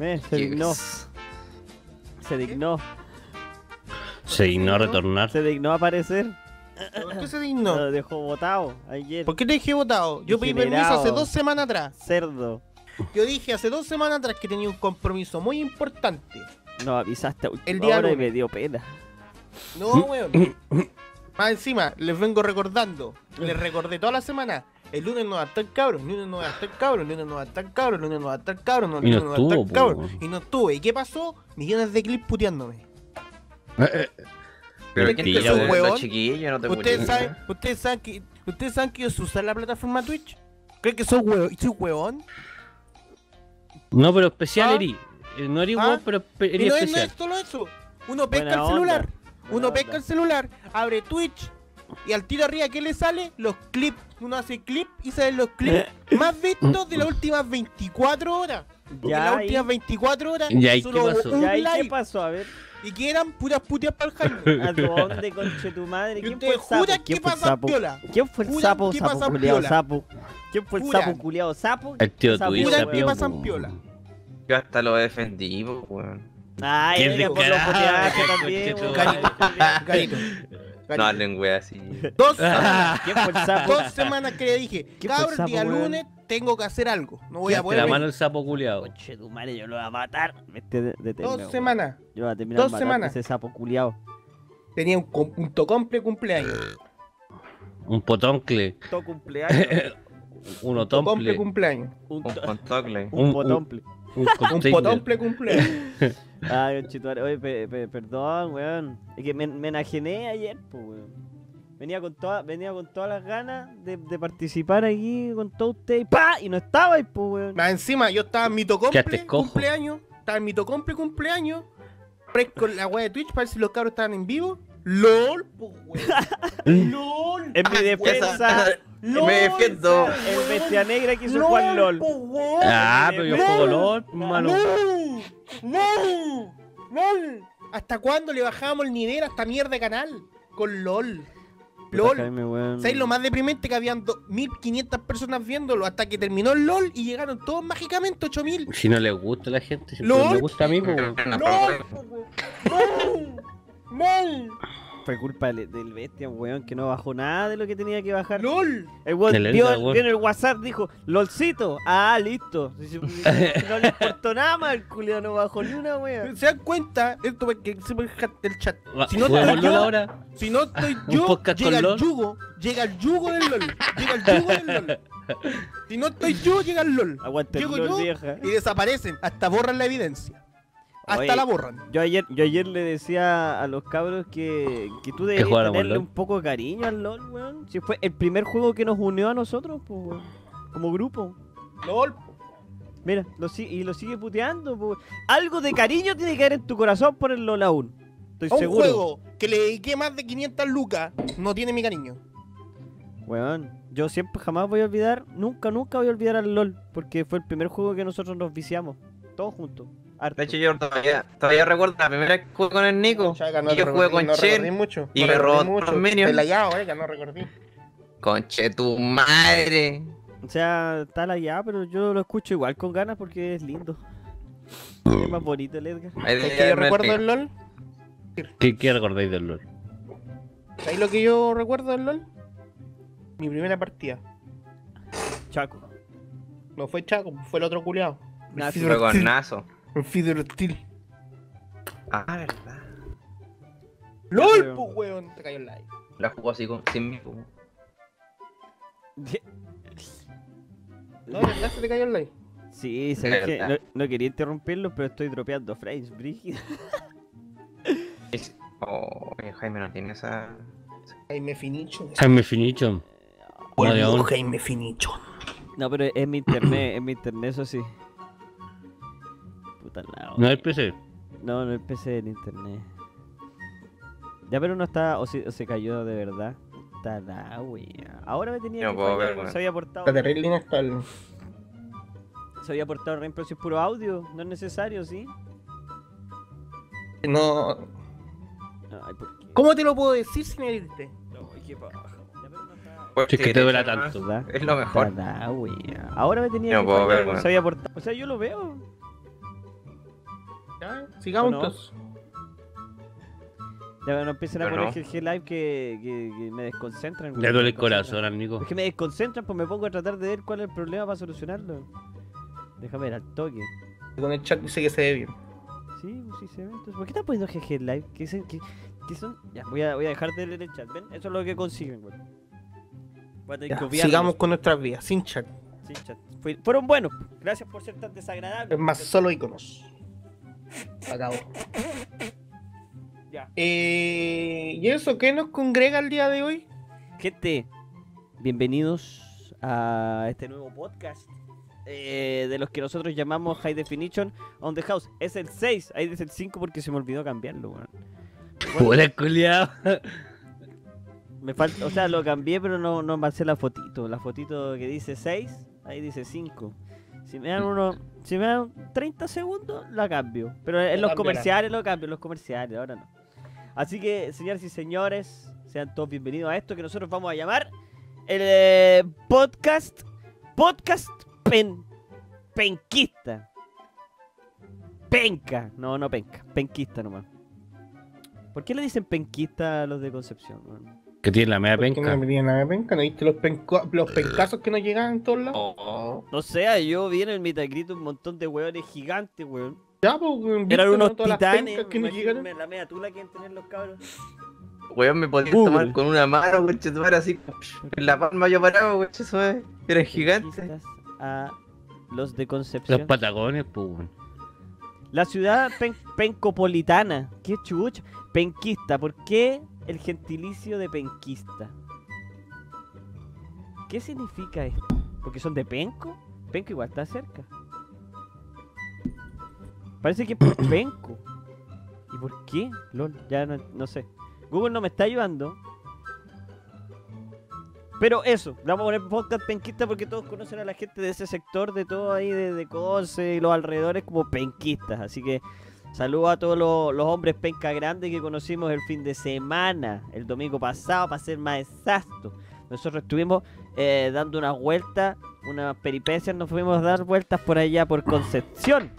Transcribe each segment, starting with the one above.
Eh, se dignó, se dignó, Se dignó a retornar. se dignó a aparecer. ¿Por qué se dignó? Lo dejó botado ayer. ¿Por qué te dejé votado? Yo pedí permiso hace dos semanas atrás. Cerdo. Yo dije hace dos semanas atrás que tenía un compromiso muy importante. No avisaste a El día hora y me dio pena. No, weón. Más encima, les vengo recordando. Les recordé toda la semana. El lunes no va a estar cabros, el lunes no va a estar cabros, el lunes no va a estar cabros, el lunes no va a estar cabros, el lunes no va a estar weón. Y no estuve. ¿Y qué pasó? Millones de clips puteándome. Pero ¿Creen que que ya soy los huevón? chiquillos no te ¿Ustedes saben, ustedes saben que ustedes saben que yo sé usar la plataforma Twitch? ¿Creen que soy huevón? ¿Soy huevón? No, pero especial ¿Ah? eri. Eh, No eres ¿Ah? vos, pero espe- Y eres no es, no especial. es solo eso. Uno pesca Buena el celular. onda, Uno buena pesca onda. el celular, abre Twitch y al tiro arriba, ¿qué le sale? Los clips. Uno hace clip y salen los clips más vistos de las últimas 24 horas. Porque Ya, en las ahí- últimas 24 horas Ya, ¿y solo qué pasó? un ¿Ya ahí qué pasó? A ver. y que eran puras puteas para el Jaime. ¿A dónde, conche tu madre? ¿Y ¿Quién fue el sapo? ¿Quién que fue el pasa sapo? piola? ¿Quién fue el sapo? que culiao, piola. sapo. ¿Quién fue el Juran. sapo culiao? ¿Sapo? El tío que pasan po. piola. Yo hasta lo defendí, po, weón. Ay, descarado, puteajes qué también, conche tu No hablen, wea, así. Dos, ¿Quién fue el sapo? dos semanas que le dije, ¿Qué fue el cabrón, día weón? lunes tengo que hacer algo. No voy a poder la mano el sapo culiao. Conche tu madre, yo lo voy a matar. Vete de, de Dos semanas. Yo voy a terminar Dos semanas. ese sapo culiao. Tenía un, un tocomple cumpleaños. Un potoncle. Todo cumpleaños. Un Tocomple otomple. cumpleaños. un, Un to- un un- potomple. Un Un potomple cumpleaños. Ay, conchetumare. Oye, pe- pe- perdón, weón. Es que me, me enajené ayer, pues, weón. Venía con, toda, venía con todas las ganas de, de participar aquí con todos ustedes. y ¡Pa! Y no estaba ahí, pues, weón. Más encima, yo estaba en mi tocomple Quedaste cojo. cumpleaños. Estaba en mi tocomple cumpleaños. Con la wea de Twitch para ver si los cabros estaban en vivo. LOL, pues, weón. LOL. En mi defensa, LOL, Me defiendo. ¿sabes, el bestia negra quiso LOL, jugar LOL. pues. Ah, pero yo LOL. juego LOL, mano. ¡No! ¡No! ¡LOL! ¿Hasta cuándo le bajamos el nivel a esta mierda de canal? Con LOL. LOL. Weón. ¿Sabes lo más deprimente que habían 1500 personas viéndolo hasta que terminó el LOL y llegaron todos mágicamente 8000? Si no le gusta a la gente, si no LOL. le gusta a mí, pues. ¡LOL! ¡LOL! ¡LOL! Fue culpa del, del bestia, weón, que no bajó nada de lo que tenía que bajar. ¡LOL! El weón El vio, weón. vio en el WhatsApp, dijo, LOLcito. Ah, listo. No le importó nada más, el culiao no bajó ni una wea. ¿Se dan cuenta? Esto es que se puede dejar el chat. Si no ¿juguemos estoy yo, ahora? si no estoy ¿Un yo, llega el LOL? yugo. Llega el yugo del LOL. Llega el yugo del LOL. Si no estoy yo, llega el LOL. Aguanta el Llego LOL, yo vieja. y desaparecen. Hasta borran la evidencia. Hasta Oye, la borran. Yo ayer, yo ayer le decía a los cabros que, que tú deberías jugáramos tenerle un poco de cariño al LOL, weón. Si fue el primer juego que nos unió a nosotros, pues, weón. Como grupo. LOL. Mira, lo si- y lo sigue puteando, pues. Algo de cariño tiene que haber en tu corazón por el LOL aún. Estoy A un seguro. juego que le dediqué más de 500 lucas no tiene mi cariño. Weón, yo siempre jamás voy a olvidar, nunca, nunca voy a olvidar al LOL, porque fue el primer juego que nosotros nos viciamos, todos juntos. Harto. De hecho, yo todavía, todavía recuerdo la primera vez que jugué con el Nico. Chaca, y yo jugué con Chen. mucho. y me robó todos los minions. Pelayado, eh, que no recordé. Conche tu madre. O sea, está la ya, pero yo lo escucho igual con ganas porque es lindo. Es más bonito el Edgar. ¿Es debería que yo haberme recuerdo pegado. del LOL? ¿Qué, qué recordáis del LOL? ¿Sabéis lo que yo recuerdo del LOL? Mi primera partida. Chaco. No fue Chaco, fue el otro culiao. Nah, El Fue con Nazo. El Fidel Steel. Ah, verdad. LOL, creo. pues weón. Te cayó el live. La jugó así con, sin mí. po. No, de verdad se te cayó el live. Sí, sabes que no, no quería interrumpirlo, pero estoy dropeando frames, brígido. Oh, Jaime no tiene esa. Jaime Finicho. Jaime Finicho. Aún. Jaime Finicho. No, pero es mi internet, es mi internet, eso sí. No hay PC. No, no empecé en internet. Ya, pero no está, o, se- o se cayó de verdad. Puta la wea. Ahora me tenía No que puedo ver, se había portado. Está terrible inestable. Se había portado re pero si es puro audio, no es necesario, ¿sí? No. Ay, ¿por qué? ¿Cómo te lo puedo decir sin herirte? No, qué paja. Ya, pero no está- Pues, Si es que te duela hermano, tanto. ¿Verdad? Es lo mejor. La wea. Ahora me tenía No que puedo ver, se había portado. O sea, yo lo veo. Ya, Sigamos ¿O no? entonces. Ya no empiecen a poner no. GG Live que, que, que me desconcentran. Le duele el corazón. Nico. Es que me desconcentran, pues me pongo a tratar de ver cuál es el problema para solucionarlo. Déjame ver al toque. Con el chat dice que se ve bien. Sí, pues sí se ve. Entonces, ¿por qué están poniendo GG Live? ¿Qué, se- qué- qué son? Ya, voy a, voy a dejar de leer el chat, ¿ven? Eso es lo que consiguen, güey. Ya, que sigamos con nuestras vidas, sin chat. sin chat. Fueron buenos. Gracias por ser tan desagradables. Es más, solo iconos. Acabó. Ya. Eh, ¿Y eso qué nos congrega el día de hoy? Gente, bienvenidos a este nuevo podcast eh, de los que nosotros llamamos High Definition on the House. Es el 6, ahí dice el 5 porque se me olvidó cambiarlo, weón. Pura culiao. Me falta, o sea, lo cambié, pero no, no pasé la fotito. La fotito que dice 6, ahí dice 5. Si me dan uno, si me dan 30 segundos, la cambio. Pero en Lo los comerciales lo cambio, en los comerciales, ahora no. Así que, señores y señores, sean todos bienvenidos a esto que nosotros vamos a llamar el eh, podcast, podcast pen, penquista. Penca, no, no penca, penquista nomás. ¿Por qué le dicen penquista a los de Concepción? Que tiene la media ¿Por qué penca. no me pedían nada de penca? ¿No viste los, penco- los pencazos que nos llegaban en todos lados? Oh, No sé, yo vi en el Metacritic un montón de hueones gigantes, weón. Ya, pues, weón, Eran ¿viste, unos no? Todas las titanes, pencas que imagínate llegaron. la media tula que deben tener los cabros. weón, me podías Google. tomar con una mano, conchetumare, así. En la palma yo parado, conchetumare. Era gigante. Penquistas A los de Los Concepción. patagones, pues. weón. La ciudad pen- pencopolitana. Qué chucha. Penquista. ¿Por qué el gentilicio de penquista? ¿Qué significa esto? ¿Porque son de Penco? Penco igual está cerca. Parece que es Penco. ¿Y por qué? Lol, ya no, no sé. Google no me está ayudando. Pero eso, le vamos a poner podcast penquista porque todos conocen a la gente de ese sector, de todo ahí, de, de y los alrededores como penquistas. Así que saludo a todos los, los hombres penca grandes que conocimos el fin de semana, el domingo pasado, para ser más exacto. Nosotros estuvimos eh, dando unas vueltas, unas peripecias, nos fuimos a dar vueltas por allá por Concepción.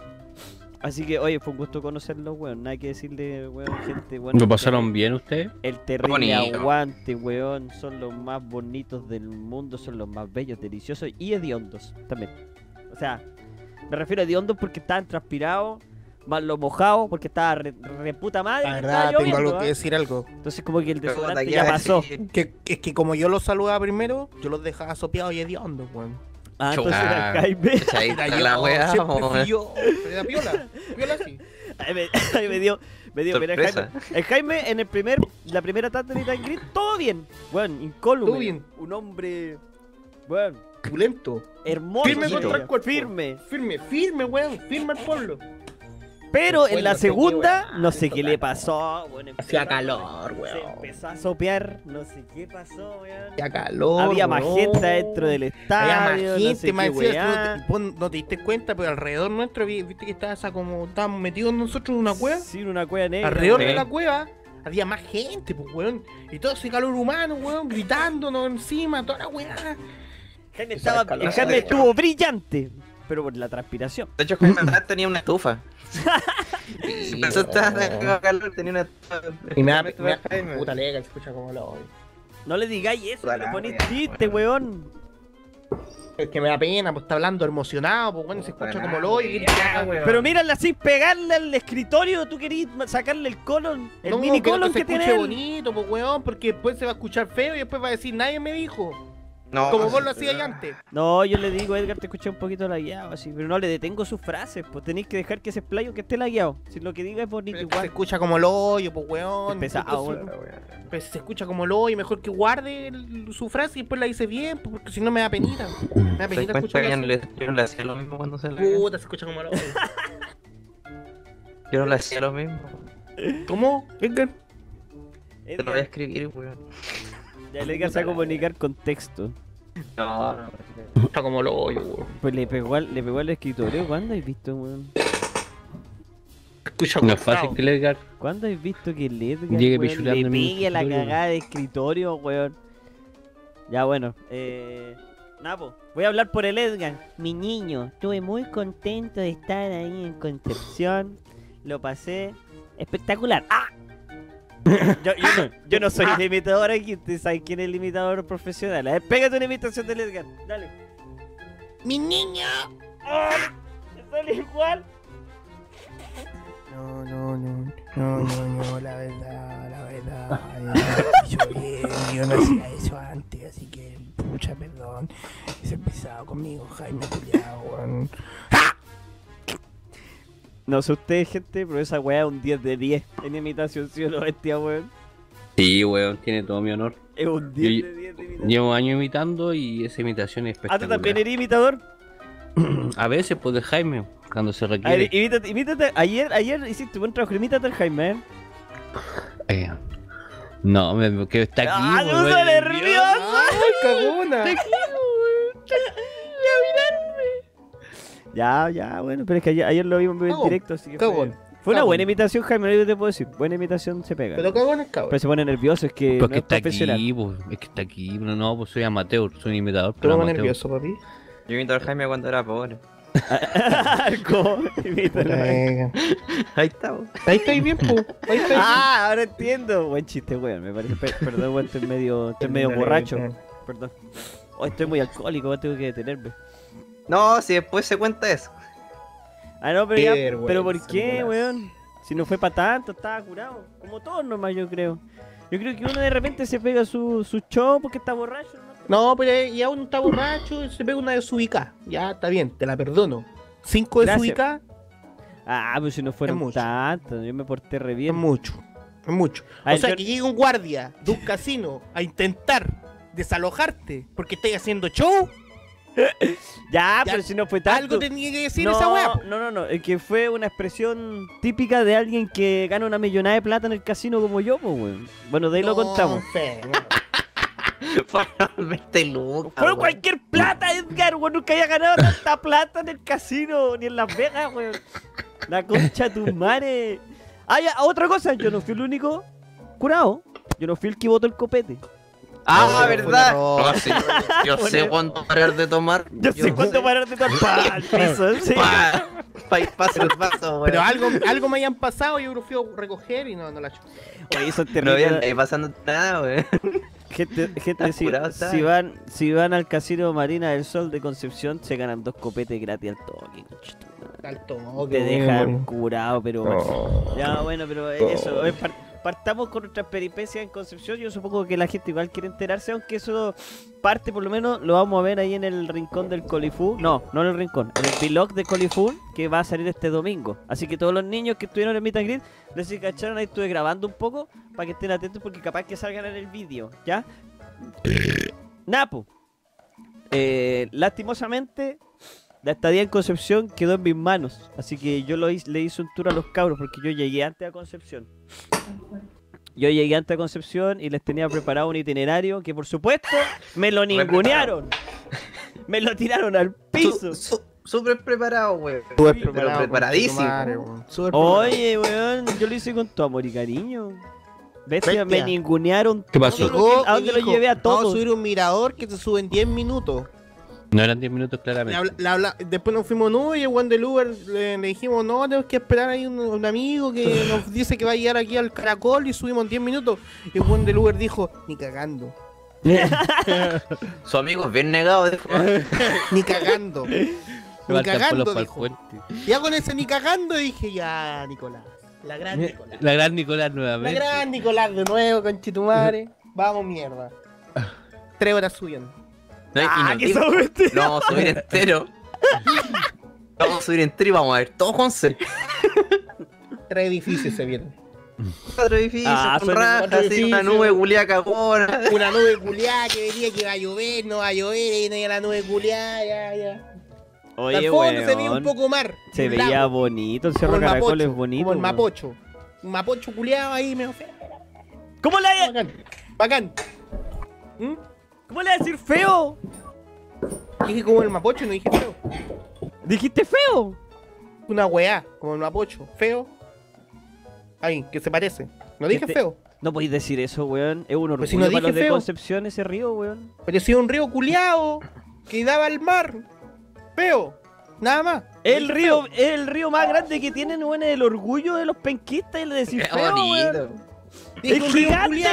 Así que, oye, fue un gusto conocerlos, weón. Nada que decirle, weón, gente, weón. ¿Lo pasaron bien ustedes? El terrible aguante, weón. Son los más bonitos del mundo, son los más bellos, deliciosos y hediondos también. O sea, me refiero a hediondos porque estaban transpirados, más lo mojado porque estaba re, re puta madre. La que verdad, tengo lloviendo, algo que ¿ah? decir algo. Entonces, como que el desodorante ya que pasó. Que, es que como yo los saludaba primero, yo los dejaba sopeados y hediondos, weón. Ah, entonces era Ah. el Jaime. Ahí Era está la weá, yo. Era piola, piola sí. Ahí me, ahí me dio, me dio, mira, el. Jaime, el Jaime en el primer, la primera tanda de Greet, todo bien, bueno, incólume, Todo bien. un hombre, bueno, Pulento. hermoso, Firme contra el cuerpo. firme, Firme, firme, weón. Firme al pueblo. Pero en la no sé qué, segunda, no sé qué le pasó, bueno, Hacía calor, se weón. empezó a sopear, no sé qué pasó, weón, Hacía calor. había más gente dentro del estadio, Había más no gente, sé qué no, te, pon- no te diste cuenta, pero alrededor nuestro, vi- viste que estaba esa como, estábamos metidos nosotros en una cueva. Sí, en una cueva negra, Alrededor Sí. de la cueva había más gente, pues, weón. Y todo ese calor humano, weón, gritándonos encima, toda la weá. Estaba, el de- estuvo brillante, pero por la transpiración. De hecho, Jaime Andrés tenía una estufa. Estar de calor, tenía una estufa. Y me da, me da- puta lega, se escucha como lo odio. No le digáis eso, que le wea, triste, weón. Es que me da pena, pues está hablando emocionado, pues bueno, se escucha como lo weón. Pero mírala sin pegarle al escritorio, tú querías sacarle el colon, el No, mini colon que que, se tiene escuche él. bonito, pues weón, porque después se va a escuchar feo y después va a decir, nadie me dijo. No, Como vos lo hacías antes. No, yo le digo, Edgar, te escuché un poquito lagueado así, pero no le detengo sus frases, pues tenéis que dejar que ese playo que esté lagueado. Si lo que diga es bonito Pero es que se igual. escucha como lo odio, pues weón. Es pesado, weón. Pues se escucha como lo odio, mejor que guarde el- su frase y después la dice bien, pues, porque si no me da penita. Me da ¿Te das penita que escucharla yo no, le, yo no le hacía lo mismo cuando se la Puta, se escucha como lo odio. Yo no le hacía lo mismo. ¿Cómo? Edgar? Te lo voy a escribir, weón. Ya el Edgar se va a comunicar con texto. No, no. Escucha como lo weón. Pues le pegó al, le pegó al escritorio. ¿Cuándo has visto, weón? Escucha No es fácil que le diga. ¿Cuándo has visto que el Edgar Llegue weón, le pegue a la cagada de escritorio, weón? Ya bueno, eh... Napo, voy a hablar por el Edgar. Mi niño, estuve muy contento de estar ahí en Concepción. lo pasé espectacular. ¡Ah! Yo, yo no, yo no soy el imitador aquí, ustedes saben quién es el imitador profesional. A ver, pégate una imitación del Edgar, dale. Mi niño. ¡Ah! ¿Te sale igual? No, no, no, no, no, no, la verdad, la verdad. Yo, bien, yo no hacía eso antes, así que mucha perdón. Se pesado conmigo, Jaime Culiao, weón. No sé ustedes, gente, pero esa weá es un 10 de 10 en imitación, ¿sí o no, bestia, weón? Sí, weón, tiene todo mi honor. Es un 10 Yo- de 10 de imitación. Llevo años imitando y esa imitación es ¿Ah, tú espectacular. también eres imitador? A veces, pues de Jaime, cuando se A ver, requiere. imítate, imítate. Ayer, ayer hiciste buen trabajo, imítate al Jaime, ¿eh? Eh, no, me, que está aquí. ¡Ah, no nervioso! ¡Ay, cagona! Ya, ya, bueno, pero es que ayer, ayer lo vimos en Cagón, directo, así que fue, cagón, fue una cagón. buena imitación, Jaime, que te puedo decir. Buena imitación se pega. Pero Pero, cagón es cabrón. se pone nervioso, es que no es está profesional. aquí, pues, es que está aquí. No, no, pues soy amateur, soy un imitador, pero amateur. nervioso, papi. Yo invito al Jaime cuando era pobre. Eh, Ahí está. Ahí estoy bien, pu. Ahí estoy Ah, ahora entiendo. Buen chiste, weón. Me parece. per- Perdón, weón, estoy medio, estoy medio borracho. Perdón. Oh, estoy muy alcohólico, tengo que detenerme. No, si después se cuenta eso. Ah, no, pero Qué ya. Pero ¿por qué, weón? Si no fue para tanto, estaba curado. Como todos nomás, yo creo. Yo creo que uno de repente se pega su, su show porque está borracho, ¿no? No, pero ya uno está borracho y se pega una desubicada. Ya, está bien, te la perdono. Cinco Gracias. desubicadas Ah, pues si no fueron mucho. tantos, yo me porté re es bien. mucho. Es mucho. A ver, o sea, yo- que llegue un guardia de un casino a intentar desalojarte porque estáis haciendo show, Ya, Ya, pero si no fue tanto. algo tenía que decir no, esa weá. no, no, no, es que fue una expresión típica de alguien que gana una millonada de plata en el casino como yo, pues, weón. Bueno, de ahí lo contamos. no. Fueron 20 lucas. Fue weón. cualquier plata, Edgar, weón. Nunca había ganado tanta plata en el casino, ni en Las Vegas, weón. La concha de tu madre. Ah, ya, otra cosa, yo no fui el único curado. Yo no fui el que botó el copete. Ah, No, ¿verdad? No, sí, yo sé cuándo parar de tomar. Yo sé cuándo parar de tomar al piso, sí. Pa, pa, el paso, weón. Pero algo, algo me hayan pasado y yo lo fui a recoger y no, no la chuché. Oye, eso es No había terrible. ahí pasando nada, weón. Gente, gente si, si van, si van al casino Marina del Sol de Concepción, se ganan dos copetes gratis al toque. Al toque, Te dejan curado, pero... No. Ya, bueno, pero eso, eh, par- partamos con nuestras peripecias en Concepción. Yo supongo que la gente igual quiere enterarse, aunque eso parte, por lo menos, lo vamos a ver ahí en el rincón del Colifú. No, no en el rincón, en el vlog de Colifú, que va a salir este domingo. Así que todos los niños que estuvieron en Meet and Greet, si cacharon, ahí estuve grabando un poco para que estén atentos porque capaz que salgan en el vídeo, ¿ya? Napo. Eh, lastimosamente, la estadía en Concepción quedó en mis manos. Así que yo lo hice- le hice un tour a los cabros porque yo llegué antes a Concepción. Yo llegué antes a Concepción y les tenía preparado un itinerario que por supuesto me lo ningunearon. Me lo tiraron al piso. Súper preparado, weón. Súper preparado, preparadísimo. weón. Oye, weón, yo lo hice con tu amor y cariño. Bestia, me Bestia. ningunearon. ¿Qué pasó? todo lo que- Llegó ¿A dónde lo llevé a Vamos a todos? subir un mirador que se sube en 10 minutos. No eran 10 minutos claramente. después nos fuimos no y el del Uber le, le dijimos, no, tenemos que esperar ahí un, un amigo que nos dice que va a llegar aquí al caracol y subimos en 10 minutos. Y el Juan del Uber dijo, ni cagando, Su amigo es bien negado. dijo. ni cagando. Ni cagando, dijo. Ya con ese ni cagando dije, ya, Nicolás. La gran Nicolás. La gran Nicolás La nuevamente. gran Nicolás de nuevo, conchitumare. Vamos, mierda. Tres horas subiendo. No, Ah. Lo vamos a subir entero. Vamos a subir entero y vamos a ver todo Juanse. Tres edificios se vieron. Cuatro edificios, Ah, con rajas, así, una nube culia cagona. Una nube culiada que venía que iba a llover, no va a llover, y no la nube culiada, ya, ya. Oye, Al fondo se veía un poco mar. Se veía lago, bonito, el como Cerro el Caracol Mapocho, es bonito. Como el mapocho. Un mapocho culiado ahí, me ofende. ¿Cómo le, Bacán. Bacán. ¿Mm? ¿Cómo le voy a decir feo? Dije como el mapocho, no dije feo. ¿Dijiste feo? Una weá, como el mapocho. Feo. Ahí, que se parece. No dije Este- feo. No podéis decir eso, weón. Es un orgullo si no para los de feo. Concepción ese río, weón. Parecía un río culiado que daba al mar. Feo. Nada más. El río, es el río más grande que tienen, weón, es el orgullo de los penquistas y el de Qué decir feo, weón. Dijo ¡Es un río gigante!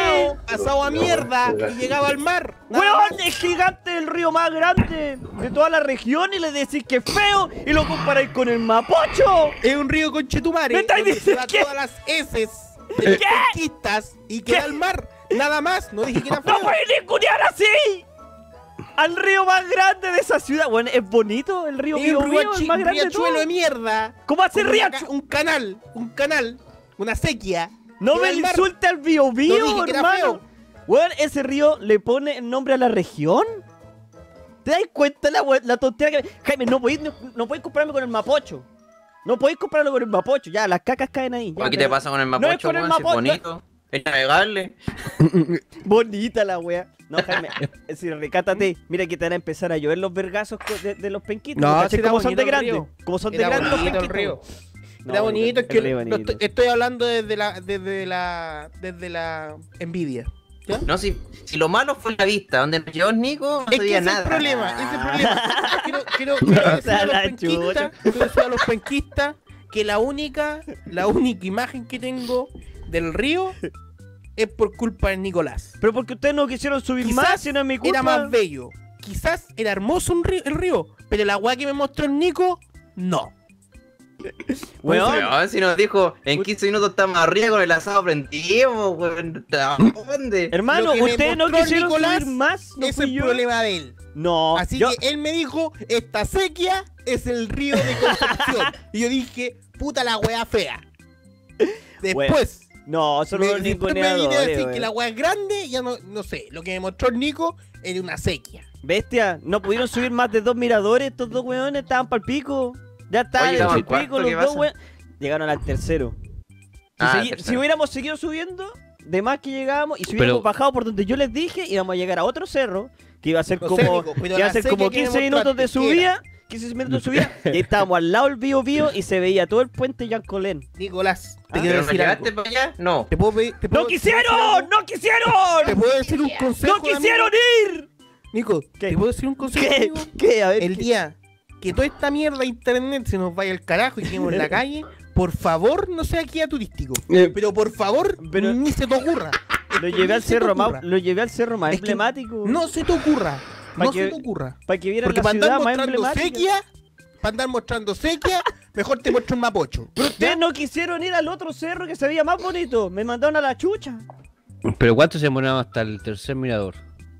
pasado a mierda y llegaba al mar. Weón, es gigante el río más grande de toda la región y le decís que es feo y lo comparáis con el Mapocho. Es un río con Chetumare. ¿Me estáis diciendo qué? todas las heces de conquistas y queda al mar. Nada más. No dije que era ¡No feo. puedes ningunear así! Al río más grande de esa ciudad. Bueno, es bonito el río Bío un Bío, el más grande de riachuelo de mierda. ¿Cómo hace ca- Un canal. Un canal. Una sequía. No me No Bío, dije que era hermano. Weón, ese río le pone el nombre a la región. ¿Te das cuenta la, la tontera que... Jaime, no podéis, no, no podéis compararme con el Mapocho. No podéis compararlo con el Mapocho. Ya, las cacas caen ahí. ya, ¿Qué te pasa con el No es mapocho, con el weón? Si es mapocho. bonito. Es navegable. Bonita la wea. No, Jaime, es decir, recátate. Mira que te van a empezar a llover los vergazos de, de los penquitos. No, era como son de bonito el grandes. río. Como son de grandes los el penquitos. No, bonito, es el que lo estoy, estoy hablando desde la, desde la, desde la envidia. ¿Ya? No, si, si lo malo fue la vista, donde nos llevó Nico, no es que ese es nada. el problema, ese es el problema. Quiero, quiero, quiero decir a los penquistas, quiero decir a los penquistas que la única, la única imagen que tengo del río es por culpa de Nicolás. Pero porque ustedes no quisieron subir Quizás más, si no es mi culpa. Era más bello. Quizás era hermoso un río, el río, pero la weá que me mostró el Nico, no. Weón, Weón, si nos dijo, en 15 minutos estamos arriba con el asado prendido, weón. ¿A ¿Dónde? hermano, ustedes no quisieron Nicolás subir más. No es el yo. problema de él. No, Así yo- que él me dijo, esta sequía es el río de Concepción. y yo dije, puta la weá fea. Después, No, son me, después me vine a decir weón. que la weá es grande, ya no, no sé. Lo que me mostró el Nico era una sequía. Bestia, no pudieron subir más de dos miradores, estos dos weones estaban pa'l pico. Ya estaban Oye, en ¿estamos el pico los ¿Qué dos weones. Llegaron al tercero. Si, Ah, segui- tercero. si hubiéramos seguido subiendo, de más que llegábamos, y si Pero- hubiéramos bajado por donde yo les dije, íbamos a llegar a otro cerro, que iba a ser No como, sé, iba a ser como que me 15 minutos de mostraste, ¿qué subida. 15 minutos de subida, y ahí estábamos al lado del Bío Bío y se veía todo el puente Yancolén. Nicolás, te Ah, ¿Pero quiero decir algo. para allá? No. ¿Te puedo pedir- te puedo- ¡No quisieron! ¡No quisieron! ¿Te puedo decir un consejo? ¡No quisieron ir! Nico, ¿Qué? ¿te puedo decir un consejo? ¿Qué? amigo? ¿Qué? A ver. El ¿qué? día que toda esta mierda de internet se nos vaya al carajo y quedemos en la calle, por favor no sea guía turístico. Eh, Pero por favor, Pero- ni se te ocurra. Lo llevé al cerro más, lo llevé al cerro más emblemático. No se te ocurra. No que- se te ocurra. Para que vieran Porque la ciudad más mostrando emblemática. sequía, para andar mostrando sequía, mejor te muestro un mapocho. Pero ustedes no quisieron ir al otro cerro que se veía más bonito. Me mandaron a la chucha. Pero ¿cuánto se demoraba hasta el tercer mirador?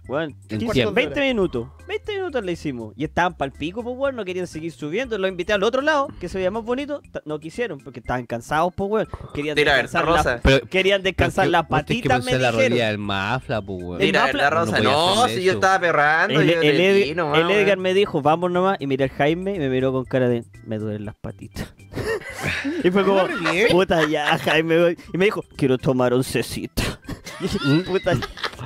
Bueno, En 15, tiempo. 20 minutos. 20 minutos le hicimos. Y estaban pa'l pico, pues, weón. No querían seguir subiendo. Los invité al otro lado, que se veía más bonito. No quisieron, porque estaban cansados, pues, weón. Querían Tira, descansar, Pero, querían descansar las que patitas, me la dijeron. rodilla del mafla, pues, weón. El Mira, Mafla- la rosa. No si yo estaba perrando. El, yo el le Ed- di nomás, el Edgar me dijo, vamos nomás. Y miré al Jaime y me miró con cara de, me duelen las patitas. y fue como, puta ya, Jaime. Y me dijo, quiero tomar oncecita. Puta,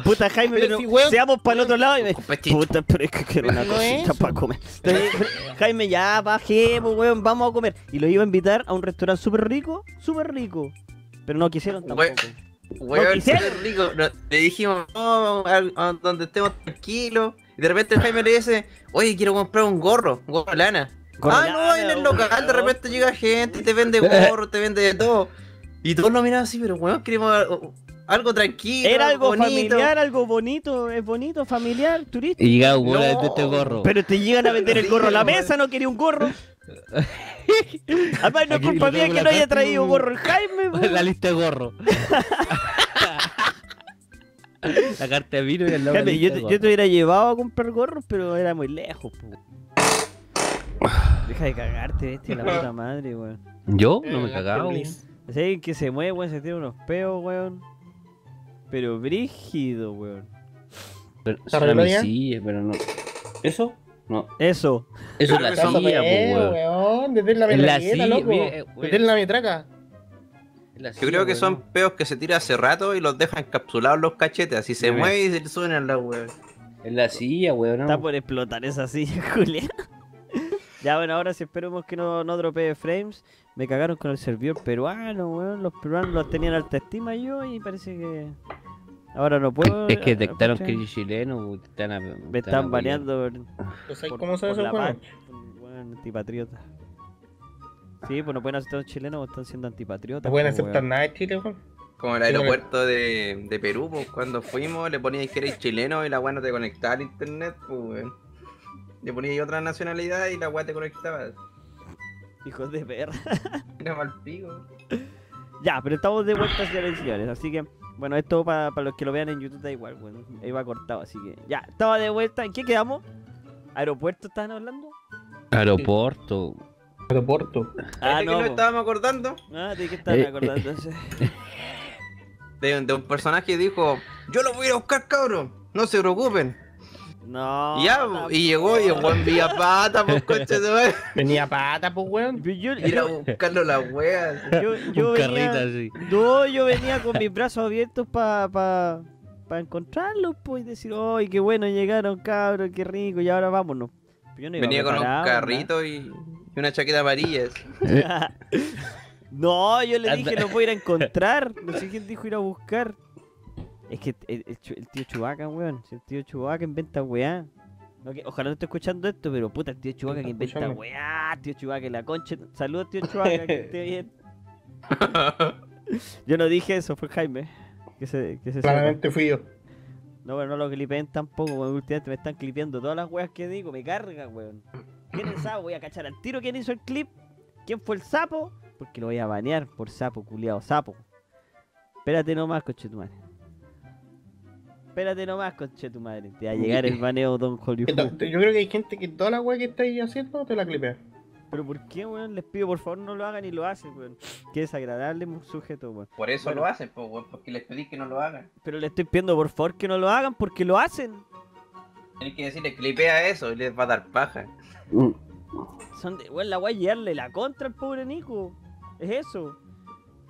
puta Jaime, Pero pero, si, weón, seamos para el otro lado. Y me puta, pero es que quiero una cosita para comer. Entonces, Jaime, ya bajemos, weón, vamos a comer. Y lo iba a invitar a un restaurante súper rico, súper rico. Pero no quisieron tampoco. Weón. Weón, quisieron. súper rico. No, le dijimos, no, a, a donde estemos tranquilos. Y de repente el Jaime le dice, oye, quiero comprar un gorro, un gorro de lana. Gorro ah, no, en el local de repente llega gente, te vende gorro, te vende de todo. Y todos lo miraban así, pero weón, queremos algo- tranquilo. Era algo bonito. familiar, algo bonito, es bonito, familiar, turístico. Y llegaba un No. este gorro. Pero te llegan a vender el gorro a la mesa, no quería un gorro. Además, no es culpa mía que no la haya traído gorro el Jaime. la lista de gorro. la carta de vino y el Jaime, yo, te, yo te hubiera llevado a comprar gorros, pero era muy lejos. po. Deja de cagarte, bestia, la puta madre, weón. ¿Yo? Eh, No me cagaba, weón. Si alguien que se mueve, weón, se tiene unos peos, weón. Pero brígido, weón. Pero, ¿Se eso era arregló mi ya? silla, pero no. ¿Eso? No. Eso. Eso es la silla, pues, weón. detén la silla, loco. eh. Detén la metraca. Yo creo que son peos que se tiran hace rato y los dejan encapsulados los cachetes. Así se mueve y se le suben a la weón. En la silla, weón. Está por explotar esa silla, Julián. ya, bueno, ahora si esperemos que no, no dropee frames. Me cagaron con el servidor peruano, weón. Los peruanos los tenían alta estima yo y parece que. Ahora no puedo. Es que eh, detectaron que eres chileno, weón, te están a- Me están a baneando por, Pues ahí, por- ¿Cómo sabes por eso. Weón, antipatriota. Sí, pues no pueden aceptar a los chilenos, están siendo antipatriotas. No pueden pues, aceptar weón. nada de Chile, weón. Como el aeropuerto de, de Perú, pues cuando fuimos le poníais que eres chileno y la weá no te conectaba al internet, pues weón. Le poníais otra nacionalidad y la weá te conectaba. Hijos de perra. Era mal pico. Ya, pero estamos de vuelta, señores y señores. Así que, bueno, esto para los que lo vean en YouTube da igual, bueno, iba cortado, así que. Ya, estaba de vuelta. ¿En qué quedamos? ¿Aeropuerto estaban hablando? Aeropuerto. Aeropuerto. Ah, ¿De qué no. nos po. estábamos acordando? Ah, ¿de qué estaban Eh, acordando? De, de un personaje que dijo, yo lo voy a ir a buscar, cabrón. No se preocupen. No. y ya, y llegó y el weón vía pata, pues coche de madre. Venía pata, pues, weón. Yo, Ir a buscarlo las weas. yo, yo Un venía, carrito así. No, yo venía con mis brazos abiertos para pa, pa encontrarlos, pues, y decir, ¡ay, qué bueno llegaron, cabros, qué rico! Y ahora vámonos. Pero yo no iba Venía con un carrito y, y una chaqueta amarilla. no, yo le dije, lo voy a ir a encontrar. No sé quién dijo ir a buscar. Es que el, el chu- el tío Chubaca, weón. si El tío Chubaca inventa weá. No, que- ojalá no esté escuchando esto, pero puta, el tío Chubaca que inventa escuchando. weá. Tío Chubaca, la concha. Saludos, tío Chubaca, que esté bien. Yo no dije eso, fue Jaime. Que se, que se sepa. Claramente fui yo. No, pero no lo clipeen tampoco, weón. Últimamente me están clipeando todas las weas que digo, me carga, weón. ¿Quién es el sapo? Voy a cachar al tiro quién hizo el clip. ¿Quién fue el sapo? Porque lo voy a banear por sapo, culiado, sapo. Espérate nomás, coche tu madre. Espérate nomás, coche tu madre. Te va a llegar el baneo Don Hollywood. Yo creo que hay gente que toda la weá que estáis haciendo te la clipea. Pero ¿por qué, weón? Les pido por favor no lo hagan y lo hacen, weón. Qué desagradable sujeto, weón. Por eso Bueno. lo hacen, pues, weón, porque les pedí que no lo hagan. Pero le estoy pidiendo por favor que no lo hagan porque lo hacen. Tienes que decirle, clipea eso y les va a dar paja. Son de, weón, la voy a llevarle la contra al pobre Nico. Es eso.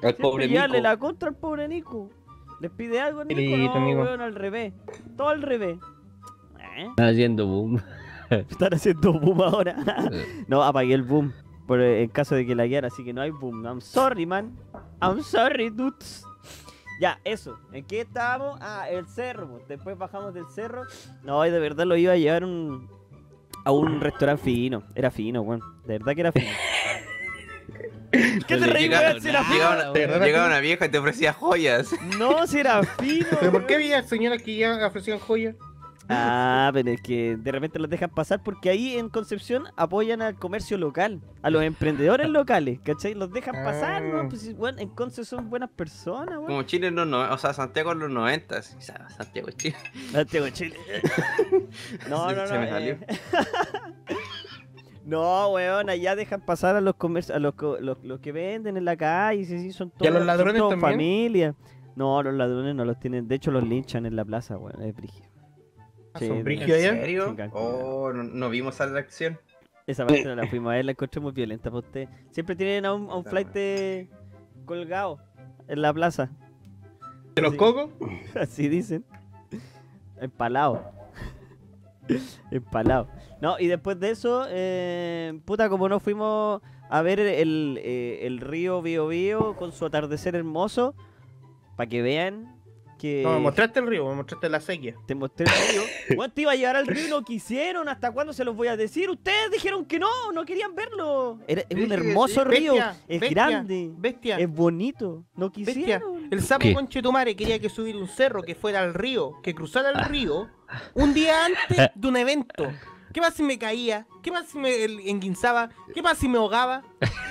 Al pobre llevarle Nico. la contra al pobre Nico. Les pide algo, Nico. Listo, no, weón, al revés. Todo al revés. ¿Eh? Están haciendo boom. Están haciendo boom ahora. no, apagué el boom. Por, eh, en caso de que la guiara, así que no hay boom. I'm sorry, man. I'm sorry, dudes. Ya, eso. ¿En qué estábamos? Ah, el cerro. pues. Después bajamos del cerro. No, y de verdad lo iba a llevar un, a un restaurante fino. Era fino, weón. De verdad que era fino. ¿Qué te reí, weón? Si era fino. Llegaba una, vieja y te ofrecía joyas. No, si era fino. ¿Pero por qué había señoras que ya ofrecían joyas? Ah, pero es que de repente los dejan pasar porque ahí en Concepción apoyan al comercio local, a los emprendedores locales, ¿cachai? Los dejan pasar, ¿no? Ah. Pues bueno, en son buenas personas, weón. Como Chile en los no, o sea, Santiago en los 90. Santiago, Chile. Santiago, Chile. No, no, no. Se me eh. No, weón, allá dejan pasar a los comercios, a los, co- los, los que venden en la calle, sí, sí, son ¿Y a todos, los ladrones son todos también? familia. No, los ladrones no los tienen, de hecho los linchan en la plaza, weón, es brígido. Ah, Sí, ¿Son ¿En brígidos allá? serio? Sí, Cancún. Oh, no, no vimos esa reacción. Esa parte no la fuimos a ver, la encontré muy violenta para usted. Siempre tienen a un, a un flight de- colgado en la plaza. ¿De los cocos? Así dicen. Empalado. Empalado. No, y después de eso, eh, puta, como no fuimos a ver el, eh, el río Bio Bio con su atardecer hermoso, para que vean que No, me mostraste el río, me mostraste la sequía. te mostré el río. Weón, te iba a llevar al río y no quisieron. ¿Hasta cuándo se los voy a decir? Ustedes dijeron que no, no querían verlo. Era- es un hermoso río, Bestia, es bestia, grande, Bestia, es bonito. No bestia. quisieron. El sapo conchetumare quería que subir un cerro que fuera al río, que cruzara el río, un día antes de un evento. ¿Qué pasa si me caía? ¿Qué pasa si me enguinzaba? ¿Qué pasa si me ahogaba?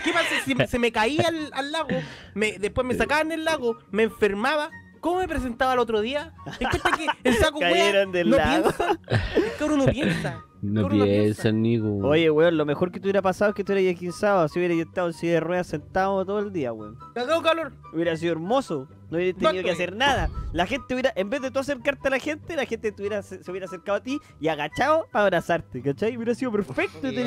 ¿Qué pasa si me- se me caía al, al lago? Me, después me sacaban del lago, me enfermaba. ¿Cómo me presentaba el otro día? ¿Te cuenta que el saco wea no lago. piensa? El cabrón no piensa. No piensa. piensan, Nico. Oye, weón, lo mejor que te hubiera pasado es que tú hubieras esquinzado. Si hubiera estado en silla de ruedas sentado todo el día, weón. Cagado calor. Hubiera sido hermoso. No hubieras tenido que estoy. hacer nada. La gente hubiera, en vez de tú acercarte a la gente, la gente te hubiera, se, se hubiera acercado a ti y agachado para abrazarte, ¿cachai? Hubiera sido perfecto te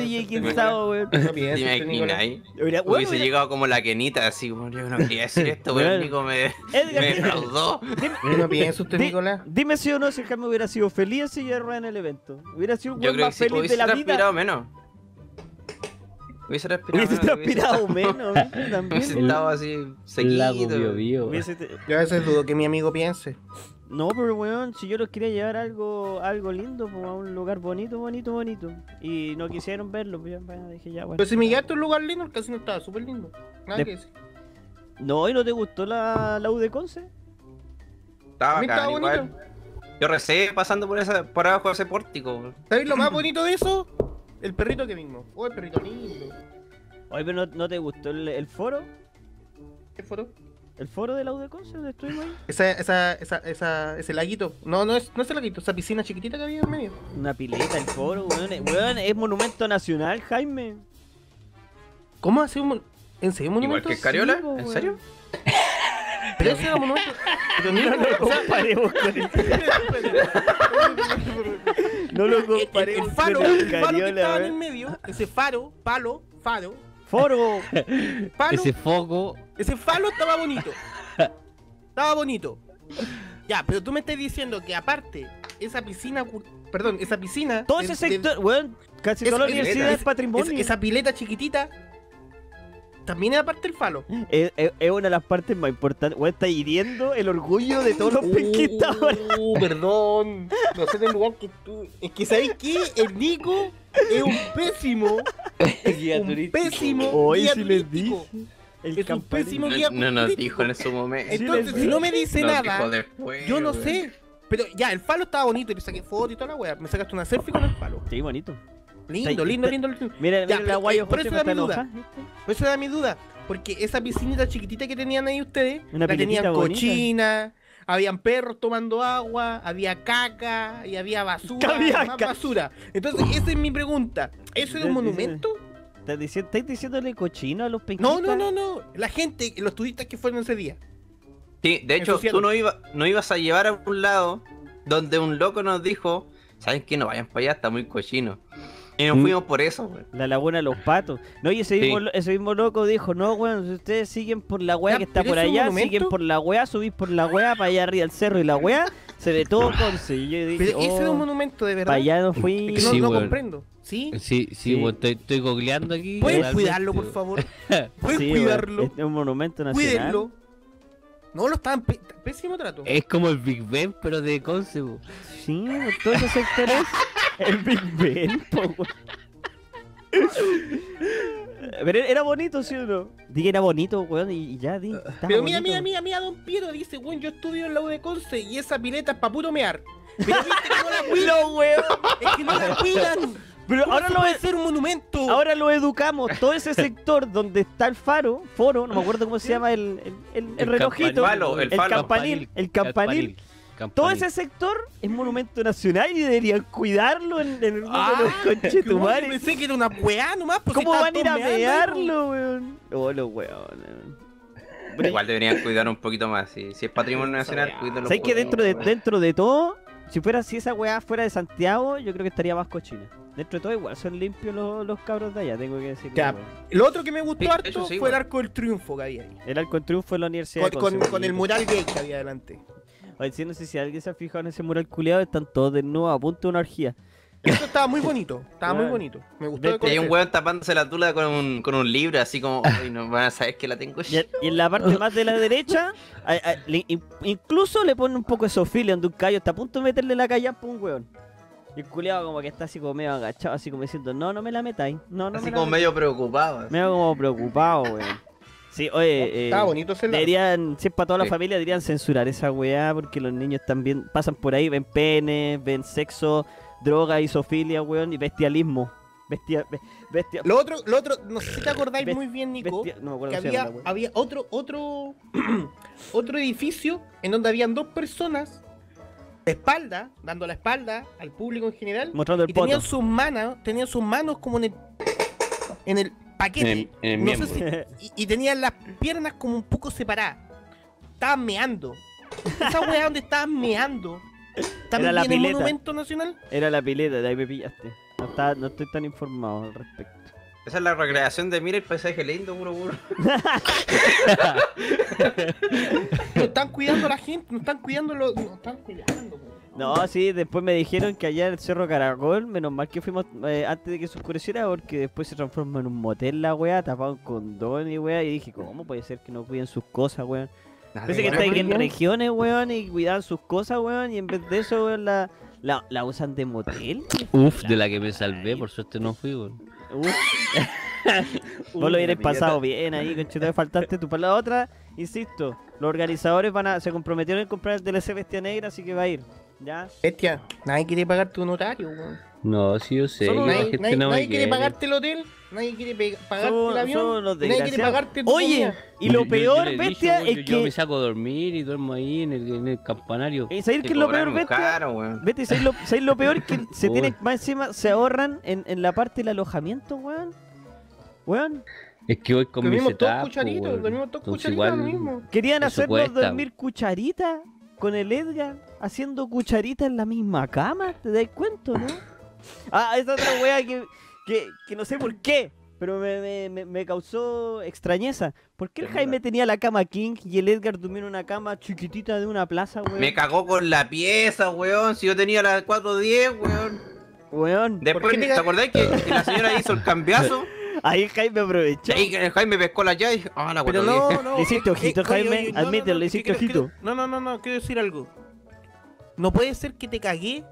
weón. No Dime este Nicolás. ahí. Hubiera, weón, Hubiese hubiera- llegado como la quenita, así como yo no quería decir esto, Bueno. pero el Nico me, Edgar, me dime- defraudó. ¿Qué no piensa usted, Di- Nicolás? Dime si o no si el Jaime hubiera sido feliz de ruedas en el evento. Hubiera sido un Yo weón más feliz de la vida. menos. Hubiese transpirado Hubiese menos. hubiese transpirado estado- menos. También. Hubiese estado así seguido. Bio Bio. Hubiese te- Yo a veces dudo que mi amigo piense. No, pero weón, si yo los quería llevar algo, algo lindo, pues, a un lugar bonito, bonito, bonito. Y no quisieron verlo, pues bueno, dije ya, bueno. Pero si me llevaste a un lugar lindo, el casino estaba súper lindo. Nada De- que decir. No, ¿y no te gustó la, la U de Conce? Estaba A mí estaba igual. Yo recé pasando por esa, por abajo de ese pórtico. ¿Sabéis lo más bonito de eso? El perrito que mismo. Oh, el perrito lindo. Oye, pero no, ¿no te gustó el, el foro? ¿Qué foro? ¿El foro de la U de Conce donde estuvimos ahí? Esa, esa, esa, esa, ese laguito. No, no es, no es el laguito, esa piscina chiquitita que había en medio. Una pileta, el foro, weón. Weón, es monumento nacional, Jaime. ¿Cómo hace un ¿En serio un monumento? Igual que Cariola, po, ¿en serio? Pero ese era un monumento. Pero No lo comparemos con el... No lo el, el- el faro, con el el faro que estaba en el weón. medio, ese faro, palo, faro, Foro. palo, Ese foco. ese falo estaba bonito. Estaba bonito. Ya, pero tú me estás diciendo que aparte, esa piscina, perdón, esa piscina. Todo ese de- sector, weón, casi Es- toda la es- universidad es- es patrimonio. esa, esa pileta chiquitita, también era parte del falo. Es, es- es una de las partes más importantes. Weón, está hiriendo el orgullo de todos los penquistas. Uh, perdón. No sé del lugar que tú. Es que sabéis que el Nico es un pésimo. un pésimo. Hoy guía sí les turístico. dije. El Es un pésimo No, guía no nos turístico. dijo en su momento. Entonces, si no me dice Nos nada, después, yo no sé. Pero ya, el falo estaba bonito y le saqué foto y toda la wea. Me sacaste una selfie con el falo. Sí, bonito. Lindo, lindo, está- lindo, lindo. Mira, Ya, mira pero, la guayo eh, por eso era está mi duda. Por eso era mi duda. Porque esa piscinita chiquitita que tenían ahí ustedes, Una la tenían bonita. cochina, habían perros tomando agua, había caca y había basura, Había más basura. Entonces, esa es mi pregunta. ¿Eso es un monumento? ¿Estás diciendo, ¿Estáis diciéndole cochino a los penquistas? No, no, no, no. La gente, los turistas que fueron ese día. Sí, de hecho, tú no, iba, no ibas a llevar a un lado donde un loco nos dijo, ¿saben qué? No vayan para allá, está muy cochino. Y nos Mm. fuimos por eso, güey. La laguna de los patos. No, y ese, Sí. mismo, lo- ese mismo loco dijo, no, weón, si ustedes siguen por la weá que está por ¿es un allá, monumento? siguen por la weá, subís por la weá para allá arriba del cerro y la weá, se ve todo Conce. Y yo dije, Pero ese es oh, un monumento de verdad. para allá no fui. Es que no, Sí, no weón. comprendo. ¿Sí? Sí, sí, Sí. weón, estoy, estoy googleando aquí. ¿Pueden realmente, cuidarlo, por weón. favor? ¿Pueden Sí, weón, cuidarlo? Es un monumento nacional. Cuídenlo. No, lo estaban pésimo trato. Es como el Big Ben, pero de Conce, weón. Sí, todos esos sectores. el Big Ben, po, weón. Pero era bonito, ¿sí o no? Dije era bonito, weón, y ya, di. estaba Pero mira, mira, mira, mira, don Piero dice, weón, yo estudio en la U de Conce y esa pileta es pa' puro mear. Pero viste que no la cuidan, No, weón. es que no la cuidan. Pero ¿Cómo ahora lo, puede ser un monumento. ahora lo educamos. Todo ese sector donde está el faro, foro, no me acuerdo cómo se llama el, el, el- el El relojito. campanil, el el falo. campanil. El campanil. Todo ese sector es monumento nacional y deberían cuidarlo en, en el Ah, de los weón, yo conchetumares. pensé que era una weá nomás. pues, ¿Cómo van a ir a mearlo, weón? Oh, los weones. Pero- Igual deberían cuidar un poquito más. Si, si es patrimonio nacional, cuídenlo. ¿Sabes que dentro de, dentro de todo, si fuera si esa weá fuera de Santiago, yo creo que estaría más cochina? Dentro de todo igual son limpios los, los cabros de allá, tengo que decir. Ya. Lo otro que me gustó Sí, harto sí, fue el weón. arco del triunfo que había ahí. El arco en triunfo de la Universidad Con, de con- con el mural gay que había adelante. Oye, sí, no sé si alguien se ha fijado en ese mural culiado, están todos desnudos a punto de una orgía. Eso estaba muy bonito. Estaba muy bonito. Me gustó de Vete. Y hay un weón tapándose la tula con un, con un libro, así como, "Ay, no van a saber que la tengo Y, y en la parte más de la derecha, a- a- le- in- incluso le ponen un poco de sofilia, donde un callo está a punto de meterle la calla a un weón. Y el culiado como que está así como medio agachado, así como diciendo, no, no me la metáis. No, no Así me como metáis". medio preocupado. así. Medio como preocupado, weón. Sí, oye, eh, Estaba bonito ese lado. deberían, si es para toda la Sí. familia, deberían censurar esa weá, porque los niños también pasan por ahí, ven pene, ven sexo, droga, isofilia, weón, y bestialismo. Bestia, be- bestia, Lo otro, lo otro, no sé si te acordáis Best- muy bien, Nico, bestia- no me acuerdo que había, llama la weá. había otro, otro, otro edificio en donde habían dos personas de espalda, dando la espalda al público en general, Mostrando el y tenían poto. sus manos, tenían sus manos como en el, en el paquete. En el- en el No sé si- y, y tenían las piernas como un poco separadas. Estaban meando. Esa weá donde estaban meando. ¿También la en el pileta. monumento nacional? Era la pileta, de ahí me pillaste. No, estaba- no estoy tan informado al respecto. Esa es la recreación de mira el paisaje lindo, puro puro. No están cuidando a la gente, no están cuidando los. No están cuidando, weón. No, sí, después me dijeron que allá en el Cerro Caracol, menos mal que fuimos eh, antes de que se oscureciera, porque después se transforma en un motel la weá, tapado en condón y weá, y dije, ¿cómo puede ser que no cuiden sus cosas, weón? Parece que está ¿por en regiones, weón, y cuidan sus cosas, weón, y en vez de eso, weón, la, la, la usan de motel. Uf, de la que me salvé, por suerte no fui, weón. Uf. Vos lo hubierais pasado bien ahí, conchito, faltaste tú. Para la otra, insisto, los organizadores van a, se comprometieron en comprar el DLC Bestia Negra, así que va a ir. ¿Ya? Bestia, nadie quiere pagar tu honorario, weón. No, sí, yo sé. Solo que nadie, gente nadie- no me nadie quiere pagarte el hotel, nadie quiere pagarte Son- el avión, nadie quiere pagarte tu Oye, comida. y lo Yo- peor, yo dicho, bestia, weón, es yo- Yo me que. saco a dormir y duermo ahí en el, en el campanario. ¿Y ¿Sabéis qué es lo peor, bestia? caro, weón. Vete, ¿sabéis lo, sabéis lo peor? Que se Uy. tienen, más encima, se ahorran en, en la parte del alojamiento, weón. Weón. Es que voy con mi Dormimos todos setup, cucharitos, weón. dormimos todos cucharitos, igual- lo mismo. Querían hacernos cuesta. dormir cucharita con el Edgar, haciendo cucharita en la misma cama, ¿te das cuenta, no? Ah, esa otra wea que, que, que no sé por qué, pero me, me, me- causó extrañeza. ¿Por qué el. Jaime tenía la cama King y el Edgar durmió en una cama chiquitita de una plaza, weón? Me cagó con la pieza, weón. Si yo tenía la 410, weón. Weón. Después, qué te ¿te ca- acordás que, que la señora hizo el cambiazo? Ahí Jaime aprovechó. Ahí que el Jaime pescó la llave. Ah, la Pero 410. no, no. Le hiciste ojito, Jaime, admítelo, le hiciste ojito. No, no, no, no, quiero decir algo. No puede ser que te cagué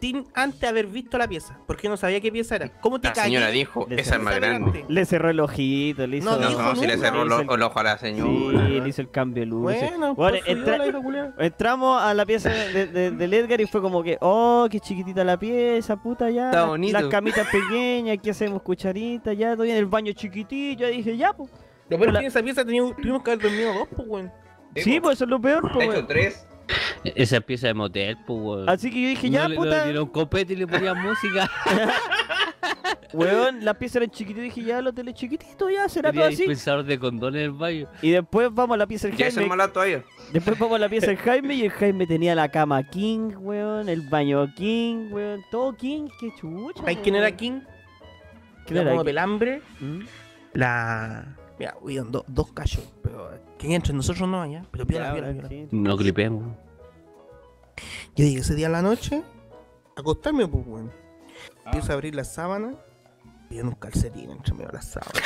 sin antes haber visto la pieza, porque no sabía qué pieza era. ¿Cómo te La cagué? señora dijo, Le esa es más grande. Le cerró el ojito, le hizo... No No, dijo no, si le nunca. cerró el, ojo a la Sí, señora. le hizo el cambio de luces. Bueno, Bueno, pues entra- la hija culiao. Entramos a la pieza de, de- del Edgar y fue como que, oh, qué chiquitita la pieza, puta, ya. Está las- bonito. Las camitas pequeñas, aquí hacemos cucharita, ya, estoy en el baño chiquitito. Ya dije, ya, pues. Lo peor es que en esa pieza teníamos, tuvimos que haber dormido dos, pues, weón. Sí, pues eso es lo peor, De pues, hecho, tres. Esa pieza de motel, pues, weón. Así que yo dije, ya, no, le- puta, le dieron copete y le ponían música. weón, las piezas eran chiquititas. Dije, ya, el hotel es chiquitito, ya, será todo así. dispensador de condones en el baño. Y después vamos a la pieza del Ya es el Jaime. malato todavía. Después vamos a la pieza del Jaime y el Jaime tenía la cama King, weón, el baño King, weón, todo King, qué chucha. ¿Sabes quién weón. era King? ¿Quién Era como pelambre. ¿Mm? La. Mira, hubieron do- dos cachos, pero que entre nosotros no allá, pero piola, piola, piola. sí. No clipemos. Yo llegué ese día en la noche a acostarme, pues, weón. Empiezo a abrir la sábana y en un calcetín entre medio de la sábana.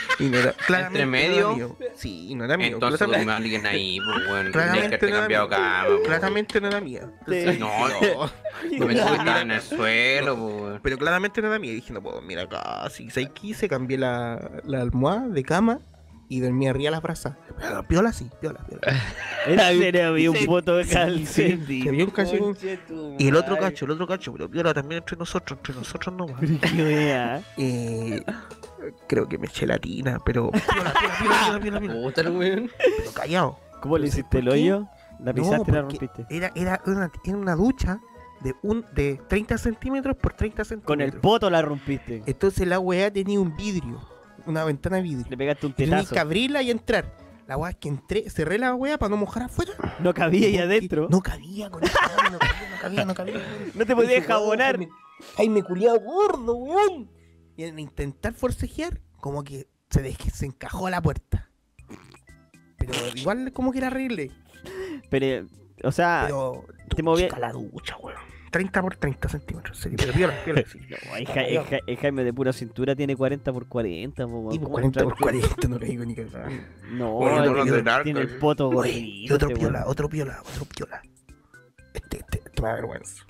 y no era, claramente ¿Entre no medio? era mío. Sí, no era mío. Entonces duerme alguien ahí, pues, weón. Claramente que no era mío. cama, pues. claramente no era mía. Entonces, No, no. no me estaba en el suelo, pues, weón. Pero claramente no era mía. Y dije, no puedo dormir acá. Así que quise, cambié la, la almohada de cama y dormí arriba de las brasas. Pero Piola sí, piola, piola. En serio, había un Sí, voto de sí, calcetín. Se vio un tu Y el otro cacho, el otro cacho, pero piola también entre nosotros, entre nosotros nomás. Eh, creo que me eché la tina, pero piola, piola, piola, piola, piola, weón. pero callado. ¿Cómo le No hiciste el hoyo? La No, pisaste y la rompiste. Era, era, una, era una ducha de un de 30 centímetros por 30 centímetros. Con el poto la rompiste. Entonces la weá tenía un vidrio, una ventana de vidrio. Le pegaste un tetazo. que abrirla y entrar. La weá es que entré, cerré la weá para no mojar afuera. No cabía ahí adentro. No cabía con no cabía, no cabía, no cabía. No te podías jabonar. Jaime- Jaime culiado gordo, weón. Y en intentar forcejear, como que se, se encajó la puerta. Pero igual como que era arregle. Pero, o sea, Pero te te movía- la ducha, weón. 30 por 30 centímetros, en serio. Pero piola, piola, sí. no, Ja- Ja- el Jaime de pura cintura tiene 40 por 40. po. Y ¿Cómo 40 por entraste? 40, no le digo ni que No, Bueno, no lo tiene, narco. tiene el poto Oye, gordito. y otro este piola, otro piola, otro piola. Este, este, este me da vergüenza.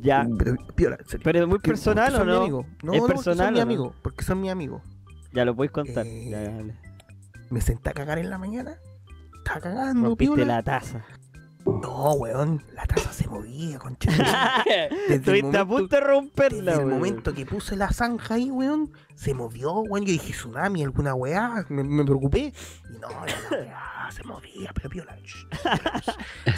Ya. Pero piola. Pero es muy personal o no? No, ¿Es no, porque personal son mi no? amigo, porque son mi amigo. Ya lo podéis contar. Eh, Ya, dale. Me senté a cagar en la mañana. Estaba cagando, Rompiste piola. la taza. No, weón, la taza se movía, concha. Estuviste a punto de romperla, Desde el momento que puse la zanja ahí, weón, se movió, weón. Yo dije, tsunami, alguna weá. Me, me preocupé. Y no, la weá, se movía, pero shh, piola,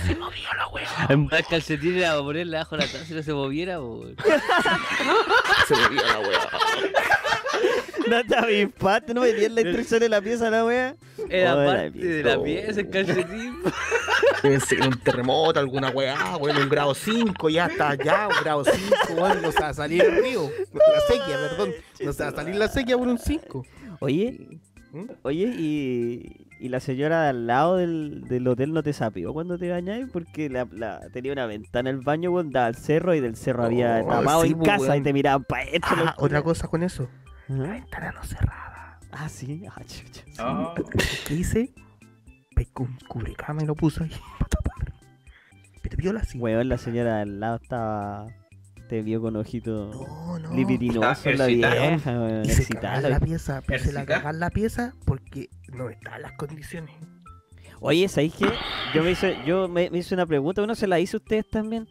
Se movió la weá. En de calcetines era para ponerle abajo la taza y no se moviera, weón. Se movió la weá. No te avispaste, no venías la instrucción de la pieza, la wea. Era Oh, la parte de la pieza. el calcetín. Pensé que un terremoto, alguna weá, weón, un grado 5, ya está allá, un grado 5, weón, no se va a salir el río. La sequía, perdón. No se va a salir la sequía por un 5. Oye, ¿Mm? oye, y, y la señora de al lado del, del hotel no te sapió cuando te bañáis porque la, la- tenía una ventana en el baño, weón, daba al cerro y del cerro había Oh, tapado sí, en pues, casa y te miraban para adentro. Ah, otra cosa con eso. La ventana no cerrada. Ah, sí. Ah, chucha. Ah, ¿Qué hice? pescó un cubrecama y lo puso ahí para tapar. Pero viola así. Weón, la señora al lado estaba. Te vio con ojito No, no. libidinoso la excitada. vieja, weón. Y se la la pieza, pero se la en la pieza porque no estaban las condiciones. Oye, ¿sabéis qué? Yo me hice, yo me, me hice una pregunta, ¿uno se la hizo a ustedes también?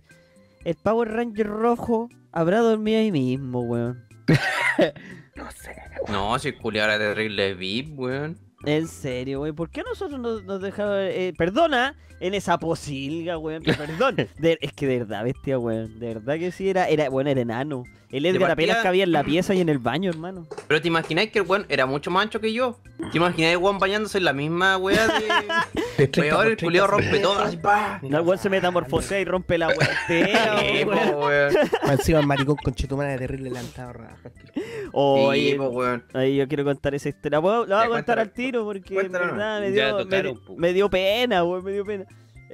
¿El Power Ranger rojo habrá dormido ahí mismo, weón? No sé. No, si era terrible VIP, weón. En serio, weón. ¿Por qué nosotros nos, nos dejaron... eh, perdona, en esa posilga, pero Perdón. De- es que de verdad, bestia, weón. De verdad que sí, era, era bueno, era enano. El Edgar partida- apenas cabía en la pieza y en el baño, hermano. Pero te imagináis que el weón era mucho más ancho que yo. ¿Te imagináis el weón bañándose en la misma weá de. Weón, el culiao rompe todo. Así, pa. No, el weón se metamorfosea y rompe la weá entera. Encima el maricón con chetumana de terrible lantado raja. Oye, Sí, po, weón. Ahí yo quiero contar esa historia. ¿Puedo- La voy a contar al tiro porque en verdad me dio, me dio pena, weón, me dio pena.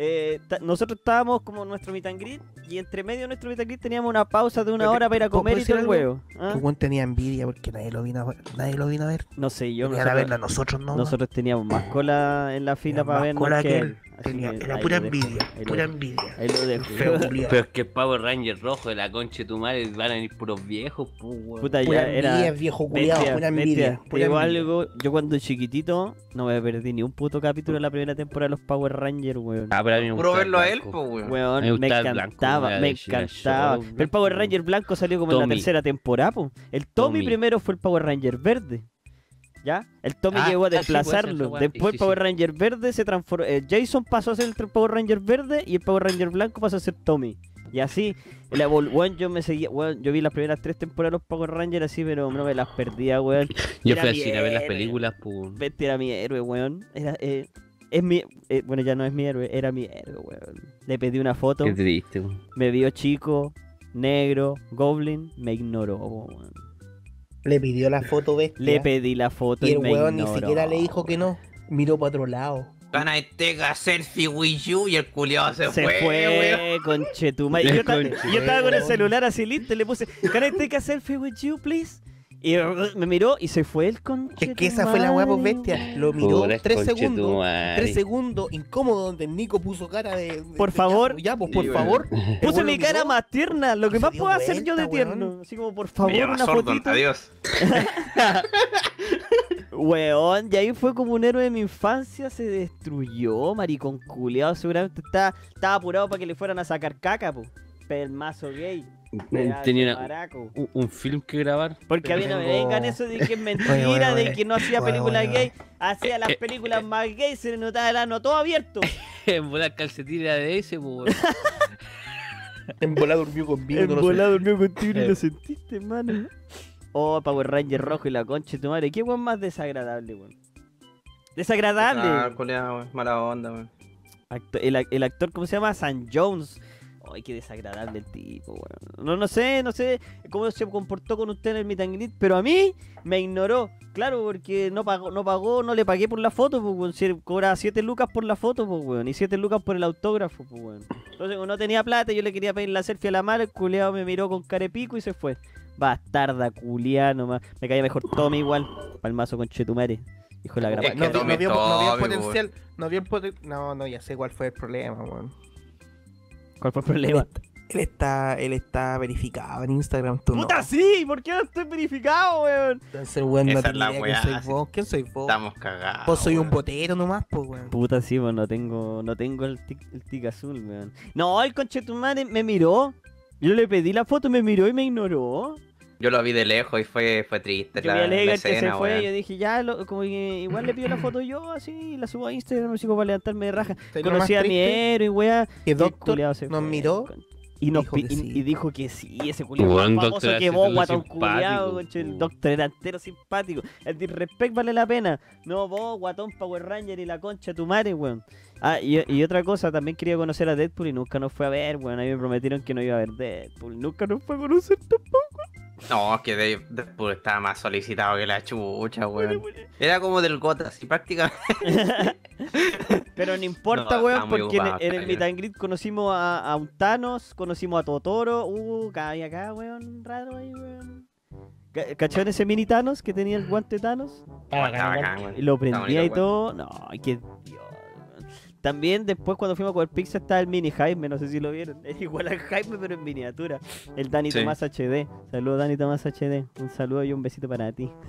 Eh, ta- nosotros estábamos como en nuestro meet and greet y entre medio de nuestro meet and greet teníamos una pausa de una Pero, hora para ir a ¿puedo comer y todo el huevo. ¿ah? Weón tenía envidia porque nadie lo vino a ver. Nadie lo vino a ver. No sé, yo Venía a nosotros, verla nosotros no. nosotros teníamos más cola en la fila para vernos cola que que él. él. Así Tenía- que Era pura dejo, envidia. lo Pura envidia. Ahí lo dejo. Feo. Pero es que el Power Ranger rojo de la concha de tu madre van a venir puros viejos, pues, weón. Puta, Pura ya era... envidia, viejo. Bestia, Pura envidia. Pura digo envidia. algo, yo cuando chiquitito no me perdí ni un puto capítulo de la primera temporada de los Power Rangers, weón. Ah, pero a mí me Puro verlo a él, blanco. po, weón. Weón, Me blanco, encantaba, me encantaba. Pero el Power. Ranger blanco salió como en la tercera temporada, po. El Tommy, Tommy. primero fue el Power Ranger verde. ¿Ya? El Tommy Ah, llegó a sí, desplazarlo. Después Sí, el Power sí. Ranger verde se transformó. eh, Jason pasó a ser el Power Ranger verde y el Power Ranger blanco pasó a ser Tommy. Y así, evol- weón, yo me seguía, weón, yo vi las primeras tres temporadas de los Power Rangers así, pero no me las perdía, weón. Yo Era fui al cine a ver las películas. Bestia era mi héroe, weón. Era, eh, es mi, eh, bueno, ya no es mi héroe, era mi héroe, weón. Le pedí una foto, Qué triste, weón. me vio chico, negro, goblin, me ignoró, weón. Le pidió la foto bestia. Le pedí la foto Y y, el me weón ni siquiera le dijo que no. Miró para otro lado. Gana Tega selfie with you y el culiao se, Se fue, fue, weón. conchetumare. Y yo, estaba con el celular así listo y le puse, Can I take a selfie with you, please? Y me miró y se fue el conche. Es que esa fue la pues bestia. Lo miró tres segundos. Tres segundos incómodo donde Nico puso cara de. de- Por de- favor. Ya, pues por favor. Puse mi cara más tierna, lo que más puedo hacer yo de tierno. weón. Así como, por Me favor, llama una sordo, fotito. adiós. Weón, y ahí fue como un héroe de mi infancia, se destruyó, maricón culeado. Seguramente estaba, estaba apurado para que le fueran a sacar caca, po. Pelmazo gay. Pedazo Tenía una- un, un film que grabar. Porque a mí no me Tengo- vengan eso de que es Oye, mentira, oye, de que no hacía películas gay. Hacía Eh, las eh, películas más gay, se le notaba el ano todo abierto. En volar calcetín era de ese, pues. weón. En bola durmió conmigo. En no lo sé. volado dormió contigo y Eh. lo sentiste, hermano. Oh, Power Ranger rojo y la concha de tu madre. ¿Qué weón más desagradable, weón? Desagradable. Ah. Mala onda, weón. Acto- el, el actor, ¿cómo se llama? San Jones. Ay, qué desagradable el tipo, weón. No, no sé, no sé cómo se comportó con usted en el meet and greet, pero a mí me ignoró. Claro, porque no pagó, no pagó, no le pagué por la foto, pues, weón. Si cobraba 7 lucas por la foto, pues, weón. Y 7 lucas por el autógrafo, pues, weón. Entonces, como no tenía plata, yo le quería pedir la selfie a la mala, el culeado me miró con carepico y se fue. Bastarda, culiá, nomás. Me caía mejor Tommy igual. Palmazo con Chetumare. Hijo de la Es grapa. que No, no vio, no vio Tommy, potencial. No vio el poten- No, no, ya sé cuál fue el problema, weón. ¿Cuál fue el problema? Él está, él está verificado en Instagram, tú no. ¡Puta, sí! ¿Por qué no estoy verificado, weón? Entonces weón no Esa es tiene la weá, soy vos. ¿Quién soy vos? Estamos cagados. Vos soy un weón. botero nomás, pues, weón. Puta, sí, pues no tengo, no tengo el tic, el tic azul, weón. No, el conchetumare me miró. Yo le pedí la foto, me miró y me ignoró. Yo lo vi de lejos y fue, fue triste Yo la, vi a la Legar que se fue, weón. yo dije, ya, lo- como que igual le pido la foto yo, así, la subo a Instagram, así como para levantarme de raja. ¿Sabes lo más Conocí a mi héroe, weá. Que y el Doctor nos fue, miró y, nos dijo y- sí. y dijo que sí, ese culiao Weón, más Doctor famoso que vos, guatón conche, el. Doctor era entero simpático. El disrespect vale la pena. No, vos, guatón Power Ranger y la concha de tu madre, weón. Ah, y, y otra cosa, también quería conocer a Deadpool y nunca nos fue a ver, weón. A mí me prometieron que no iba a ver Deadpool. Nunca nos fue a conocer tampoco. No, es que Dave- Deadpool estaba más solicitado que la chucha, weón. Era como del Gota, así prácticamente. Pero no importa, No, weón, porque en, ocupado, en el Meet and conocimos a, a un Thanos, conocimos a Totoro. Uh, acá y acá, weón, raro ahí, weón. Ca- ¿Cacharon ese mini Thanos que tenía el guante Thanos? Bacán, Y weón. lo prendía y todo. No, Dios. También después cuando fuimos a comer pizza estaba el mini Jaime, no sé si lo vieron. Es igual al Jaime pero en miniatura. El Dani Sí. Tomás HD. Saludos Dani Tomás HD. Un saludo y un besito para ti.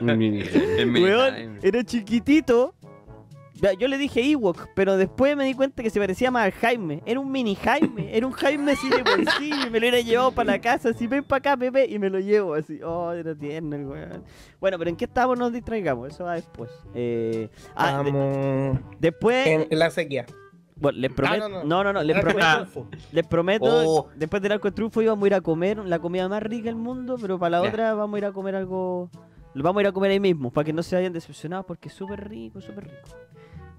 El mini Weón, era chiquitito. Yo le dije Ewok, pero después me di cuenta que se parecía más al Jaime. Era un mini Jaime, era un Jaime así de bolsillo. y me lo hubiera llevado para la casa, así ven para acá, Pepe, y me lo llevo así. Oh, era tierno el weón. Bueno, pero ¿en qué estábamos? Nos distraigamos, eso va después. Eh, ah, de- después, en, la sequía. bueno, les prometo, Ah, no, no, no. no, no, les de prometo, les prometo, Oh. después del arco de íbamos a ir a comer la comida más rica del mundo, pero para la otra vamos a ir a comer algo, lo vamos a ir a comer ahí mismo, para que no se vayan decepcionados porque es súper rico, súper rico.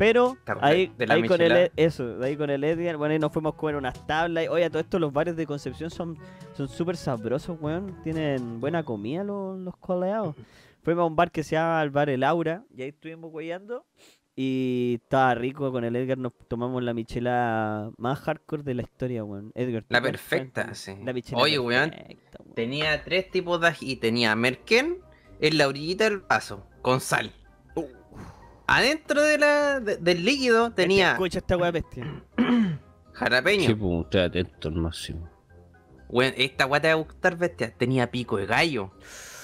Pero ahí, de ahí con el. Ed- eso, ahí con el Edgar, bueno, ahí nos fuimos a comer unas tablas. y, Oye, todo esto los bares de Concepción son son súper sabrosos, weón. Tienen buena comida los, los coleados. Fuimos a un bar que se llama el bar El Aura y ahí estuvimos hueando. Y estaba rico con el Edgar, nos tomamos la michela más hardcore de la historia, weón. Edgar. ¿tú La perfecta, sí. La michela Oye, weón, perfecta, weón. Tenía tres tipos de ají. Tenía merquén en la orillita del vaso, con sal. Adentro de la, de- del líquido tenía Escucha esta weá bestia. jalapeño. Sí, pues, estoy atento al máximo. Weón, esta guata de gustar bestia. Tenía pico de gallo.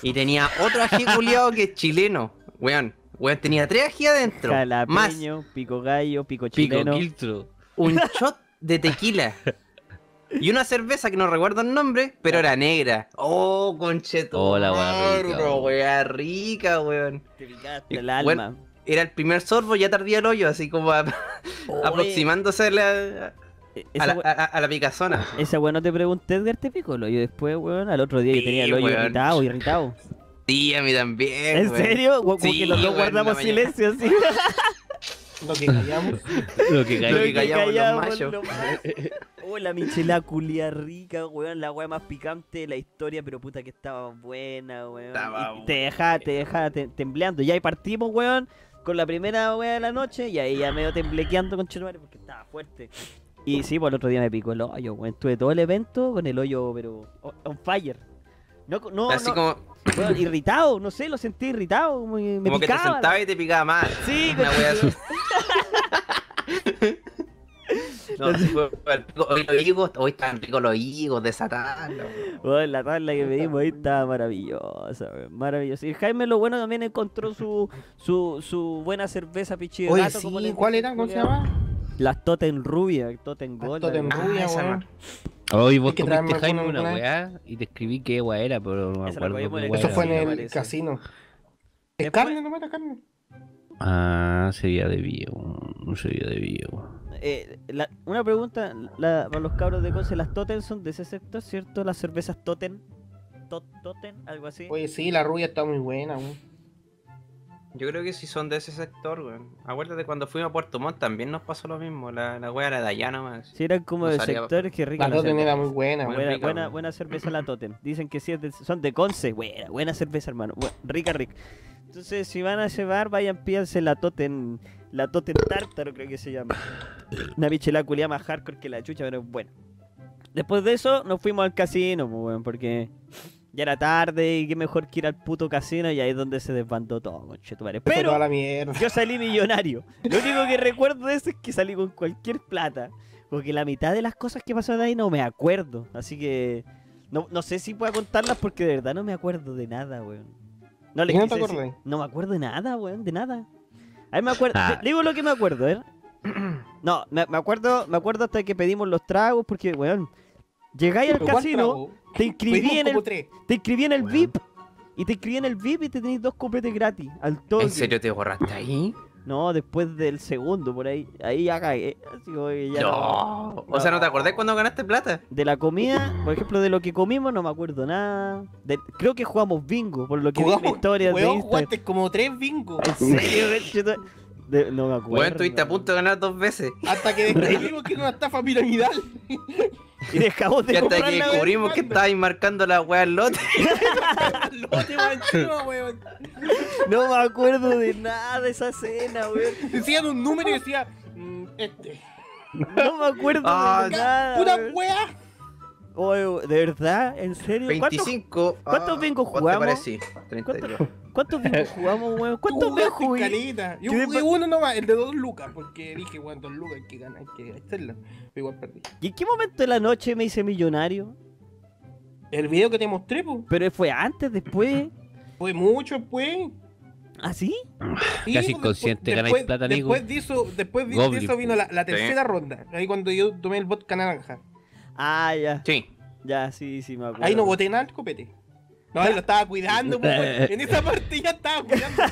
Y tenía otro ají culiado que es chileno. Weón, weón, tenía tres ají adentro. Más Jalapeño, pico gallo, pico Pico chileno. Quiltro. un shot de tequila. Y una cerveza que no recuerdo el nombre, pero era negra. Oh, concheto. Oh, la weá rica, weá rica, weón. Te picaste el bueno, alma. Era el primer sorbo, ya tardía el hoyo, así como a- aproximándose a la, a, la, we- a- a la picazona. Esa weón no te pregunté, Edgar, te picó el hoyo después, weón. Al otro día yo Sí, tenía el hoyo weón. irritado, irritado. Sí, a mí también. ¿En weón. serio? Como Sí, que los dos guardamos silencio así. Lo que callamos. Lo que Lo cayó. que callamos los machos. lo más. Oh, la michela culia rica, weón. La weá más picante de la historia, pero puta que estaba buena, weón. Estaba Y te dejaba, te dejaba te- tembleando. Ya ahí partimos, weón, con la primera weá de la noche. Y ahí ya medio temblequeando con Chetumare porque estaba fuerte. Y sí, pues el otro día me picó el hoyo, weón. Estuve todo el evento con el hoyo, pero on- fire. No, no, Así no, como, irritado, no sé, lo sentí irritado, como que me como que te picaba. sentabas y te picaba más. Sí, Una wea. No, Hoy los higos, hoy están ricos los higos de Satán. Weón, la tabla que pedimos ahí estaba maravillosa, maravillosa. Y Jaime lo bueno también encontró su, su, su buena cerveza pichi de Oye, gato, como sí, le ¿cuál era? ¿Cómo se llama? Las Totem Rubia, Totem Las Gold. Totem. Rubia, Ah, esa weón. Hoy vos comiste Jaime una weá y te escribí qué weá era, pero no me Esa la acuerdo Eso fue en el casino. ¿Es carne? ¿No era carne? Ah, sería de. No sería de viejo. Eh, la- una pregunta la- para los cabros de Conce, las Totem son de ese sector, ¿cierto? Las cervezas Totem. Tot- Totem, algo así. Oye, sí, la rubia está muy buena, weón. Yo creo que sí son de ese sector, weón. Acuérdate cuando fuimos a Puerto Montt también nos pasó lo mismo. La, la wea era de allá nomás. Si eran como de sectores que rica La cerveza. era muy buena, Muy weón. Buena, rica, buena, buena cerveza la Totem. Dicen que sí es de- son de Conce. Buena, buena cerveza, hermano. Rica, rica. Entonces, si van a ese bar, vayan, pídanse la Totem. La Totem Tártaro, creo que se llama. Una bichela culia más hardcore que la chucha, pero es buena. Después de eso, nos fuimos al casino, pues, porque ya era tarde y qué mejor que ir al puto casino y ahí es donde se desbandó todo, conchetumare. Pero toda la mierda. yo salí millonario. Lo único que recuerdo de eso es que salí con cualquier plata. Porque la mitad de las cosas que pasaron ahí no me acuerdo. Así que no, no sé si puedo contarlas porque de verdad no me acuerdo de nada, weón. No ¿Y no te? No me acuerdo de nada, weón, de nada. A ver, me acuerdo. Ah. Digo lo que me acuerdo, ¿eh? No, me, me acuerdo, me acuerdo hasta que pedimos los tragos porque, weón, llegáis al ¿Pero cuál casino, te inscribí en el tres. te inscribí en el Weón. VIP y te inscribí en el VIP y te tenéis dos copetes gratis al toque. ¿En serio te borraste ahí? No, después del segundo, por ahí. Ahí ya cagué. Así como que ya No. O sea, ¿no te acordás cuando ganaste plata? De la comida, por ejemplo, de lo que comimos, no me acuerdo nada. De- creo que jugamos bingo, por lo que vi en historias de Instagram. jugaste como tres bingos. ¿En serio? De- No me acuerdo. Weón, estuviste a punto de ganar dos veces. Hasta que descubrimos que era una estafa piramidal. Y dejamos de Y hasta que descubrimos que estabas marcando la weá al lote. Lote manchino, weón. No me acuerdo de nada de esa cena, weón. Decían un número y decía, mm, este. No me acuerdo Ah, de nada. Puta weón. weá. Oye, ¿De verdad? ¿En serio? ¿Cuántos- 25. cuántos ah, bingos ¿cuánto jugamos? te parecí? 32. ¿Cuántos bingos jugamos, weón? ¿Cuántos jugaste jugué? Yo jugué uno nomás, el de dos lucas, porque dije, weón, dos lucas hay que ganar, hay que hacerla. Pero igual perdí. ¿Y en qué momento de la noche me hice millonario? El video que te mostré, pues, ¿Pero fue antes, después? fue mucho, pues. ¿Ah, sí? Sí, Casi inconsciente, después- ganáis plata, Nico. Después de eso, después de, eso vino la, la tercera ronda. Ahí cuando yo tomé el vodka naranja. Ah, ya. Sí. Ya, sí, sí, me acuerdo. Ahí no boté nada el copete. No, ahí lo estaba cuidando, pues. En esa parte ya estaba cuidando.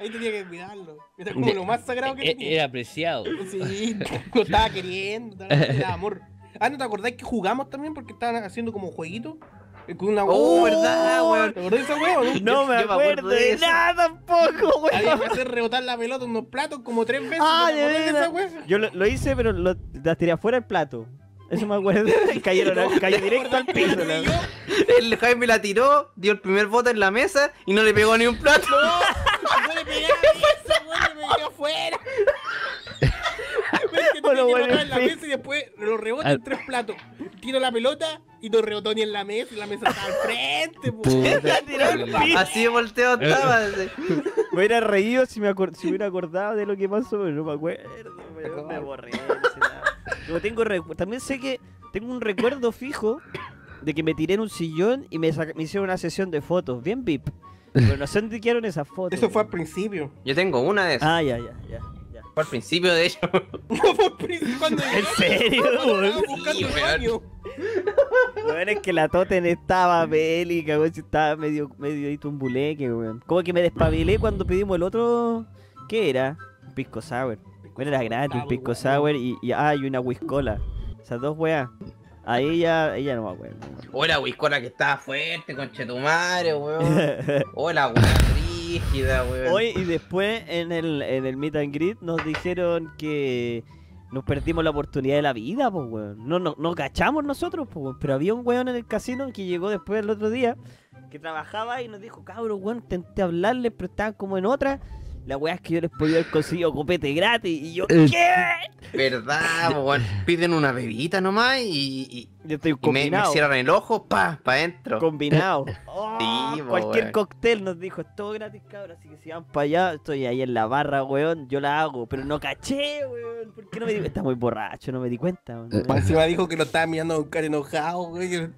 Ahí tenía que cuidarlo. Era como lo más sagrado que E- tenía. Era apreciado. Sí, lo estaba queriendo, era amor. Ah, ¿no te acordás que jugamos también porque estaban haciendo como jueguitos? Eh, Con una Oh, ¡Oh! ¿verdad, weón? ¿Te acordás de esa weón? No Yo- me yo me acuerdo acuerdo de nada tampoco, Había weón. que hacer rebotar la pelota en unos platos como tres veces. Ah, ¿te de de esa? Yo lo, lo hice, pero lo, la tiré afuera del plato. Eso me acuerdo. Y cayeron, cayó directo al piso. la- El Jaime la tiró, dio el primer bote en la mesa y no le pegó ni un plato. no le pegaba esa weón, le pegué afuera. Pero es que Bueno, bueno, en la mesa y después lo rebota Ah. en tres platos. Tiro la pelota y no rebotó ni en la mesa y la mesa estaba al frente. Puta. tiró al piso. Así de volteado estaba. Me hubiera reído si me, si hubiera acordado de lo que pasó, pero no me acuerdo. weón, Me borré. Tengo También sé que tengo un recuerdo fijo de que me tiré en un sillón y me, me hicieron una sesión de fotos, bien VIP. Pero no sé dónde quedaron esas fotos. Eso fue al principio. Yo tengo una de esas. Ah, ya, ya, ya. ya. Fue al principio de ello. No fue al principio cuando ¿En serio, buscando baño. Weón, es que la Toten estaba bélica, weón, estaba medio, medio ahí tumbuleque, weón. Como que me despabilé cuando pedimos el otro. ¿Qué era? Pisco sour. Bueno, era gratis, un pisco sour y, y, ah, y una whiskola. Esas dos weas. Ahí ya, ella no me acuerdo. O la whiskola que estaba fuerte, conchetumare, weón. O la weá rígida, weón. Hoy y después en el, en el Meet and Greet nos dijeron que nos perdimos la oportunidad de la vida, pues weón. No, no, no cachamos nosotros, pues weón. Pero había un weón en el casino que llegó después el otro día que trabajaba y nos dijo, cabrón, weón, intenté hablarles, pero estaban como en otra. La weá es que yo les podía haber conseguido copete gratis. Y yo, Eh. ¿qué? Verdad, weón. Piden una bebita nomás y, y- Yo estoy y me, me cierran el ojo, pa, pa adentro. Combinado. Oh, Sí, cualquier weón. cóctel nos dijo, es todo gratis, cabrón. Así que si van para allá, estoy ahí en la barra, weón. Yo la hago, pero no caché, weón. ¿Por qué no me di Está muy borracho, no me di cuenta, weón. Más Encima dijo que lo estaba mirando con cara enojado, güey.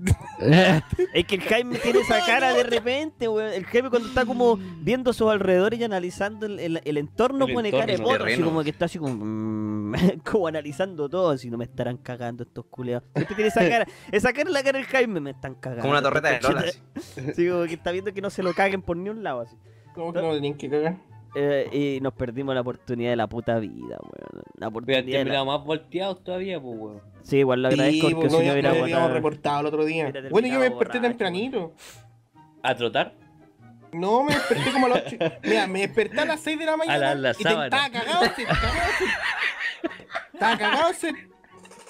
Es que el Jaime tiene esa cara de repente, weón. El Jaime cuando está como viendo a sus alrededores y analizando el, el- el entorno El pone cara de poto, así como que está así como, como analizando todo, así no me estarán cagando estos culeados. Siempre tiene esa cara, esa cara es la cara del Jaime, me están cagando. Como una torreta de Lola. así. Sí, como que está viendo que no se lo caguen por ni un lado, así. ¿Cómo que no tienen que cagar? Eh, y nos perdimos la oportunidad de la puta vida, weón. La oportunidad de la- más volteados todavía, pues, weón. Sí, igual lo agradezco Sí, porque pues, no, si no hubiera no habíamos votado. reportado el otro día. Bueno, yo me desperté borracho, tempranito. ¿A trotar? No, me desperté como a las 8. Mira, me desperté a las 6 de la mañana. A la- la y te- estaba cagado, se- cagado, se- Estaba cagado, se-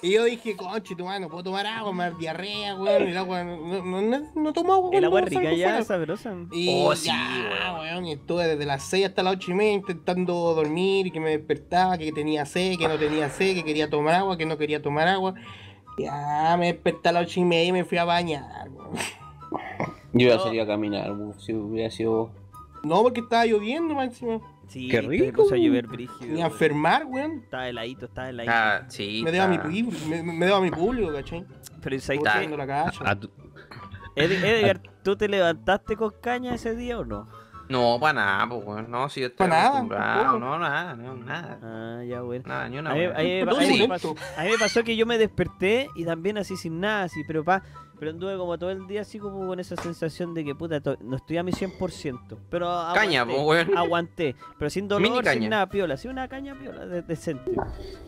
Y yo dije, conche, tu mano, no puedo tomar agua, me da diarrea, weón. El agua, no, no, no, no tomo agua. El agua rica ya, sabrosa. Y Oh, sí, ya, weón. weón, y estuve desde las 6 hasta las 8 y media intentando dormir, y que me despertaba, que tenía sed, que no tenía sed, que quería tomar agua, que no quería tomar agua. Ya me desperté a las 8 y media y me fui a bañar, weón. Yo iba No. a caminar, si hubiera sido... No, porque estaba lloviendo, máximo. Sí, Qué rico, puso a llover Me brígido. a weón. enfermar, weón. Estaba heladito, estaba heladito. Ah, sí. Me debo a mi está- público, me, me debo a mi público, ¿cachai? Pero haciendo la tu- Ed- Edgar, ¿tú te levantaste con caña ese día o no? No, para nada, pues, weón. No, si yo estoy Pa' nada, acostumbrado. No, nada, no, nada. Ah, ya, bueno. Nada, ni una A mí, weá. a mí me- Todo a mí me violento. pasó, a mí me pasó que yo me desperté y también así sin nada, así, pero pa, pero anduve como todo el día así como con esa sensación de que puta, no estoy a mi 100%, pero aguanté, Caña, pues, weón. aguanté, pero sin dolor, Mini sin nada, piola, así una caña piola, de- decente.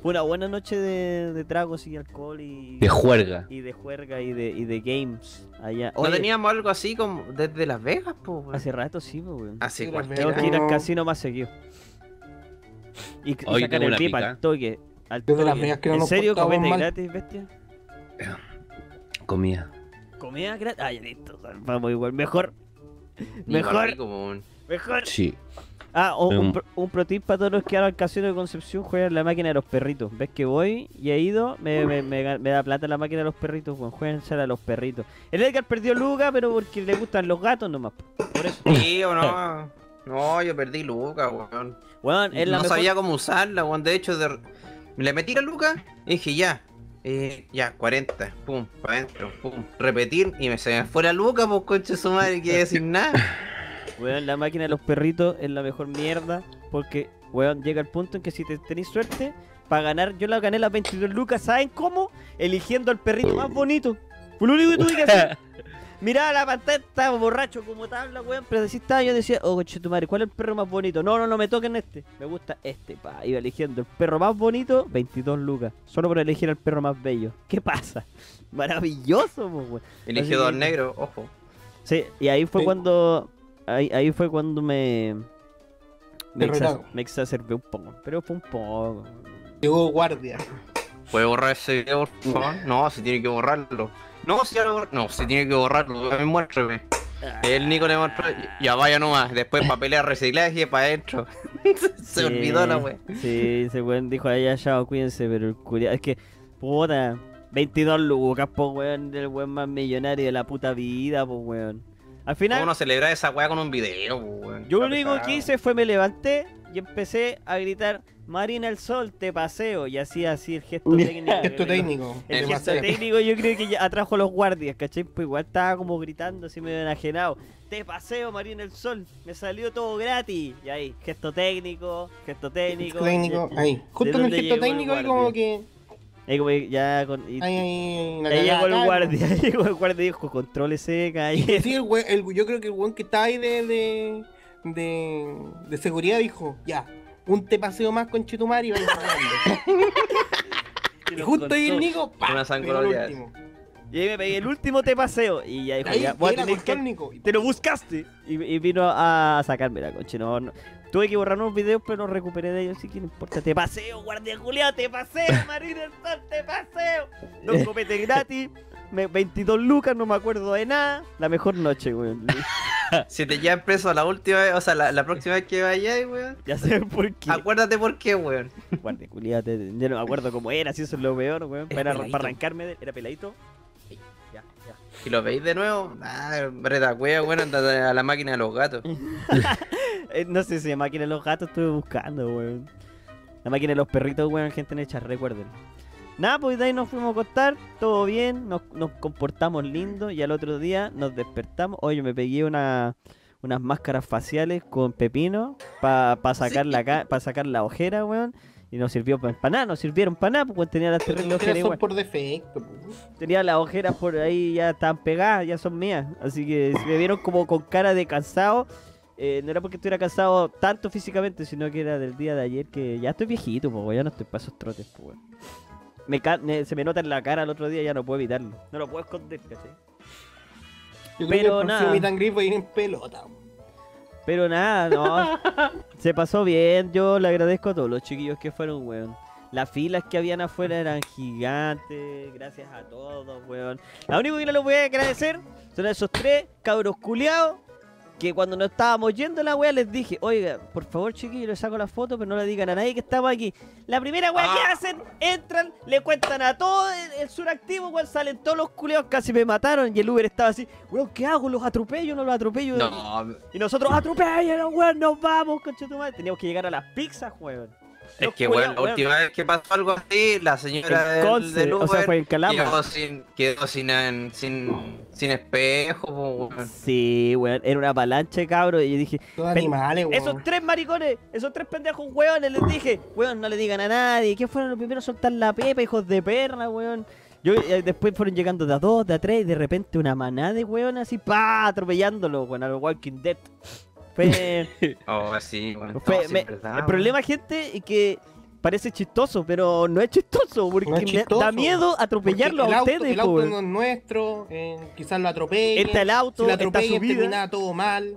Fue una buena noche de, de tragos y alcohol y de juerga. y de juerga y de, y de games allá. ¿No Oye, teníamos algo así como desde Las Vegas, pues, hace rato sí, pues, weón. Así Sí, Las cualquiera. Tengo que ir al No. casino más seguido. Y, y Hoy sacar el pica. al toque. Al Desde Las toque. Vegas que no ¿En serio? ¿Comete mal. gratis, bestia? Comida. ¿Comida gratis? Ay, listo. Vamos igual. Mejor. Mejor. Mejor. Sí. Ah, o- un, pro- un pro tip para todos los que van al casino de Concepción juegan la máquina de los perritos. Ves que voy y he ido, me, me, me ga- me da plata la máquina de los perritos, weón. Jueguen a los perritos. El Edgar perdió Luca, pero porque le gustan los gatos nomás. po. Por eso. Sí o no. No, yo perdí Lucas, weón. Weón, es la no mejor- sabía cómo usarla, weón. De hecho, de... le metí la Lucas y dije ya. Eh, ya, 40, pum, para adentro, pum, repetir y me se me fue la Lucas, pues conche su madre, que sin nada. Weón, la máquina de los perritos es la mejor mierda. Porque, weón, llega el punto en que si te tenéis suerte, para ganar, yo la gané las 22 lucas, ¿saben cómo? Eligiendo al perrito más bonito. Fue lo único que tuve que hacer. Miraba la pantalla, estaba borracho como tabla, weón. Pero decía, estaba, yo decía, oh, coche tu madre, ¿cuál es el perro más bonito? No, no, no me toquen este. Me gusta este, pa. Iba eligiendo el perro más bonito, 22 lucas. Solo por elegir al perro más bello. ¿Qué pasa? Maravilloso, po, weón. Eligió Así dos que- negros, ojo. Sí, y ahí fue Sí. cuando. Ahí, ahí fue cuando me. Me, Te exa- retaron. me exacerbé un poco. Pero fue un poco. Llegó guardia. ¿Puede borrar ese video, por favor? No, se tiene que borrarlo. No, si borró. No, se tiene que borrarlo. Muéstrame. El Nico le mostró. Ya vaya nomás. Después papel de reciclaje para adentro. se Sí, olvidó la wea. Sí, ese weón dijo ahí ya, chao, cuídense, pero el culiao. Es que, puta. 22 lucas, po weón. El weón más millonario de la puta vida, po weón. Al final. ¿Cómo no celebrar esa weá con un video, po, weón? Yo lo único que hice fue me levanté y empecé a gritar Marina el Sol, te paseo. Y hacía así el gesto técnico. que Gesto técnico. El El gesto técnico yo creo que ya atrajo a los guardias, ¿cachai? Pues igual estaba como gritando así medio enajenado. Te paseo, Marina el Sol, me salió todo gratis. Y ahí, gesto técnico, gesto técnico. Gesto técnico. Ahí. Justo en el gesto el técnico y guardia? como que. Ahí como que ya con... y- Ahí, ahí, ahí llegó el guardia, ahí llegó el guardia y dijo, contrólese, calle. Sí, el we- el- yo creo que el weón que está ahí de, de, de, de seguridad dijo, ya, un te paseo más con Chetumari y vaya pagando. y justo ahí el Nico, pa, Una el último. Y ahí me pegué el último te paseo. Y ya dijo, Ahí ya, voy a tener que... Te lo buscaste. Y, y vino a sacarme la coche. No, no. Tuve que borrar unos videos, pero los recuperé de ellos, así que no importa. Te paseo, guardia Julián, te paseo, Marina del Sol, te paseo. Dos copetes gratis, me- 22 lucas, no me acuerdo de nada. La mejor noche, weón. Si te llevan preso la última vez, o sea, la, la próxima vez que vayas, weón. Ya sé por qué. Acuérdate por qué, weón. Guardia Julián, te- yo no me acuerdo cómo era, si eso es lo peor, weón. Era Para, para arrancarme, de- era peladito. Ya, ya. Si lo veis de nuevo, ah, breta cueva, weón, andate a la máquina de los gatos. Eh, no sé si la máquina de los gatos estuve buscando, weón. La máquina de los perritos, weón, gente en recuerden. Nada, pues de ahí nos fuimos a acostar, todo bien, nos, nos comportamos lindo y al otro día nos despertamos. Oye, me pegué una, unas máscaras faciales con pepino para sacar, la ca- pa sacar la ojera, weón. Y nos sirvió para nada, nos sirvieron para nada, pues tenía las terribles ojeras son igual. por defecto. Tenía las ojeras por ahí, ya estaban pegadas, ya son mías. Así que si me vieron como con cara de cansado, eh, no era porque estuviera cansado tanto físicamente, sino que era del día de ayer que ya estoy viejito, pues ya no estoy para esos trotes, pues weón. Me, ca- me- Se me nota en la cara el otro día, ya no puedo evitarlo. No lo puedo esconder, ¿cachai? Yo creo Pero que el nada. va a ir en pelota. Pero nada, no. se pasó bien. Yo le agradezco a todos los chiquillos que fueron, weón. Las filas que habían afuera eran gigantes. Gracias a todos, weón. Lo único que no les voy a agradecer son esos tres cabros culiados. Que cuando nos estábamos yendo la wea les dije, oiga, por favor chiquillos, les saco la foto, pero no le digan a nadie que estamos aquí. La primera wea que Ah. hacen, entran, le cuentan a todo el, el suractivo, weón, salen todos los culiados, casi me mataron. Y el Uber estaba así, weón, ¿qué hago? ¿Los atropello? ¿No los atropello? No, Y nosotros, atropellan, weón, nos vamos, conchetumadre. Teníamos que llegar a las pizzas, weón. Es que, weón, la última vez que pasó algo así, la señora En del, del o sea, Uber fue en Calama. quedó sin, quedó sin, en- sin, sin espejo, weón. Sí, weón, era una avalancha, cabro. Y yo dije, animales, weón. esos tres maricones, esos tres pendejos, weones, les dije, weón, no le digan a nadie. ¿Quién fueron los primeros a soltar la pepa, hijos de perra, weón? Yo, eh, después fueron llegando de a dos, de a tres, y de repente una manada de weón así, pa, atropellándolo, weón, a los Walking Dead. Fue, Oh, sí, weón. Fue- me- el problema, gente, es que parece chistoso, pero no es chistoso, porque No es me chistoso. da miedo atropellarlo Porque el a auto- ustedes, El auto no es nuestro, eh, quizás lo atropellen. Está el auto, si lo está su vida. termina todo mal.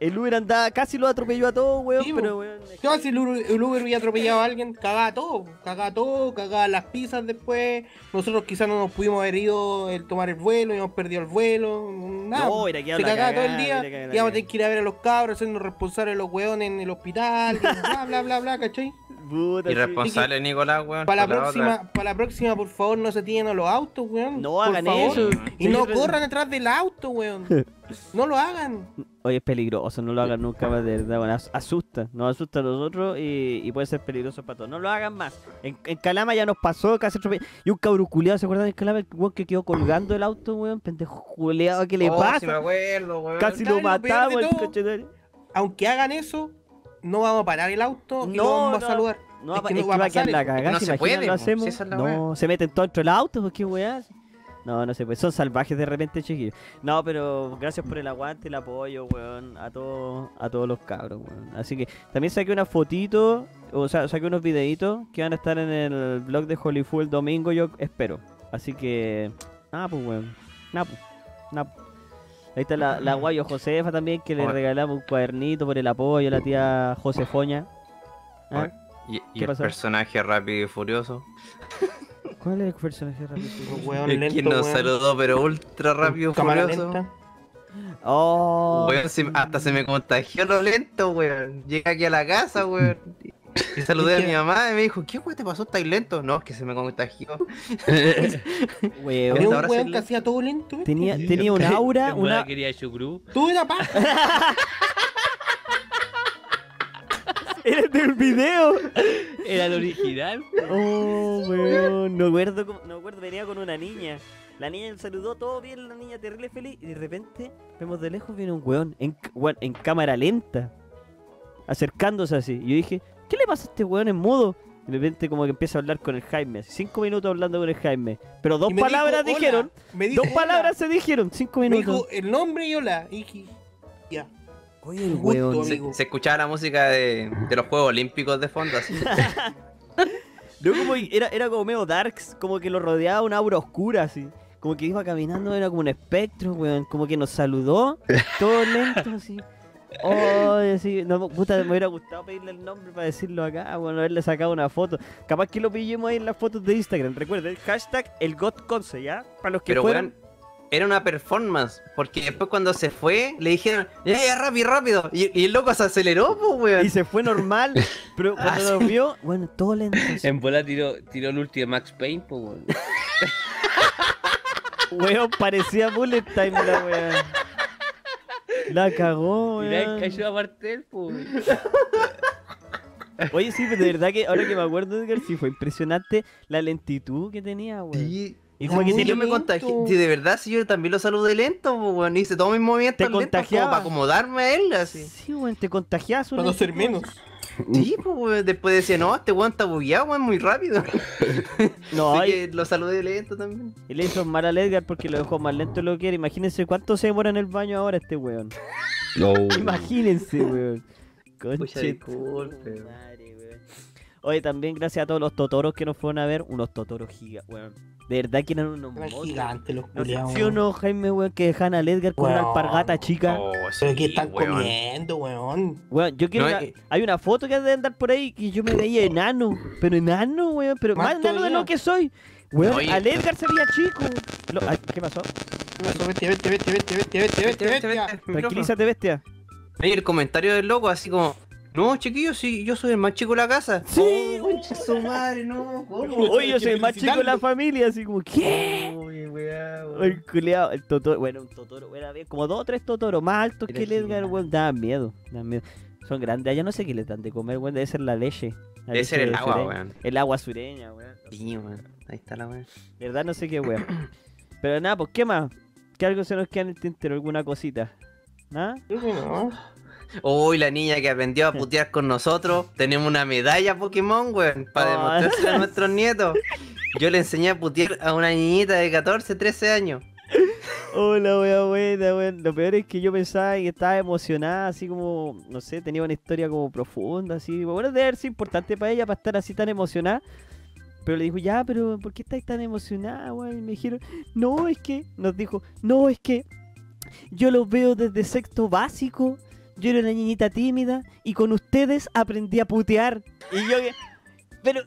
El Uber andaba, casi lo atropelló a todos, weón, Sí, pero weón. es ¿Qué pasa si el Uber, el Uber hubiera atropellado a alguien? Cagaba todo, cagaba todo, cagaba las pizzas después. Nosotros quizás no nos pudimos haber ido el tomar el vuelo, hemos perdido el vuelo, nada. No, hubiera quedado Se cagaba todo el día, íbamos a tener que ir a ver a los cabros, hacernos responsables de los weones en el hospital, bla, bla, bla, bla, ¿cachai? Puta, sí. Irresponsable Nicolás, weón. Para la próxima, para la próxima, por favor, no se tiren a los autos, weón. No por hagan favor. eso. Y Sí, no pero- corran detrás del auto, weón. No lo hagan. Oye, es peligroso, no lo hagan nunca más, de verdad, bueno, as- asusta, nos asusta a nosotros y, y puede ser peligroso para todos. No lo hagan más. En, en Calama ya nos pasó, casi atropelló. Y un cabro culiado, ¿se acuerdan en Calama? El weón que quedó colgando el auto, weón, pendejo culiado, ¿qué le Oh, pasa? sí me acuerdo, weón. Casi ¿Sabes lo lo matamos, de el. Aunque hagan eso, no vamos a parar el auto y No, no vamos no. a saludar. No, Es es que no va a va a quedar la cagada, No ¿se puede, lo si hacemos. es no, se meten todo dentro del auto, pues qué weá. No, no se puede, son salvajes de repente, chiquillos. No, pero gracias por el aguante, el apoyo, weón, a todos, a todos los cabros, weón. Así que también saqué una fotito, o sea, saqué unos videitos que van a estar en el blog de Hollywood el domingo, yo espero. Así que, nada, pues, weón. Nada, pues, nada. pues. Ahí está la, la guayo Josefa también, que le Oye. regalamos un cuadernito por el apoyo a la tía Josefoña. ¿Ah? Y, y ¿Qué el pasó? personaje rápido y furioso. ¿Cuál es el personaje rápido? Weón lento, quien nos weón. saludó, pero ultra rápido furioso. lenta. Oh, Weón, se- hasta se me contagió lo lento, weón. Llegué aquí a la casa, weón. Y saludé a mi mamá y me dijo, ¿qué weón te pasó? ¿Estás lento? No, es que se me contagió. weón. Había un ahora weón que hacía todo lento. Tenía, tenía un aura, una... quería chucrú. Tú era paja. Era del video. Era el original. Oh, weón. No acuerdo, cómo- no acuerdo, venía con una niña. La niña le saludó todo bien, la niña terrible feliz. Y de repente, vemos de lejos, viene un weón en, c- weón, en cámara lenta. Acercándose así. Y yo dije, ¿qué le pasa a este weón en mudo? Y de repente como que empieza a hablar con el Jaime. así, Cinco minutos hablando con el Jaime. Pero dos Y me palabras dijo, dijeron. "Hola". Me dijo, Dos "Hola". palabras se dijeron. Cinco Me minutos. dijo el nombre y hola. Y dije. Oye, el un gusto, weón. Se, escuchaba la música de, de los Juegos Olímpicos de fondo, así. No, como que era, era como medio darks, como que lo rodeaba una aura oscura, así. Como que iba caminando, era como un espectro, weón. Como que nos saludó, todo lento, así. Oh, así, no, puta, me hubiera gustado pedirle el nombre para decirlo acá, bueno, haberle sacado una foto. Capaz que lo pillemos ahí en las fotos de Instagram. Recuerden, hashtag el GotConce, ¿ya? Para los que Pero fueron. weón, era una performance. Porque después cuando se fue, le dijeron, ya, ya, rápido, rápido. Y, y el loco se aceleró, pues, weón. Y se fue normal, pero cuando lo vio, bueno, todo lento. En bola tiró, tiró el último Max Payne, pues, weón. Weón, parecía bullet time la weón. La cagó, weón. cayó aparte de él, pues. weón. Oye, sí, pero de verdad que ahora que me acuerdo, Edgar, sí fue impresionante la lentitud que tenía, weón. Sí. Y como que yo me contagié. Sí, de verdad, sí, yo también lo saludé lento, weón. Hice todos mis movimientos Te lentos como contagiaba. para acomodarme a él, así. Sí, weón, te contagias Para no ser menos. Sí, pues, weón. Después decía, no, este weón está bugueado, weón, muy rápido. No, Así que lo saludé lento también. y le hizo mal al Edgar porque lo dejó más lento de lo que era. Imagínense cuánto se demora en el baño ahora este weón. Imagínense, weón. Conche madre, weón. Oye, también gracias a todos los totoros que nos fueron a ver. Unos totoros gigas, weón. De verdad que eran unos gigantes los culiados. ¿Sí o Jaime, weón, que dejan al Edgar con una alpargata chica? Oh, sí, Pero que están comiendo, weón. Weón, yo quiero. Hay una foto que debe andar por ahí que yo me veía enano. Pero enano, weón. Pero más, enano de lo que soy. Weón, Oye. al Edgar se veía chico. ¿Qué pasó? ¿Qué pasó? Vete, vete, vete, vete, vete, vete, vete, vete. Tranquilízate, bestia. Oye, el comentario del loco, así como, no, chiquillo, sí, yo soy el más chico de la casa. Sí, oh, concha su madre, no, ¿cómo? Oye, yo soy el más chico de la familia. Así como, ¿qué? Uy, weá, weón. El culeado, el totoro. Bueno, un totoro. Era bien, como dos o tres totoros más altos que el Edgar, weón. Daban miedo. Daban miedo. Son grandes. Allá no sé qué les dan de comer, weón. Debe ser la leche. La Debe ser el agua, sureña. weón. El agua sureña, weón. Sí, weón. Ahí está la weón. Verdad no sé qué weón. Pero nada, pues, ¿qué más? ¿Qué algo se nos queda en el tintero? ¿Alguna cosita? ¿Nada? Creo que no. Uy, la niña que aprendió a putear con nosotros. Tenemos una medalla Pokémon, weón, para demostrársela a nuestros nietos. Yo le enseñé a putear a una niñita de 14, 13 años. Hola, wea buena, weón. Lo peor es que yo pensaba que estaba emocionada, así como, no sé, tenía una historia como profunda, así. Bueno, debe sido importante para ella, para estar así tan emocionada. Pero le dijo, ya, pero ¿por qué estáis tan emocionada, weón? Y me dijeron, no, es que, nos dijo, no, es que yo los veo desde sexto básico. Yo era una niñita tímida y con ustedes aprendí a putear. Y yo, pero,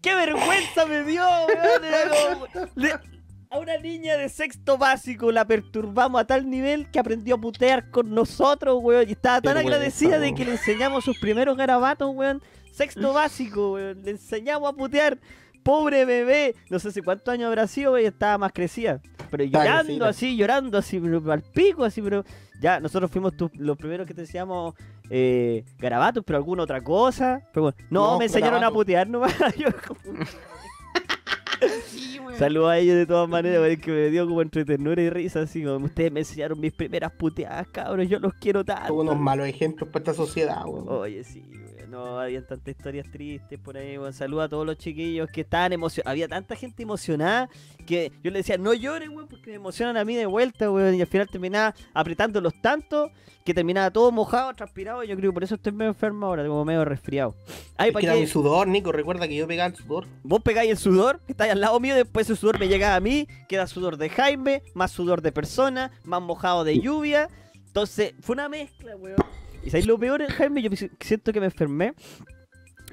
qué vergüenza me dio, weón. Era como- le- a una niña de sexto básico la perturbamos a tal nivel que aprendió a putear con nosotros, weón. Y estaba tan agradecida de que le enseñamos sus primeros garabatos, weón. Sexto básico, weón. Le enseñamos a putear. Pobre bebé. No sé hace cuántos años habrá sido, weón. Estaba más crecida. Pero llorando así, llorando así, pero al pico, así, pero. Ya, nosotros fuimos tu- los primeros que te enseñamos eh, garabatos, pero alguna otra cosa. Pero bueno, no, No, me enseñaron a putear nomás. Yo como- Saludos a ellos de todas maneras, weón, que me dio como entre ternura y risa, así como ustedes me enseñaron mis primeras puteadas, cabros, yo los quiero tanto. Son unos malos ejemplos para esta sociedad, weón. Oye, sí, weón, no, había tantas historias tristes por ahí, weón. Saludos a todos los chiquillos que estaban emocionados. Había tanta gente emocionada que yo le decía, no lloren, weón, porque me emocionan a mí de vuelta, weón. Y al final terminaba apretándolos tanto que terminaba todo mojado, transpirado. Y yo creo que por eso estoy medio enfermo ahora, como medio resfriado. Ay, Es ¿para que mi sudor, Nico. Recuerda que yo pegaba el sudor. Vos pegáis el sudor, que estáis al lado mío, después ese sudor me llega a mí, queda sudor de Jaime, más sudor de persona, más mojado de lluvia. Entonces, fue una mezcla, weón. Y sabéis lo peor, Jaime, yo si- siento que me enfermé.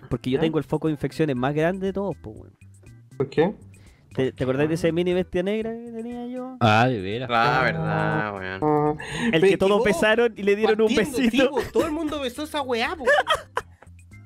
Porque yo tengo el foco de infecciones más grande de todos, pues, weón. ¿Por qué? ¿Te, te acordás de ese mini bestia negra que tenía yo? Ah, de veras. La verdad, weón. Ah, El que todos vos, besaron y le dieron un besito. todo el mundo besó esa weá, po.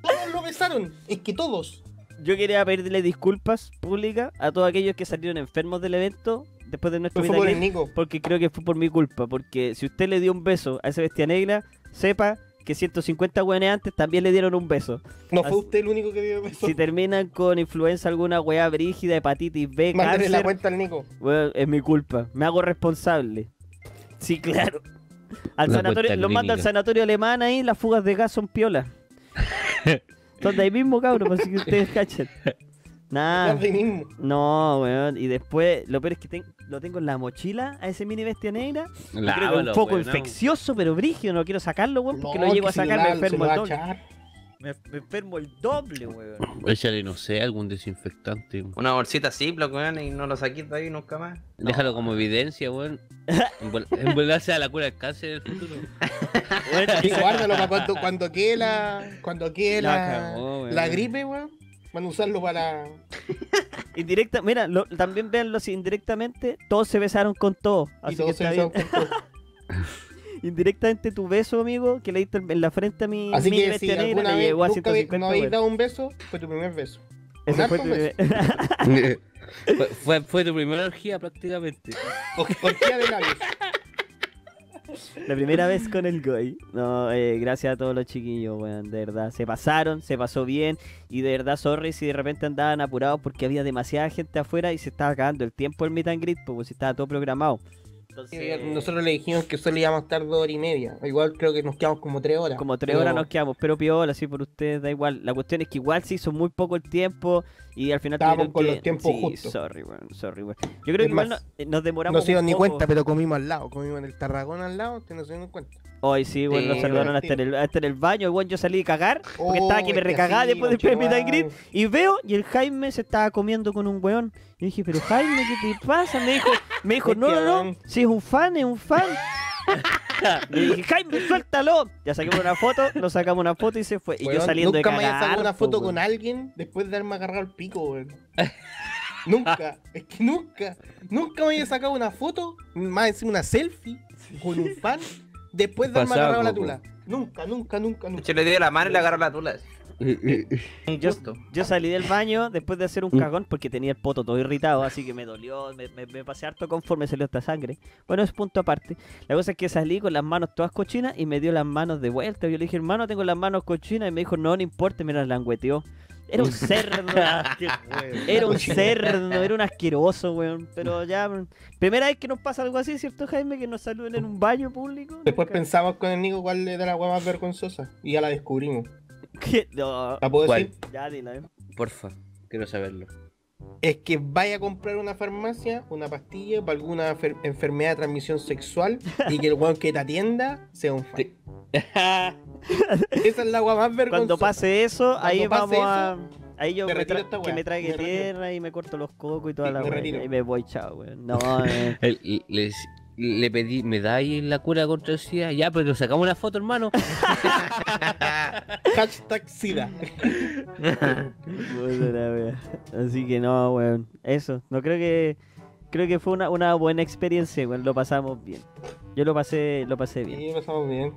Todos lo besaron. Es que todos. Yo quería pedirle disculpas públicas a todos aquellos que salieron enfermos del evento después de nuestro Fue por el Vitaclip. Nico. porque creo que fue por mi culpa. Porque si usted le dio un beso a esa bestia negra, sepa que 150 hueones antes también le dieron un beso. No Así- fue usted el único que dio beso. Si terminan con influenza alguna weá brígida, hepatitis B, Mándale la cáncer, cuenta al Nico. weón, es mi culpa. Me hago responsable. Sí, claro. Al La sanatorio, los mando al sanatorio alemán ahí, las fugas de gas son piolas. son de ahí mismo, cabrón, así que ustedes cachen. Nada. Más de mismo. No, weón. Y después, lo peor es que ten- lo tengo en la mochila a ese mini bestia negra. Creo que es un Lávalo, poco weón, infeccioso, pero brígido. No quiero sacarlo, weón, porque No, lo llego a sacar, me enfermo el doble. Me, me enfermo el doble, weón. Échale, no sé, algún desinfectante. Una bolsita Ziploc, weón, y no lo saquís de ahí nunca más. Déjalo como evidencia, weón. Envuelvarse a la cura del cáncer en el futuro. Weón, Y guárdalo para cuando, cuando quede la. Cuando quede La weón. la gripe, weón. Van a usarlo para. Indirecta, mira, lo- también véanlo así, indirectamente, todos se besaron con todo. Y que todos se bien. besaron con todo. Indirectamente tu beso, amigo, que le diste en la frente a mi Así mini que si alguna vez llegó a nunca habéis- 150 no habéis dado un beso, fue tu primer beso. Ese un fue tu beso. fue, fue, fue tu primera orgía prácticamente. Orgía de labios. La primera vez con el Goy. No, eh, gracias a todos los chiquillos, weón. De verdad, se pasaron, se pasó bien. Y de verdad, sorry si de repente andaban apurados porque había demasiada gente afuera y se estaba acabando el tiempo del meet and greet, pues si estaba todo programado. Entonces, Nosotros le dijimos que solo íbamos a estar dos horas y media. Igual creo que nos quedamos como tres horas. como tres Pero horas nos quedamos, pero piola, así por ustedes, da igual. La cuestión es que igual se hizo muy poco el tiempo y al final Estábamos con que- los tiempos sí, justos. Sorry, weón, sorry, weón. Yo creo que igual más, no- eh, nos demoramos No se dieron ni cuenta, pero comimos al lado. Comimos en el Tarragón al lado, que no se dieron cuenta. Hoy sí, bueno, nos saludaron hasta en, el, hasta en el baño, weón, yo salí a cagar, porque Oh, estaba que me es que recagaba después del and greet, conchetumare. y veo, y el Jaime se estaba comiendo con un weón. Y dije, pero Jaime, ¿qué te pasa? Me dijo, me dijo, no, no, no, si es un fan, es un fan. Le dije, Jaime, suéltalo. Ya saquemos una foto, nos sacamos una foto y se fue. Y yo saliendo nunca de me cagar. haya sacado una foto weón. con alguien después de haberme agarrado el pico, weón. nunca, es que nunca, nunca me haya sacado una foto, más encima una selfie, con un fan, después de haberme agarrado la tula. Nunca, nunca, nunca, nunca. Yo le di la mano y le agarró la tula. Yo, yo salí del baño después de hacer un Mm. cagón porque tenía el poto todo irritado, así que me dolió, me, me- me pasé harto conforme salió esta sangre. Bueno, es punto aparte. La cosa es que salí con las manos todas cochinas y me dio las manos de vuelta. Yo le dije, hermano, tengo las manos cochinas y me dijo, no, no importa, y me las langueteó. Era un cerdo, era un cerdo, era un asqueroso, weón. Pero ya, primera vez que nos pasa algo así, ¿cierto, Jaime? Que nos saluden en un baño público. Después Nunca. pensamos con el Nico cuál era la weá más vergonzosa y ya la descubrimos. ¿Qué? No, ¿La puedo ¿Cuál? decir? ya dila, eh. Porfa, quiero saberlo. Es que vaya a comprar una farmacia, una pastilla para alguna fer- enfermedad de transmisión sexual y que el weón que te atienda sea un fan. Esa es la weá más vergonzosa. Cuando pase eso, ahí Cuando vamos a. Ahí yo me que me trague me retiro. tierra y me corto los cocos y toda Sí, la weá. Y me voy, chao, weón. No, eh. El- les- le pedí, ¿me dais la cura contra el SIDA? Ya, pero sacamos una foto, hermano. Hashtag SIDA. Así que no, weón. Eso. No creo que. Creo que fue una, una buena experiencia, weón. Lo pasamos bien. Yo lo pasé, lo pasé bien. Sí, pasamos bien.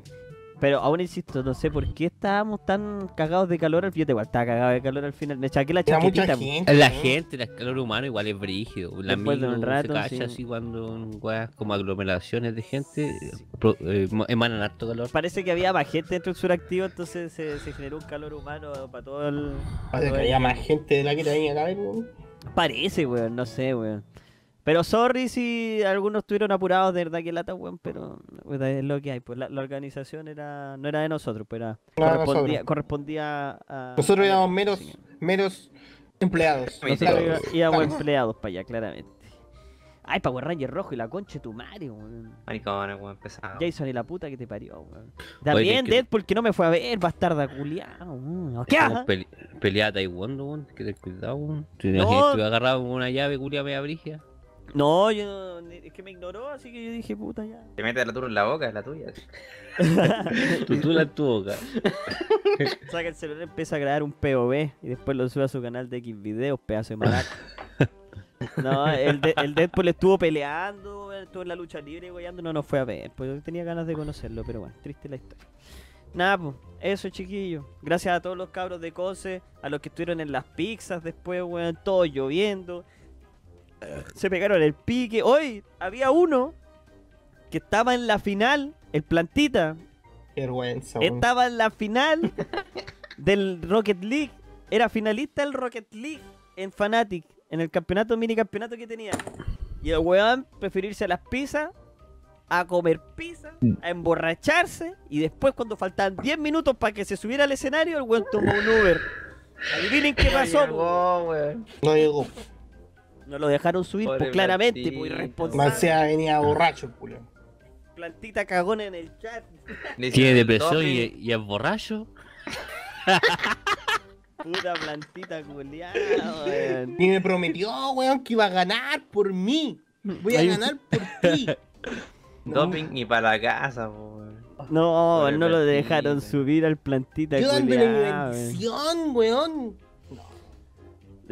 Pero aún insisto, no sé por qué estábamos tan cagados de calor al final. Igual estaba cagado de calor al final. Me chaqué la chaquetita. gente. La ¿no? gente, el calor humano igual es brígido. La Después de un rato, se cacha sí. así cuando weas como aglomeraciones de gente pro- eh, emanan harto calor. Parece que había más gente dentro del suractivo, entonces se, se generó un calor humano para todo el. Parece que había más gente de la que tenía que haber, weón. Parece, weón, no sé, weón. Pero sorry si algunos estuvieron apurados de verdad que lata, weón, pero weón, es lo que hay. Pues la, la organización era no era de nosotros, pues era, correspondía, nosotros. correspondía a. Nosotros éramos meros, meros empleados. Nosotros íbamos Claro. empleados para allá, claramente. Ay, Power Ranger rojo y la concha de tu Mario, weón. Maricones, weón, pesado. Jason y la puta que te parió, weón. También que- Deadpool que no me fue a ver, bastarda culiao. weón. ¿Qué? Como pele- pelea Taekwondo, weón. Que ten cuidado, weón. Te No. agarrado con una llave culia media brigia. No, yo es que me ignoró, así que yo dije, puta ya. Te metes la tuya en la boca, es la tuya. Tú, tú la en tu boca. Saca el celular, empieza a grabar un POV y después lo sube a su canal de X videos, pedazo de maraco. No, el, de- el Deadpool estuvo peleando, estuvo en la lucha libre, weyando, no nos fue a ver, pues yo tenía ganas de conocerlo, pero bueno, triste la historia. Nada, pues, eso chiquillos. Gracias a todos los cabros de Cose, a los que estuvieron en las pizzas después, weón, todo lloviendo. Se pegaron el pique. Hoy había uno que estaba en la final, el plantita, Qué vergüenza, estaba en la final del Rocket League. Era finalista del Rocket League en Fnatic, en el campeonato, mini campeonato que tenía. Y el weón prefirió irse a las pizzas, a comer pizza, a emborracharse. Y después, cuando faltaban 10 minutos para que se subiera al escenario, el weón tomó un Uber. Adivinen qué pasó. po. Llegó, weón. No llegó. No lo dejaron subir, Pobre pues claramente, Plantita. pues Más irresponsable. sea venía borracho, el culo. Plantita cagón en el chat. Tiene depresión y, y es borracho. Puta plantita culiada, weón. Y me prometió, weón, que iba a ganar por mí. Voy a ganar por ti. Doping ni para la casa, po, weón. No, Pobre no lo dejaron subir al plantita Yo dándole mi bendición, weón.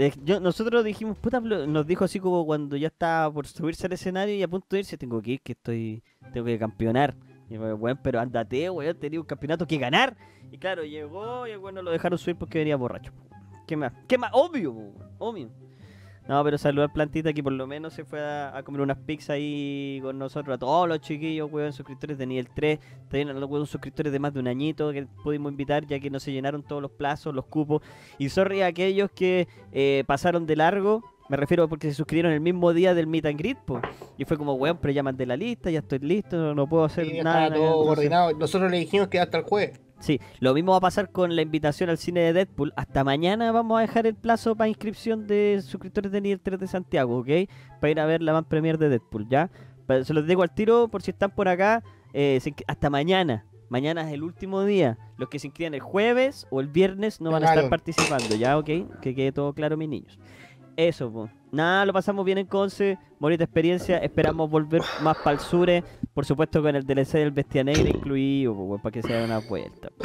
Eh, yo- nosotros dijimos, puta, nos dijo así como cuando ya estaba por subirse al escenario y a punto de irse, tengo que ir, que estoy, tengo que campeonar. Y yo, weón, pero ándate, weón, tenía un campeonato que ganar. Y claro, llegó y el weón no lo dejaron subir porque venía borracho. ¿Qué más? ¿Qué más? Obvio, obvio. No, pero saludó al plantita que por lo menos se fue a, a comer unas pizzas ahí con nosotros, a todos los chiquillos, weón, suscriptores de nivel 3, también a los weón, suscriptores de más de un añito que pudimos invitar ya que no se llenaron todos los plazos, los cupos. Y sorry a aquellos que eh, pasaron de largo, me refiero porque se suscribieron el mismo día del meet and greet, po. Y fue como, weón, pero ya mandé la lista, ya estoy listo, no, puedo hacer Sí, nada. todo entonces- coordinado. Nosotros le dijimos que hasta el jueves. Sí, lo mismo va a pasar con la invitación al cine de Deadpool. Hasta mañana vamos a dejar el plazo para inscripción de suscriptores de nivel 3 de Santiago, ¿ok? Para ir a ver la van premier de Deadpool, ¿ya? Se los digo al tiro por si están por acá. eh, hasta mañana. Mañana es el último día. Los que se inscriban el jueves o el viernes no van a estar participando, ¿ya? ¿Ok? Que quede todo claro, mis niños. Eso, pues. Nada, lo pasamos bien en Conce. Bonita experiencia. Esperamos volver más para el sur. eh, Por supuesto, con el DLC del Bestia Negra incluido, po, weón, para que se haga una vuelta. po.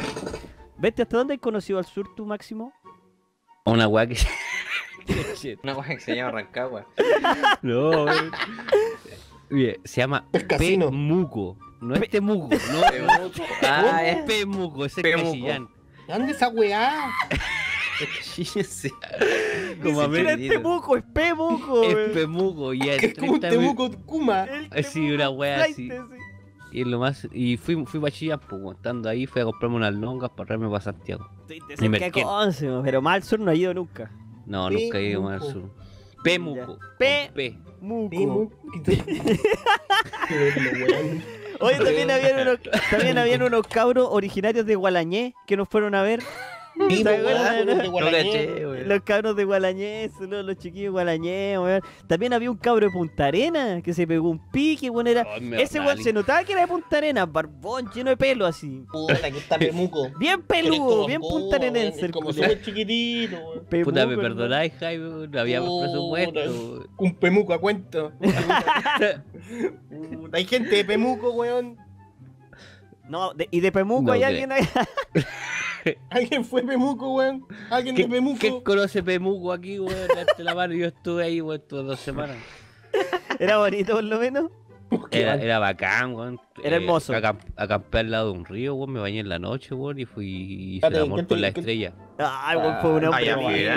Bestia, ¿hasta dónde has conocido al sur tú, Máximo? Una weá que. Una weá que se llama Rancagua. no. Oye, Se llama. Pemuco. No es Temuco, no. Pemuco. Ah, es es Pemuco, ese es. ¿Dónde esa weá? Como a Ni siquiera ver, es Temuco, es Pemuco. Es. Pemuco es como un 30 mil- Temuco Kuma. El Sí, Temuco una wea así. Y lo más. Y fui, fui para Chillán, pues, estando ahí, fui a comprarme unas longas para traerme para Santiago. Estoy de cerca pero más al sur no he ido nunca. No, nunca he ido más al Pemuco. sur. Pemuco. Pe- con P. Muco. Temuco. Qué bueno, weón. Oye, también habían unos, también habían unos cabros originarios de Gualañé que nos fueron a ver. Los cabros de Gualañés, los, los chiquillos de Gualañés, weón. También había un cabro de Punta Arena que se pegó un pique, weón. Era... Ese weón se notaba que era de Punta Arena, barbón, lleno de pelo así. Puta, que está Pemuco. Bien peludo, bien weón, el Como súper chiquitito, weón. Puta, me perdonáis, Jaime, no habíamos presupuesto. Un Pemuco a cuento. Puta, Hay gente de Pemuco, weón. No, de- y de Pemuco No hay alguien ahí. ¿Alguien fue Pemuco, weón? ¿Alguien de ¿Qué, Pemuco? ¿Qué conoce Pemuco aquí, weón? La mano, yo estuve ahí, weón, todas dos semanas. Era bonito por lo menos. Era, era bacán, weón. Era Eh, hermoso. acamp- acampé al lado de un río, weón, me bañé en la noche, weón, y fui hice Espérate, el amor ¿qué con la estrella. Ay, weón, fue un hombre. Mira.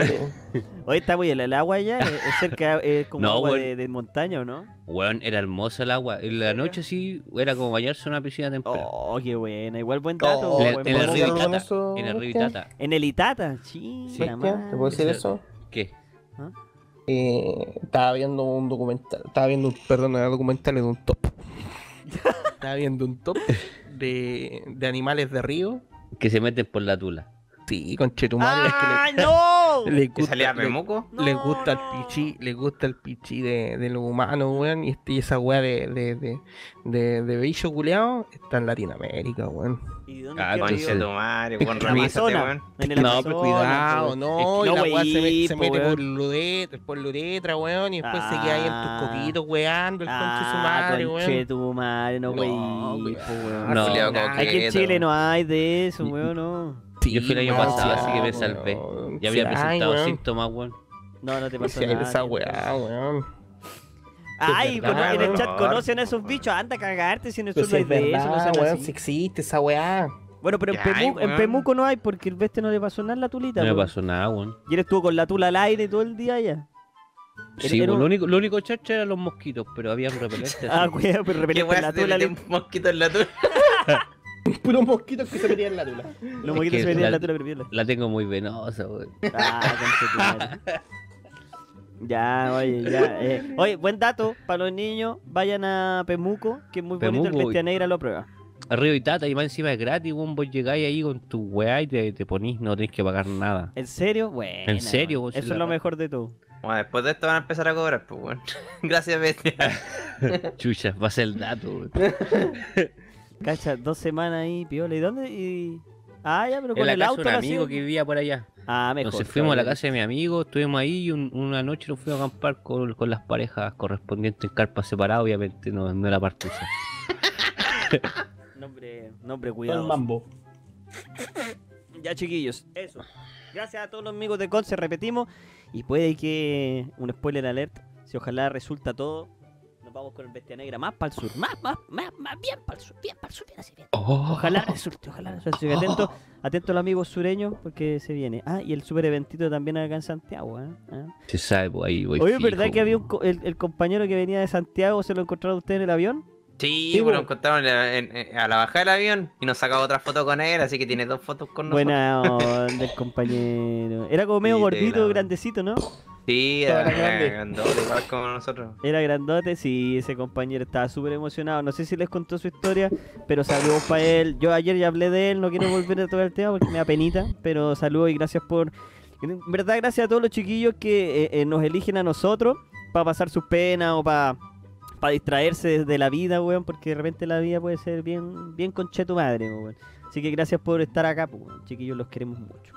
Hoy está muy el agua allá, es es cerca, es como No, agua de, de montaña, ¿o no? Weón, era hermosa el agua. En la noche sí, era como bañarse en una piscina temprana. Oh, qué buena. Igual buen dato. Oh, en el, buen en el dato. río ¿Podemos Itata. En el río? Itata. En el Itata, sí. ¿te puedo decir eso? ¿Qué? Eh, estaba viendo un documental, estaba viendo un, perdón, era documental de un top. estaba viendo un top de, de animales de río. Que se meten por la tula. Sí, con Chetumal. ¡Ah, no! que le, les ¿Que gusta, salía le- No, gusta no. el pichi, les gusta el pichi de, de los humanos, weón. Y, este- y esa weá de, de, de, de, de bicho culeado está en Latinoamérica, weón. ¿Y dónde Ah, conche? Conche tu madre, weón, weón. No, pero cuidado, no, Es y la weá se, me- se po, mete weón. por, ludet, por la uretra, weón, y después se queda ahí en Ah. tus coquitos, weando, el conche de su Ah, madre, conche weón. tu madre, no, No, wey. weón. No. Culiao Nah, Aquí en. Chile no hay de eso, weón, no. Sí, Yo fui el año pasado, sí así que me salvé. weón. Ya había presentado síntomas, weón. No, no te pasó nada. esa weá, weón. Ay, verdad, en el chat conocen a esos bichos, anda a cagarte si no es de eso, no verdad, sean weón, si existe esa weá. Bueno, pero en, hay, Pemuco, en weón. Pemuco no hay porque el bestia no le pasó nada en la tulita. No weón. pasó nada, weón. Y él estuvo con la tula al aire todo el día allá. Sí, pues, un- lo único, lo único chacha eran los mosquitos, pero había repelentes. Ah, así. cuidado, pero ¿Qué repelente en la tula. le- un mosquito en la tula? Puros mosquitos que se metían en la tula. Los moquitos que se metían en la- la tula, pero viola. La tengo muy venosa, weón. Ah. Ya, oye, ya. eh. Oye, buen dato para los niños. Vayan a Pemuco, que es muy bonito. El Bestia Negra lo prueba. Arriba y tata, y más encima es gratis. Vos llegáis ahí con tu weá y te, te ponís, no tenés que pagar nada. ¿En serio? Bueno. ¿En serio, vos? Eso es lo mejor de todo. Bueno, después de esto van a empezar a cobrar, pues, weón. Gracias, bestia. Chucha, va a ser el dato. Cacha, dos semanas ahí, piola. ¿Y dónde? Y... Ah, ya, pero En con la el casa auto de un amigo que vivía por allá. Ah, mejor. Entonces fuimos a la casa de mi amigo, estuvimos ahí y un- una noche nos fuimos a acampar con, con las parejas correspondientes en carpas separadas, obviamente no, no era partusa. Nombre, nombre Todo el cuidado. mambo. Ya, chiquillos, eso. Gracias a todos los amigos de Conce, repetimos. Y puede que. Un spoiler alert. Si ojalá resulta todo. Vamos con el Bestia Negra más para el sur. Más, más, más, más bien para el sur. Bien para el sur, bien así bien. Ojalá resulte, ojalá resulte. Que Atento, atento a los amigos sureños porque se viene. Ah, y el super eventito también acá en Santiago. ¿eh? Ah. Se sabe, pues ahí voy. Oye, fijo, ¿verdad que había un co- el, el compañero que venía de Santiago se lo encontraron ustedes en el avión? Sí, Sí, bueno, weón. encontramos en la- en- en- a la bajada del avión y nos sacaba otra foto con él, así que tiene dos fotos con nosotros. Buena onda el compañero. Era como medio Sí, gordito, grandecito, ¿no? Sí, era grande. grandote, igual como nosotros. Era grandote, sí, ese compañero estaba súper emocionado. No sé si les contó su historia, pero saludos para él. Yo ayer ya hablé de él, no quiero volver a tocar el tema porque me da penita, pero saludos y gracias por... En verdad, gracias a todos los chiquillos que eh, eh, nos eligen a nosotros para pasar sus penas o para para distraerse de la vida, weón, porque de repente la vida puede ser bien, bien conche tu madre, weón. Así que gracias por estar acá, pues, weón. chiquillos, los queremos mucho.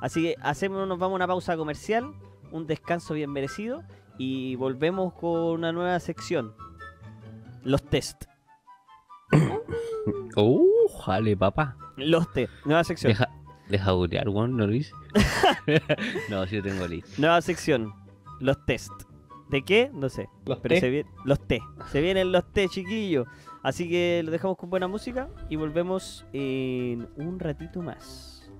Así que hacemos, nos vamos a una pausa comercial, un descanso bien merecido y volvemos con una nueva sección. Los test. Uh, jale, papá. Los test. Nueva sección. Deja, deja burear, weón, no lo hice. no, sí lo tengo listo. Nueva sección. Los test. ¿De qué? No sé. Los Pero té. se vienen los té. Se vienen los té, chiquillos. Así que lo dejamos con buena música y volvemos en un ratito más.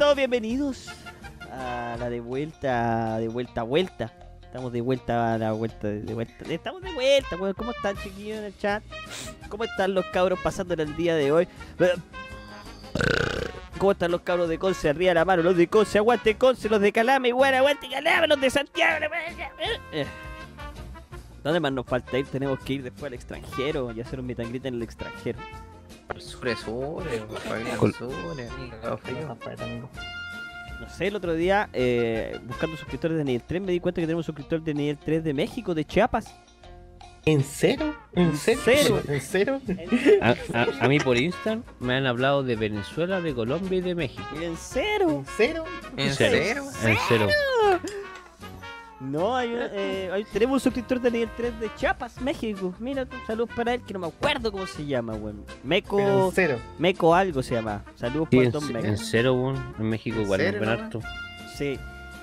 Todos bienvenidos a la de vuelta, de vuelta vuelta. Estamos de vuelta a la vuelta. Estamos de vuelta, weón. ¿Cómo están, chiquillos, en el chat? ¿Cómo están los cabros pasando el día de hoy? ¿Cómo están los cabros de Conce? Arriba la mano, los de Conce, aguante Conce, los de Calama, igual, aguante Calama, los de Santiago. wea, eh. ¿Dónde más nos falta ir? Tenemos que ir después al extranjero y hacer un metangrita en el extranjero. Sure, sure, Col- sure, cagado frío. No sé, el otro día, eh, buscando suscriptores de nivel 3, me di cuenta que tenemos un suscriptor de nivel 3 de México, de Chiapas. ¿En cero? ¿En serio? serio? ¿En cero? A, a- a mí por Instagram me han hablado de Venezuela, de Colombia y de México. ¿En cero? ¿En cero? ¿En serio? serio? En cero. No, hay, una- eh, hay- tenemos un suscriptor de nivel 3 de Chiapas, México. Mira, saludos para él, que no me acuerdo cómo se llama, weón. Meco, en cero. Meco algo se llama. Saludos Sí, para en, Don Meco. en cero, weón. En México ¿En igual no? harto. Sí,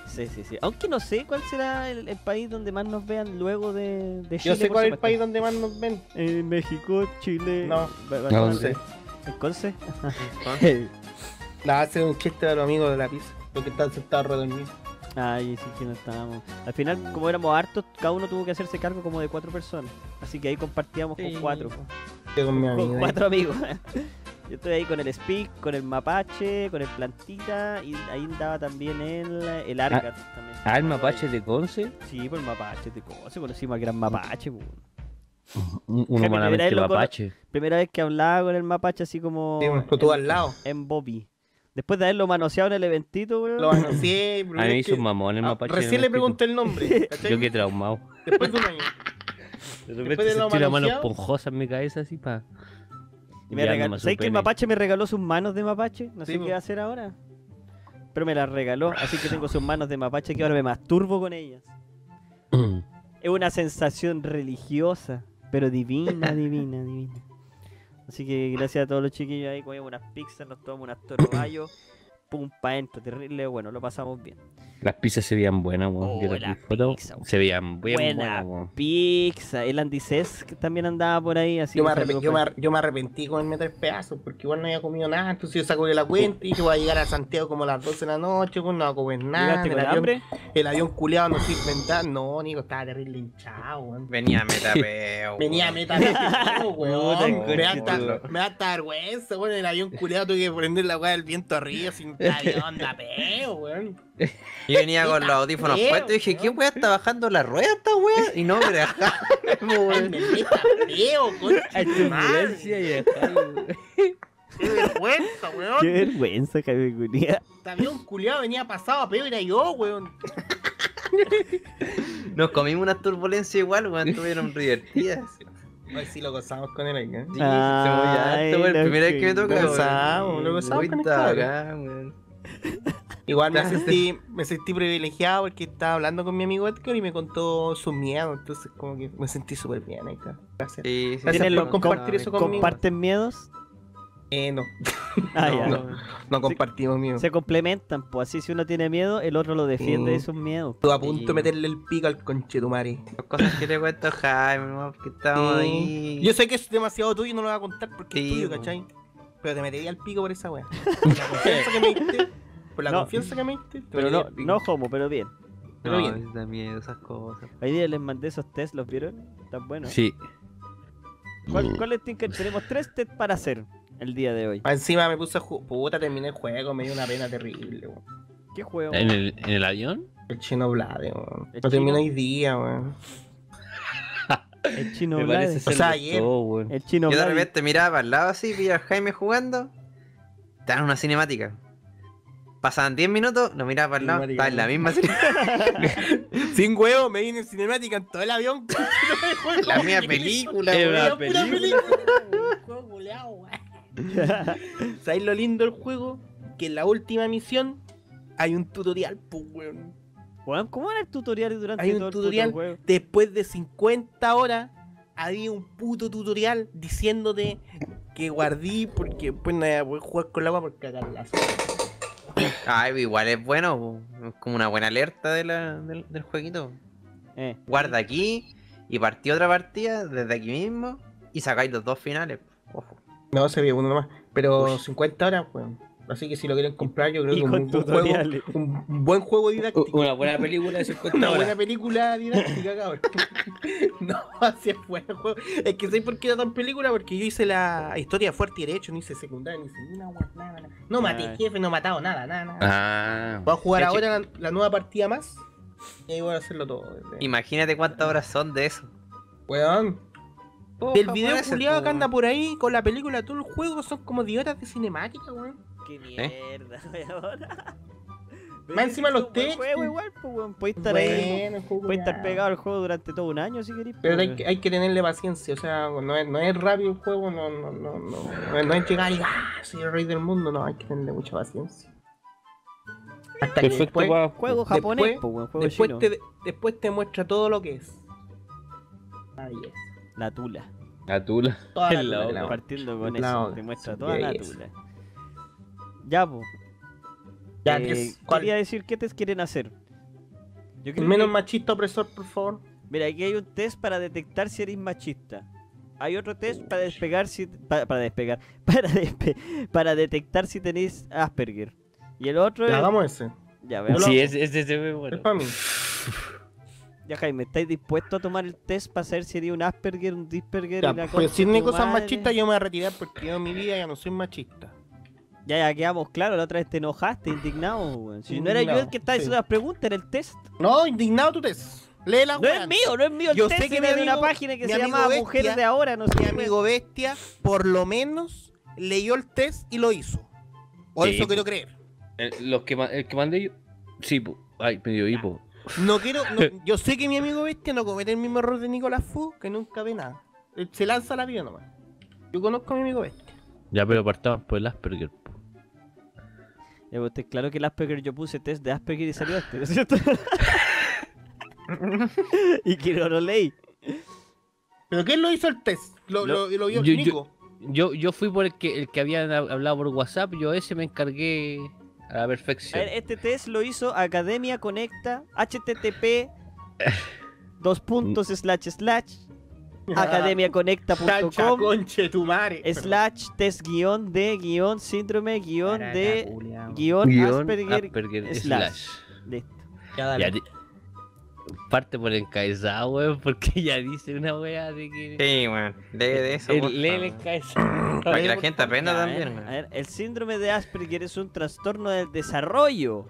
sí, sí, sí. Aunque no sé cuál será el, el país donde más nos vean luego de, de Chile. Yo sé por cuál es el país donde más nos ven. Eh, México, Chile. No, no sé. ¿El Conce? La hace un chiste a los amigos de la pizza. Porque están sentados redormidos. Ay, sí que no estábamos. Al final, como éramos hartos, cada uno tuvo que hacerse cargo como de cuatro personas. Así que ahí compartíamos Sí. con cuatro. Con mi amigo. Con ahí. cuatro amigos. Yo estoy ahí con el Speak, con el Mapache, con el Plantita y ahí andaba también el, el Arcat también. Ah, el mapache de Conce. Sí, por el Mapache, de cosas, conocimos al gran Mapache. po. Un, un Jaime, humanamente debería irlo con- mapache. Primera vez que hablaba con el Mapache así como Sí, bueno, tú al en, lado. en Bobby. Después de haberlo manoseado en el eventito, weón. Lo anuncié. A mí me hizo un mamón el Ah, mapache. Recién le pregunté el nombre. ¿cachai? Yo quedé traumado. Después de un año. De Después repente de sentí la mano esponjosa en mi cabeza así pa. Y me regaló. ¿Sabes que el mapache me regaló sus manos de mapache? No sé Sí, qué hacer ahora. Pero me las regaló, así que tengo sus manos de mapache que ahora me masturbo con ellas. Es una sensación religiosa, pero divina, divina, divina. Así que gracias a todos los chiquillos ahí, comemos unas pizzas, nos tomamos unas toro gallo pum, pa' adentro, terrible, bueno, lo pasamos bien. Las pizzas se veían buenas, weón. Oh, Yo la pizza, weón. Se veían bien Buena buenas, weón. pizza, el Andy que también andaba por ahí, así Yo me, saludos yo, me, yo me arrepentí con comerme tres pedazos porque igual no había comido nada. Entonces yo saco de la cuenta y dije voy a llegar a Santiago como a las 12 de la noche, pues no voy a comer nada. ¿Llegaste El avión, hambre? el avión culiado no sirve nada. No, Nico, estaba terrible hinchado, weón. Venía metapeo. Venía a weón. Me da hasta, tu- me da hasta vergüenza, weón. El avión culiado tuve que prender la weá del viento arriba sin el avión da peo, weón. Yo venía con los audífonos Feo, puestos y dije, ¿qué weón. está bajando la rueda esta weá? Y no, me meta feo, concha de tu madre. Qué vergüenza, Qué weón. vergüenza, Jaime Cunia. Este avión culiado venía pasado a peo, era yo, weón. Nos comimos unas turbulencias igual, weón, estuvieron divertidas. Hoy sí lo gozamos con él, ¿eh? Sí, Ay, se lo Primera vez que me toca, Lo gozamos, lo gozamos con el. Igual me sentí, me sentí privilegiado porque estaba hablando con mi amigo Edgar y me contó sus miedos, entonces como que me sentí súper bien, Edgar. Gracias. Sí, sí, Gracias ¿Tienen por compartir eso conmigo. ¿Comparten miedos? Eh, no, Ah, No, ya. no. no compartimos miedo. Se complementan, pues así si uno tiene miedo, el otro lo defiende de Sí. sus miedos. Estuve a punto Sí. de meterle el pico al conchetumare. Las cosas que le cuento Jaime, porque estamos Sí. ahí. Yo sé que es demasiado tuyo y no lo voy a contar porque Sí, es tuyo. ¿cachai? Pero te metería al pico por esa wea. Por la confianza que me diste. Por la No. confianza que me diste. te Pero no, no homo, pero bien. pero no, bien. Da miedo esas cosas. Hoy día les mandé esos test, ¿los vieron? Están buenos. Sí. ¿Cuál, cuál es Tinker? Tenemos tres test para hacer el día de hoy. Más Encima me puse a jugar. Puta, terminé el juego, me dio una pena terrible, weón. ¿Qué juego? ¿En el, en el avión? El chino Blade, weón. ¿El Lo terminé hoy día, weón. El chino Blade. ser sea, ayer- todo. El chino Yo de repente miraba para el lado así, vi a Jaime jugando. Estaba en una cinemática. Pasaban 10 minutos, lo miraba para el lado, estaba en la misma cinemática. Sin huevo, me vine en cinemática en todo el avión. La misma película, weón. Pura película. Juego weón. ¿Sabéis lo lindo del juego? Que en la última misión hay un tutorial, pues, weón. Weón, ¿Cómo era el tutorial durante Hay un todo el tutorial. juego? Después de 50 horas, había un puto tutorial diciéndote que guardí porque pues no voy a jugar con el agua por cagar la Ay, igual es bueno, es como una buena alerta de la- del, del jueguito. Eh, Guarda aquí y partí otra partida desde aquí mismo y sacáis los dos finales. No, se ve uno nomás. Pero Uy. 50 horas, weón. Así que si lo quieren comprar, yo creo Y que un buen, juego, un buen juego didáctico. Una buena película de 50 Una horas. buena película didáctica, cabrón. no, así es buen juego. Es que sé por qué era tan película, porque yo hice la historia fuerte y derecho, no hice secundaria, ni hice una nada, nada. No maté Ah. jefe, no he matado nada, nada, nada. Ah. Voy a jugar ahora la, la nueva partida más. Y ahí voy a hacerlo todo. desde- Imagínate cuántas horas son de eso. Weón. Oh, El video culiado que anda por ahí con la película, todo el juego son como 10 horas de cinemática, weón. qué mierda, weón. Más encima los textos. juego igual, pues, estar ahí. Puedes estar pegado al juego durante todo un año si querés. Pero hay que, hay que tenerle paciencia, o sea, no es, no es rápido el juego, no, no, no, no, no, es- llegar y ah, soy el rey del mundo, no, hay que tenerle mucha paciencia. Hasta que después, Juego japonés, después- pues, weón. Juego después, chino. te, después te muestra todo lo que es. Ahí es. La tula. La tula. Toda la El tula la- Partiendo con La eso, te muestra Sí, toda la tula. Ya, pues. Ya, Eh, ¿qué es? Quería decir qué test quieren hacer. Yo Menos que- machista opresor, por favor. Mira, aquí hay un test para detectar si eres machista. Hay otro test para despegar si pa- para, despegar, para despe- para detectar si tenéis Asperger. Y el otro es Ya, hagamos ese. ya veamos. Sí, ese ese se ve bueno. Es para mí. Ya Jaime, ¿estáis dispuestos a tomar el test para saber si eres un Asperger, un Disperger Ya, y la pues si no hay cosas machistas, yo me voy a retirar porque yo en mi vida ya no soy machista. Ya, ya quedamos claro, la otra vez te enojaste, indignado, weón. Si no era yo el que estaba sí. haciendo las preguntas, era el test. No, indignado tu test. Lee la No es mío, no es mío el Yo test, sé que era de una página que se llama Bestia- Mujeres de Ahora, no sé Mi qué, amigo Bestia, por lo menos, leyó el test y lo hizo. O Sí, eso quiero creer. El, los que, el que mandé yo. Sí, po. Ay, me dio hipo. No quiero. no- yo sé que mi amigo Bestia no comete el mismo error de Nicolás Fu, que nunca ve nada. Él se lanza a la vida nomás. Yo conozco a mi amigo Bestia. Ya, pero partamos por el Asperger. Ya, pues, te- claro que el Asperger yo puse test de Asperger y salió este, ¿no es cierto? y que no lo leí. ¿Pero quién lo hizo el test? Lo, Lo- lo, lo vio yo- Nico. Yo, yo fui por el que, el que habían hab- hablado por WhatsApp, yo ese me encargué a la A perfección. ver, este test lo hizo Academia Conecta, http dos puntos slash slash Chacha, academiaconecta.com conche tu madre. slash test guion de guion síndrome guion de guion Asperger, Asperger slash. slash. Listo. Ya, dale. Ya di- Parte por encabezado, weón, porque ya dice una wea de que. Sí, weón. Lee de eso, por el, lee el encabezado. Para que la gente aprenda Ya, a también, ver, weón. a ver, el síndrome de Asperger es un trastorno del desarrollo.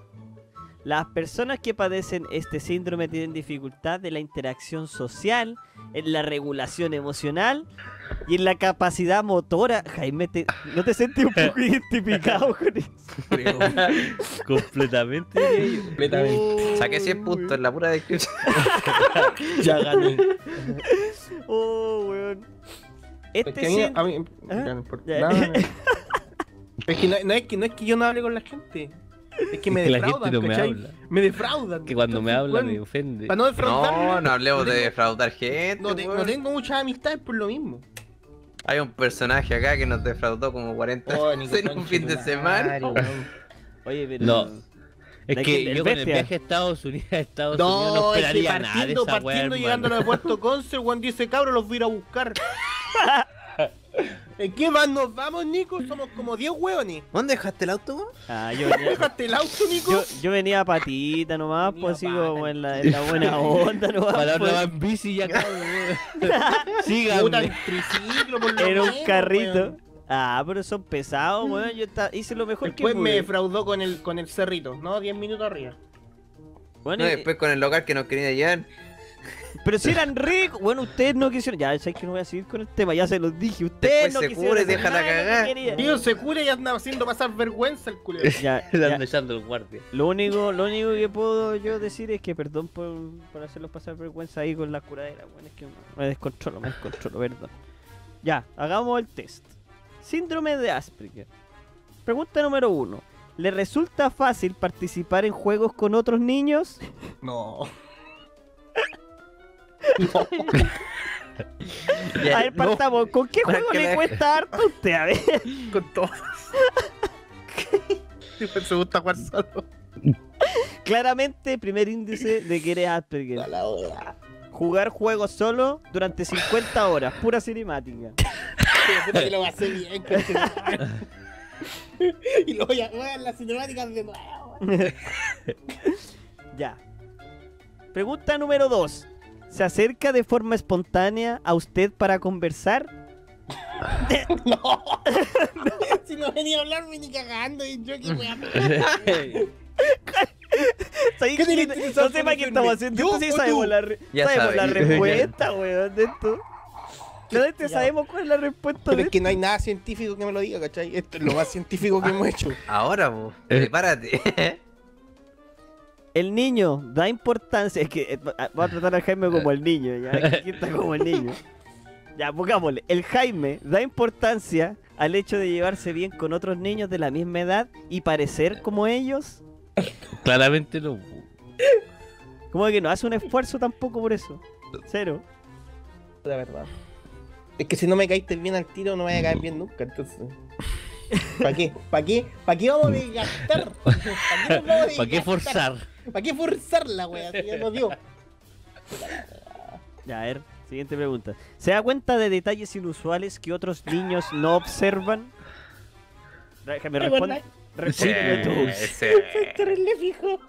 Las personas que padecen este síndrome tienen dificultad de la interacción social, en la regulación emocional y en la capacidad motora. Jaime, te- ¿no te sientes un poco identificado con eso? Completamente. Completamente. Saqué 100 puntos en la pura descripción. Ya gané. Oh, weón. Es Este que a mí, a mí- ¿Ah? importa. No, no. Es que no, no es que no es que yo no hable con la gente. Es que me Es que la defraudan, gente no me habla. Me defraudan. Que cuando me habla bueno, me ofende. Para no defraudarme. No, no hablemos de defraudar gente. No, te- no tengo muchas amistades por lo mismo. Hay un personaje acá que nos defraudó como 40 Oh, veces en un fin de semana. Oye, pero... No. Es ¿De que yo con el viaje a Estados Unidos, a Estados Unidos no No, es que esperaría nada de partiendo, esa wea, partiendo llegando hermano. al aeropuerto Conce, Juan dice, los voy a ir a buscar. ¿En qué más nos vamos, Nico? Somos como 10 hueones. ¿Dónde dejaste el auto, weón? Ah, yo venía... ¿Dejaste el auto, Nico? Yo, yo venía a patita nomás, Venía pues así pata. como en la, en la buena onda nomás. Para pues. en bici ya cabrón. Síganme. en triciclo, por lo Era un carrito. weón. Ah, pero son pesados, weón. Yo hice lo mejor Después que me pude. defraudó con el, con el cerrito, ¿no? 10 minutos arriba. Bueno, No, y- después con el local que nos quería llevar. Pero si eran ricos, bueno, ustedes no quisieron. Ya, sabes que no voy a seguir con el tema, ya se los dije. Ustedes Después no se quisieron. cura y hacer déjala nada de lo que cagar. querían. Tío, se cura y anda haciendo pasar vergüenza el culero. Ya, Le ya. ando echando el guardia. Lo único, lo único que puedo yo decir es que perdón por, por hacerlos pasar vergüenza ahí con la curadera, bueno, es que me descontrolo, me descontrolo, perdón. Ya, hagamos el test. Síndrome de Asperger. Pregunta número uno. ¿Le resulta fácil participar en juegos con otros niños? No. A ver, partamos. ¿Con qué juego le cuesta harto a usted? A ver. Con todos. se gusta jugar solo. Claramente, primer índice de que eres Asperger. A la hora. Jugar juegos solo durante 50 horas, pura cinemática. Que lo bien. Y lo voy a jugar en las cinemáticas de nuevo. Ya. Pregunta número 2. ¿Se acerca de forma espontánea a usted para conversar? No. si no venía a hablarme ni cagando, y yo qué voy a. ¿Sabes ¿Qué No sé para qué estamos haciendo. ¿Yo Esto sí sabemos tú? la, sabemos la sabes. respuesta, weón, de esto. Claramente Ya. sabemos cuál es la respuesta Pero de es que no hay nada científico que me lo diga, ¿cachai? Esto es lo más científico que hemos hecho. Ahora, po. Eh. Prepárate. El niño da importancia. Es que eh, va- voy a tratar al Jaime como el niño. Ya, aquí está como el niño. Ya, pongámosle. El Jaime da importancia al hecho de llevarse bien con otros niños de la misma edad y parecer como ellos. Claramente no. Como que no hace un esfuerzo tampoco por eso. Cero. La verdad. Es que si no me caíste bien al tiro, no me voy a caer bien nunca, entonces. ¿Para qué? ¿Para qué? ¿Para qué vamos a desgastar? ¿Para qué, ¿Para qué forzar? ¿Para qué forzar la wea? Si ya nos dio. Ya, a ver. Siguiente pregunta. ¿Se da cuenta de detalles inusuales que otros niños no observan? Déjame responder. Respóndeme tú. Ese. Terrible fijo.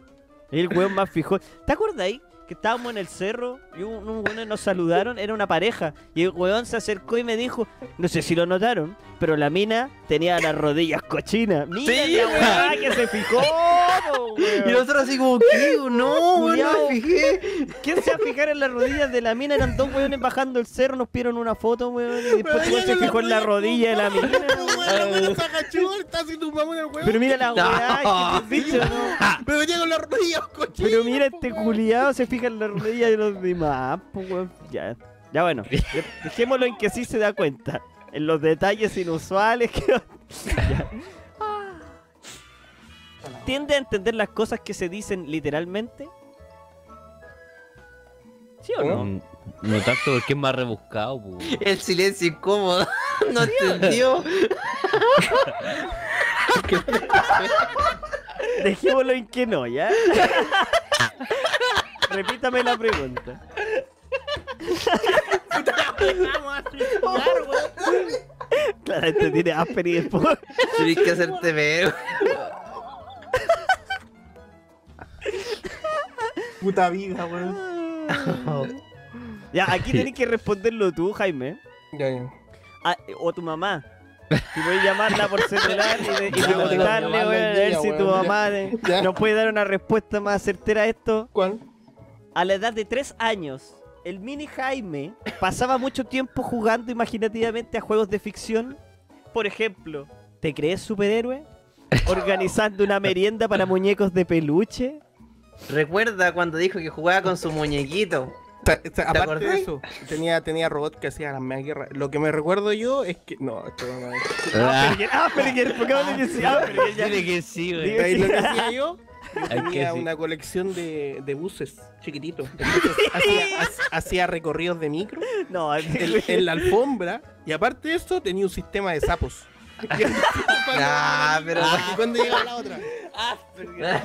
El weón más fijo. ¿Te acordáis que estábamos en el cerro y un, un weón nos saludaron? Era una pareja. Y el weón se acercó y me dijo, no sé si lo notaron, pero la mina tenía las rodillas cochinas. Mira Sí, la weá que se fijó, weón. Y nosotros así como, ¿qué? No, weón, no me fijé. ¿Quién se va a fijar en las rodillas de la mina? Eran dos weones bajando el cerro, nos pidieron una foto, weón, y después weón se fijó en la la rodilla de la mina. Pero mira la weá, que bicho, ¿no? Pero venía con las rodillas cochinas. Pero mira este culiado se fija en la rodilla de los demás, pues weón. Ya, ya bueno, de- dejémoslo en que sí se da cuenta. En los detalles inusuales que. Ya. ¿Tiende a entender las cosas que se dicen literalmente? ¿Sí o no? Mm, No tanto porque es más rebuscado. El silencio incómodo. No entendió. Dejémoslo en que no, ¿ya? Repítame la pregunta. Claro, este tiene Asper y después. Tienes que hacerte ver. Puta vida, weón. Ya, aquí tenés que responderlo tú, Jaime. Ya, ya. Ah, o tu mamá. Si puedes llamarla por celular y, de, y Ya, preguntarle, weón, a ver día, si tu mamá de- nos puede dar una respuesta más certera a esto. ¿Cuál? A la edad de 3 años, el mini Jaime pasaba mucho tiempo jugando imaginativamente a juegos de ficción. Por ejemplo, ¿te crees superhéroe? Organizando una merienda para muñecos de peluche. Recuerda cuando dijo que jugaba con su muñequito. Aparte acordás? de eso, tenía, tenía robots que hacían las megas guerras. Lo que me recuerdo yo es que. No, esto no es. Ah, Asperger, ¿por qué no? Ya. Dile que sí, güey. Lo que hacía yo, yo tenía una colección de, de buses chiquititos. Entonces, hacía, ha- hacía recorridos de micro No, en, en la alfombra. Y aparte de eso, tenía un sistema de sapos. Ah, pero- ¿Y cuando llegaba la otra?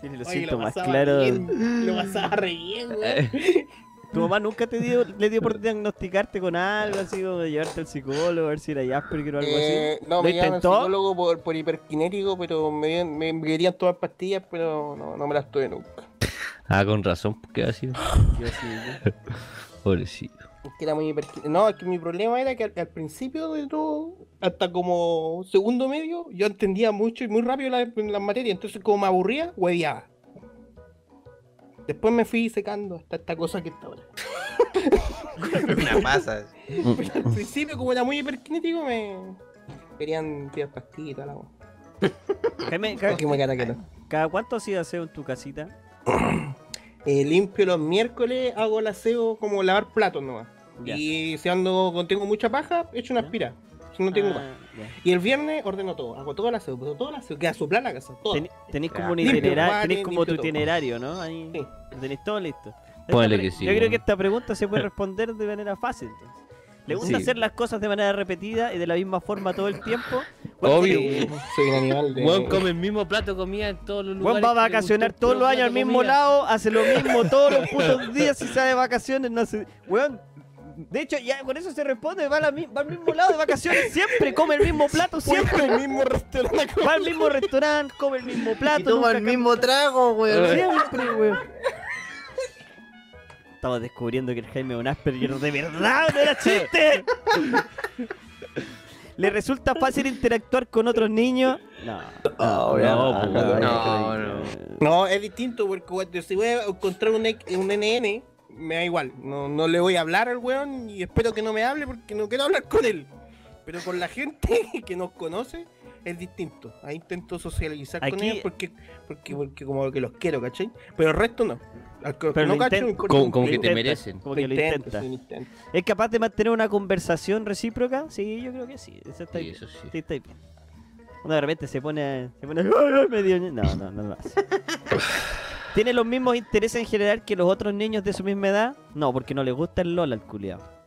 tiene los Oye, lo síntomas pasaba claros. bien, Lo pasaba re bien, weón. ¿Tu mamá nunca te dio, le dio por diagnosticarte con algo así como de llevarte al psicólogo, a ver si era Asperger o algo Eh, así? no, ¿Lo me llaman intentó? psicólogo por, por hiperkinético, pero me, me, me querían tomar pastillas, pero no, no me las tuve nunca. Ah, con razón, porque ha sido. Yo sí, Pobrecito. Es que era muy hiperkinético. No, es que mi problema era que al, al principio de todo, hasta como segundo medio, yo entendía mucho y muy rápido las la materias, entonces como me aburría, hueveaba. Después me fui secando hasta esta cosa que está ahora. Una masa. Pero al principio, como era muy hiperkinético, me querían tirar pastillas y toda la wea. Jaime. ¿cada cuánto ido aseo en tu casita? Eh, limpio los miércoles, hago el aseo como lavar platos nomás. Ya. Y si ando, tengo mucha paja, echo una Ya. aspira. No tengo Ah, más. Y el viernes ordeno todo, hago todo el aseo, pero todo el aseo, queda soplar la casa, todo. Ten- Tenéis como un Limpio, itinerario, vale, tenéis como tu itinerario, ¿no? Ahí tenéis todo listo. Esta Ponle pre- que sí, Yo creo que esta pregunta se puede responder de manera fácil. entonces. ¿Le gusta Sí. hacer las cosas de manera repetida y de la misma forma todo el tiempo? ¿Cuál Obvio. soy un animal de. Come el mismo plato de comida en todos los lugares. Juan va a vacacionar todos los años al mismo comida. lado, hace lo mismo todos los putos días si sale de vacaciones, no hace. Weón. De hecho, ya con eso se responde, va, la va al mismo lado de vacaciones siempre, come el mismo plato siempre. el mismo restaurante. Va al mismo restaurante, come el mismo plato. Y toma el mismo trago, weón. Siempre, weón. Estamos descubriendo que el Jaime es un Asperger de verdad, no era chiste. ¿Le resulta fácil interactuar con otros niños? No. No, no, pues. No, no. No, es distinto porque cuando si voy a encontrar un, ex- un NN, me da igual. No, no le voy a hablar al weón y espero que no me hable porque no quiero hablar con él. Pero con la gente que nos conoce es distinto. Ahí intento socializar con ellos porque, porque, porque como que los quiero, ¿cachai? Pero el resto no. Al que Pero no cacho, Como- que te merecen. Como que lo intento, intenta. ¿Es capaz de mantener una conversación recíproca? Sí, yo creo que sí. Eso está Sí, bien. eso sí. Sí, está bien. Uno de repente se pone. Se medio. No, no, no lo hace. ¿Tiene los mismos intereses en general que los otros niños de su misma edad? No, porque no le gusta el LOL al culiao.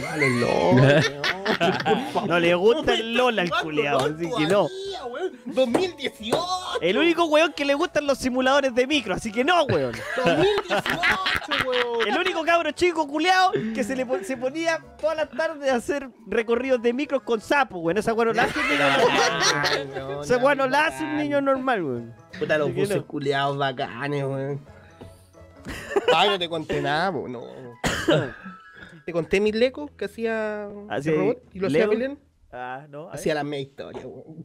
Vale, LOL, weón. No le gusta el LOL al ¿cuándo culiao, LOL así que no. weón? 2018. El único weón que le gustan los simuladores de micro, así que no, weón. 2018, weón. El único cabro chico culiao que se le pon- se ponía todas las tardes a hacer recorridos de micros con sapo, weón. Esa weón no la hace un niño normal. Weón, Esa weón no la hace un niño normal, weón. Puta, los buses no. culiados bacanes, weón. Ay, no te conté nada, po, no. Te conté mi leco que hacía Así, el robot y lo hacía pelear. Ah, no. Hacía la media historia, weón.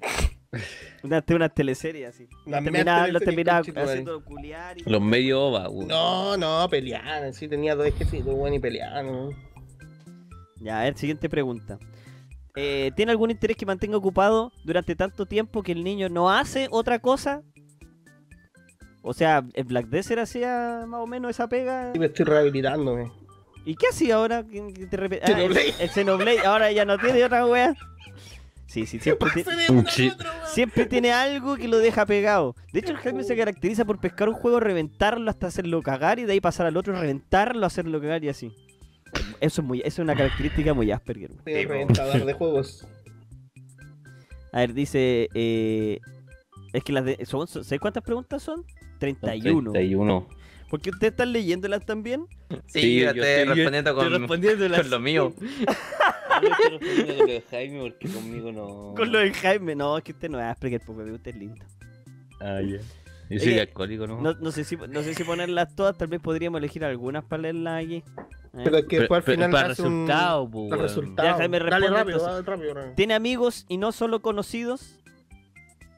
Una, una teleserie así. Las Los terminaba, los terminaba haciendo culiar y... Los medio ova, weón. No, no, peleaban, sí, tenía dos ejércitos, weón, y peleaban, weón. Ya, a ver, siguiente pregunta. Eh, ¿Tiene algún interés que mantenga ocupado durante tanto tiempo que el niño no hace otra cosa? O sea, el Black Desert hacía más o menos esa pega. Sí, me estoy rehabilitándome. ¿Y qué hacía ahora? ¿Qué- qué te? Ah, el, Xenoblade. el Xenoblade ahora ya no tiene otra wea. Sí, sí, siempre, Sí. otro, weón. siempre tiene algo que lo deja pegado. De hecho, el Jaime se caracteriza por pescar un juego, reventarlo hasta hacerlo cagar y de ahí pasar al otro, reventarlo, hacerlo cagar y así. Eso es muy, eso es una característica muy Asperger. el reventador de juegos. A ver, dice. eh, es que las de. Son- ¿Sabes cuántas preguntas son? 31. 31. ¿Por qué ustedes están leyéndolas también? Sí, yo estoy respondiendo con, respondiéndolas. con lo mío. Yo estoy respondiendo con lo de Jaime porque conmigo no. Con lo de Jaime. No, es que usted no es Asperger, porque usted es lindo. Ah, ya. Yo soy Eh, alcohólico, ¿no? No, no, sé si, no sé si ponerlas todas, tal vez podríamos elegir algunas para leerlas aquí. Eh. Pero es que Pero- después al final para hace un- resultado, pues, resultado. Ya, Jaime, Dale responde rápido, entonces. dale rápido, rápido. ¿Tiene amigos y no solo conocidos?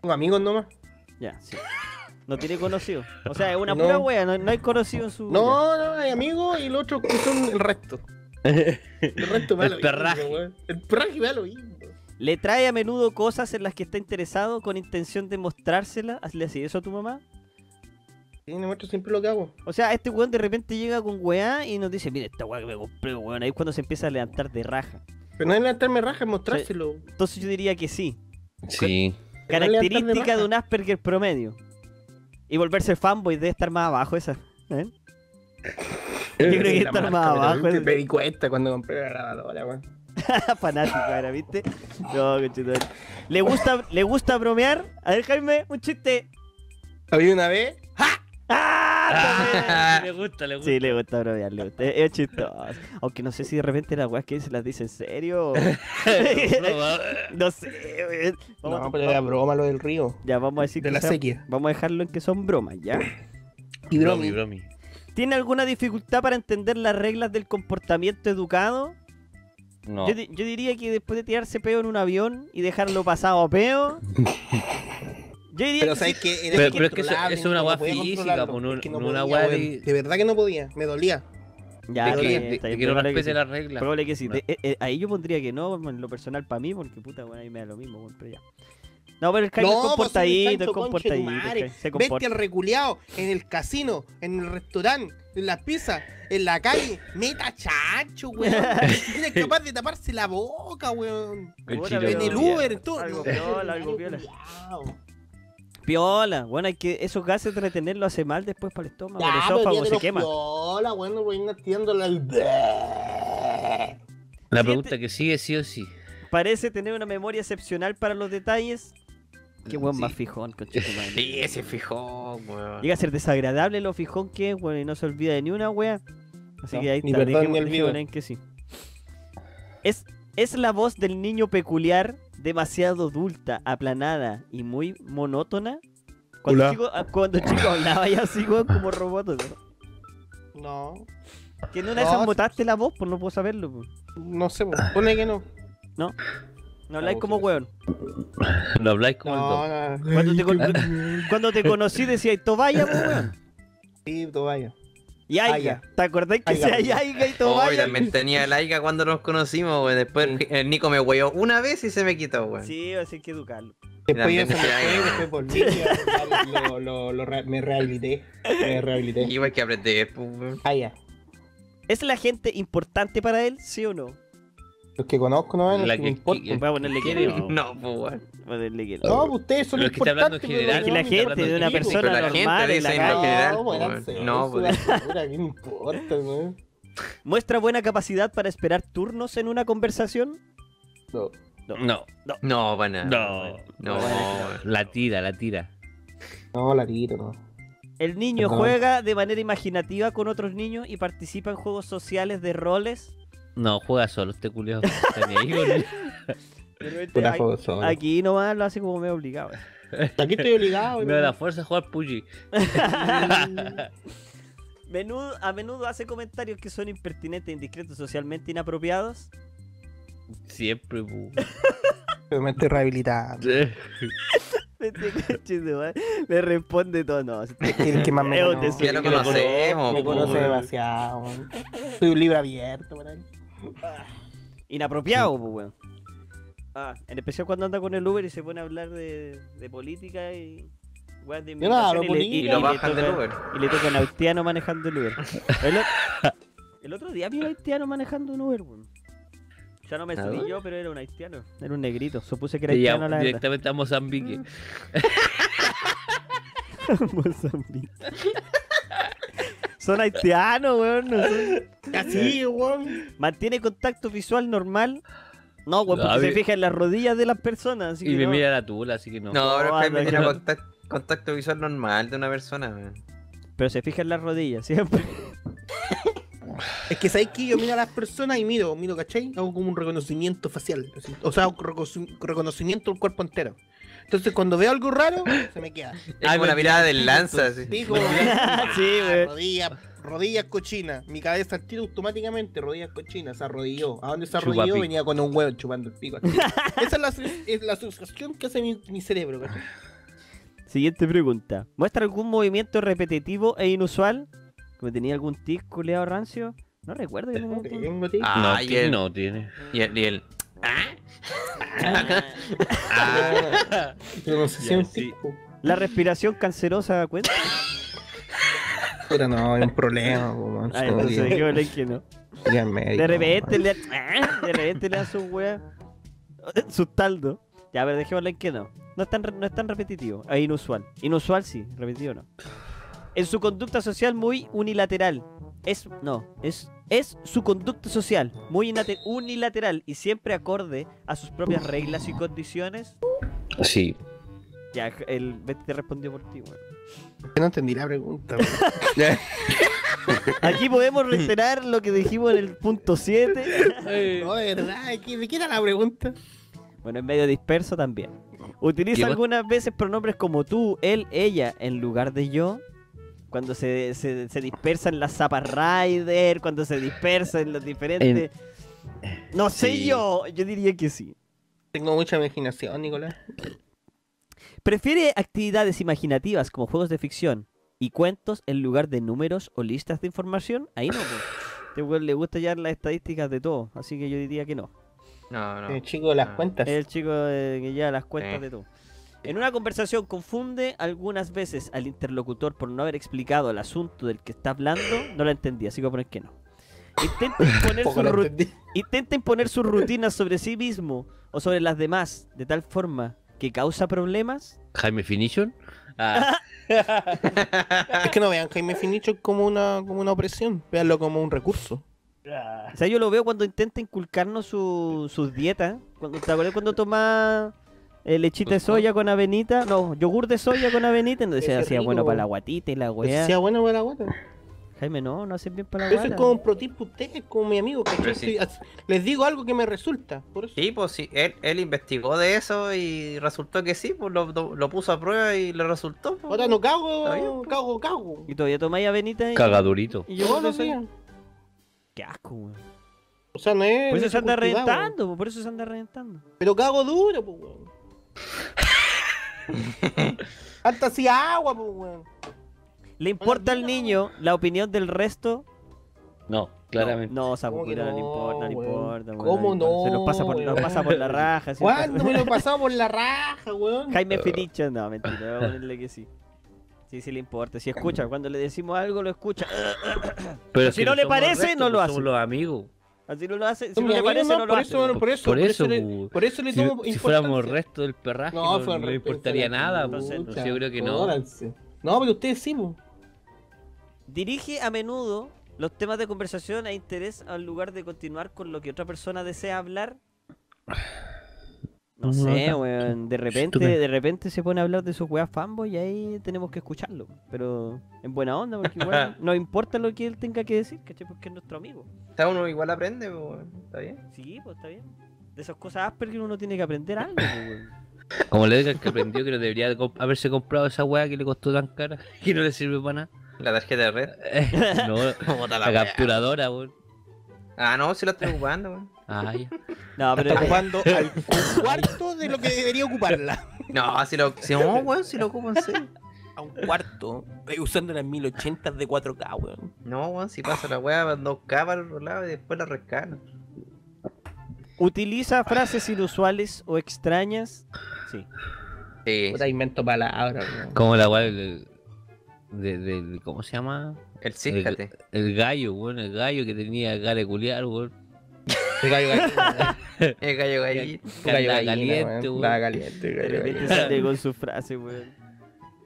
¿Tengo amigos nomás? Ya, sí. No tiene conocidos. O sea, es una No. pura wea, no, no hay conocido en su. No, no, hay amigos y los otros que son el resto. El resto me da El lo mismo, perraje. weón. El perraje me da lo mismo. ¿Le trae a menudo cosas en las que está interesado con intención de mostrárselas? ¿Hazle así eso a tu mamá? Sí, me muestro siempre lo que hago. O sea, este weón de repente llega con weá y nos dice, mira esta weá que me compré, weón. Ahí es cuando se empieza a levantar de raja. Pero no es levantarme raja, es mostrárselo. Entonces yo diría que sí. Sí. Pero no Característica raja. de un Asperger promedio. Y volverse fanboy debe estar más abajo esa. ¿eh? Yo creo que la más abajo. ese. Me di cuenta cuando compré la grabadora, weón. Fanático era, ¿viste? No, conchetumare. ¿Le gusta, ¿Le gusta bromear? A ver, Jaime, un chiste. Había una vez. ¡Ah! le gusta, le gusta. Sí, le gusta bromear, le gusta. Es, chistoso. Aunque no sé si de repente las weas que dice las dice en serio. o- no sé. Vamos a- No, pero era broma lo del río. Ya, vamos a decir De que la sea- sequía. Vamos a dejarlo en que son bromas, ¿ya? Y Bromi, bromi. bromi. ¿Tiene alguna dificultad para entender las reglas del comportamiento educado? No. Yo, di- yo diría que después de tirarse peo en un avión y dejarlo pasado a peo. Yo diría Pero que sabes sí. que era Pero- pero es que eso- eso es una no weá física, no- es que no no una podía, weá weón. de- De verdad que no podía, me dolía. Ya, de que, de- de que no probable que respete sí. las reglas. Probable que sí. No. De- eh, eh, ahí yo pondría que no, en lo personal para mí, porque puta, bueno, ahí me da lo mismo, bueno, pero ya. No, pero el Jaime es pues, comportadito, es comportadito. madre. Jaime, Se Vete comporta. al reculeado, en el casino, en el restaurante, en las pizzas, en la calle. Meta chancho, weón. Ni siquiera es capaz de taparse la boca, weón. En el. Uber, en todo. Algo No, piola, algo piola. Piola, bueno, hay que esos gases de retenerlo hace mal después para el estómago, Ya, el esófago se quema. Piola, bueno, voy. La pregunta que sigue sí o sí. Parece tener una memoria excepcional para los detalles. Qué buen Sí. más fijón, conchetumare. Sí, ese fijó, weón. Llega a ser desagradable lo fijón que es, weón, y no se olvida de ni una wea. Así No, que ahí ni está, en que sí. Es, es la voz del niño peculiar, demasiado adulta, aplanada y muy monótona. Cuando Hola. chico, ah, cuando chico hablaba ya así, weón, como robot. ¿no? No, Que en una de No, esas sí. mutaste la voz, pues no puedo saberlo. pues. no sé, pues, pone que no. No habláis No, como weón. Lo habláis como el No, no. Cuando te, con- cuando te conocí decías, Tobaya, pues weón. Sí, tú vaya. Y Aiga. Aiga. ¿Te acordás que Aiga, sea. Aiga y Hoy Tobaya? también tenía el Aiga cuando nos conocimos, weón. Después Sí. el Nico me hueó una vez y se me quitó, weón. Sí, así hay que educarlo. Después También se me fue, después volví, lo, lo, lo me rehabilité. Me rehabilité. Y hay que aprender, pues. Ah, ya. ¿Es la gente importante para él, sí o no? Los que conozco no ven, La los que que- me importan. Voy a ponerle que no. No, pues, weón. Voy a ponerle que No, pues ustedes son es que está hablando importantes. en general, Es que la no, gente de una persona la normal en la calle No, pues, No, pues. es ¿qué me importa, weón? muestra buena capacidad para esperar turnos en una conversación. No. No, No, para nada. no. No, Bueno. La tira, la tira. No, Larito, no. El niño juega de manera imaginativa con otros niños y participa en juegos sociales de roles. No, juega solo este culiao. Está ni ahí con- De repente, Pura a- juego solo. Aquí nomás lo hace como medio obligado. Aquí estoy obligado. Me da la fuerza a jugar Puji. Menudo, a menudo hace comentarios que son impertinentes, indiscretos, socialmente inapropiados. Siempre, pu. Me estoy rehabilitando. Este madre Me responde todo. No, el que más me desubicado. Ya lo conocemos, Me conoce demasiado. Soy un libro abierto, por ahí. Inapropiado, pues, weón. Ah, en especial cuando anda con el Uber y se pone a hablar de, de política y. weas de no y, le, y- Y lo bajan del toca- Uber. Y le toca un haitiano manejando el Uber. El, otro día vi un haitiano manejando un Uber, weón. Ya no me ¿A subí yo, pero era un haitiano. Era un negrito. Supuse que era haitiano llamo la verdad. directamente a Mozambique. Mozambique. Son haitianos, weón. no son- Así, weón. Mantiene contacto visual normal. No, weón, No, porque se fija en las rodillas de las personas. Así Y que me no. mira la tula, así que no. No, pero No, Jaime anda, tiene que contacto, contacto visual normal de una persona, weón. Pero se fija en las rodillas, siempre. Es que sabéis que yo miro a las personas y miro, miro, ¿cachai? Hago como un reconocimiento facial. O sea, un reconoci- reconocimiento del cuerpo entero. Entonces cuando veo algo raro, se me queda. Es como la mirada del lanza, así. Sí, ah, güey. rodillas, rodillas cochinas. Mi cabeza al tiro automáticamente, rodillas cochinas, se arrodilló. ¿A dónde se arrodilló? pico. Venía con un huevo chupando el pico. Esa es la, es la asociación que hace mi, mi cerebro. Siguiente pregunta. ¿Muestra algún movimiento repetitivo e inusual? ¿Como tenía algún tic culeado rancio? No recuerdo que tenga un- Tengo, tío. Ah, no, y tiene- el- no tiene. Y el, y el- Pero no sé si Ya, es un sí. tipo. ¿La respiración cancerosa cuenta? Pero no, hay un problema, man. Ah, que no. Médico, De repente man. le, ah, de repente le da su wea. Su taldo. Ya, a ver, dejémosle que no. No es tan, re- no es tan repetitivo. Es inusual. Inusual sí, repetitivo no. En su conducta social muy unilateral. Es. No, es. Es su conducta social muy unilateral y siempre acorde a sus propias reglas y condiciones. Sí. Ya, el Betty te respondió por ti, weón. No entendí la pregunta. weón. Aquí podemos reiterar lo que dijimos en el punto 7. No, de verdad, ¿qué- ¿de qué era la pregunta? Bueno, es medio disperso también. Utiliza algunas veces pronombres como tú, él, ella, en lugar de yo. Cuando se, se, se dispersan las zapas rider, cuando se dispersan los diferentes... No sé Sí. yo, yo diría que sí. Tengo mucha imaginación, Nicolás. Prefiere actividades imaginativas como juegos de ficción y cuentos en lugar de números o listas de información. Ahí no, pues. Este le gusta ya las estadísticas de todo, así que yo diría que no. No, no. El chico de las cuentas. El chico eh, que lleva las cuentas de todo. En una conversación confunde algunas veces al interlocutor por no haber explicado el asunto del que está hablando. No lo entendí, así que voy a poner que no. Intenta imponer, su intenta imponer sus rutinas sobre sí mismo o sobre las demás de tal forma que causa problemas. Jaime Finition. Ah, Es que no vean Jaime Finicho como una, como una opresión. Veanlo como un recurso. O sea, yo lo veo cuando intenta inculcarnos su- sus dietas. Cuando, ¿Te acuerdas cuando toma eh, lechita de soya con avenita? No, yogur de soya con avenita. No decía, Ese hacía rico, bueno para la guatita y la weá. sea bueno para la guata. Jaime, no, no hacen bien para la Eso es guata. como un pro tip para ustedes, como mi amigo. Les digo algo que me resulta. Por eso. Sí, pues sí, él, él investigó de eso y resultó que sí, pues lo, lo- lo puso a prueba y le resultó. pues. Ahora no cago, bien, pues. cago, cago. Y todavía tomáis avenita y... cagadurito. y los soya. días. Qué asco, weón. O sea, no es. Por eso se anda reventando, po, por eso se anda reventando. Pero cago duro, pues, weón. Hasta así agua, pues, weón. ¿Le importa al niño la opinión del resto? No, claramente. No, ¿Cómo Sabukura que no le no, importa, no le importa. weón, ¿Cómo importa. Se no, lo pasa por, pasa por la raja. ¿Cuándo pasa- me lo he pasado por la raja, weón? Jaime Finicho, no, mentira, voy a ponerle que sí. Sí, sí le importa. Si escucha, cuando le decimos algo, lo escucha. Pero si no le parece, no lo hace. Somos los amigos. Así no lo hace. Si no le parece, no, no lo por hace. eso, por eso, Por eso, le, por eso le Si, tomo si fuéramos el resto del perraje, No, no, fue no el le resto, importaría nada. pues. Entonces yo creo que no. No, pero ustedes sí. Dirige a menudo los temas de conversación e interés al lugar de continuar con lo que otra persona desea hablar. No sé, weón. De repente, de repente se pone a hablar de sus weas fanboy y ahí tenemos que escucharlo. Pero en buena onda, porque igual no importa lo que él tenga que decir, ¿cachai? Porque es nuestro amigo. Está uno igual aprende, pues, está bien. Sí, pues está bien. De esas cosas Asperger uno tiene que aprender algo, weón. Como le Edgar que aprendió que no debería de comp- haberse comprado esa weá que le costó tan cara que no le sirve para nada. La tarjeta de red. no, la wea. capturadora, weón. Ah, no, si la estoy ocupando, weón. Ah, ya. No, pero Está ocupando al cuarto de lo que debería ocuparla. No, si lo. Si, no, weón, si lo ocupo en serio. A un cuarto. Estoy usando las 1080 de 4K, weón. No, weón, si pasa la weá, van dos capas al otro lado y después la rescano. utiliza frases inusuales o extrañas. Sí. Sí, Puta, invento palabras, weón. Como la weá del- de, de- de- ¿Cómo se llama? el cíjate. El gallo, weón. El gallo que tenía cara de culiar, weón. El gallo gallina. El gallo gallito. Que Gallo gallina, caliente, weón. Andaba caliente, De gallo repente gallina. sale con su frase, weón.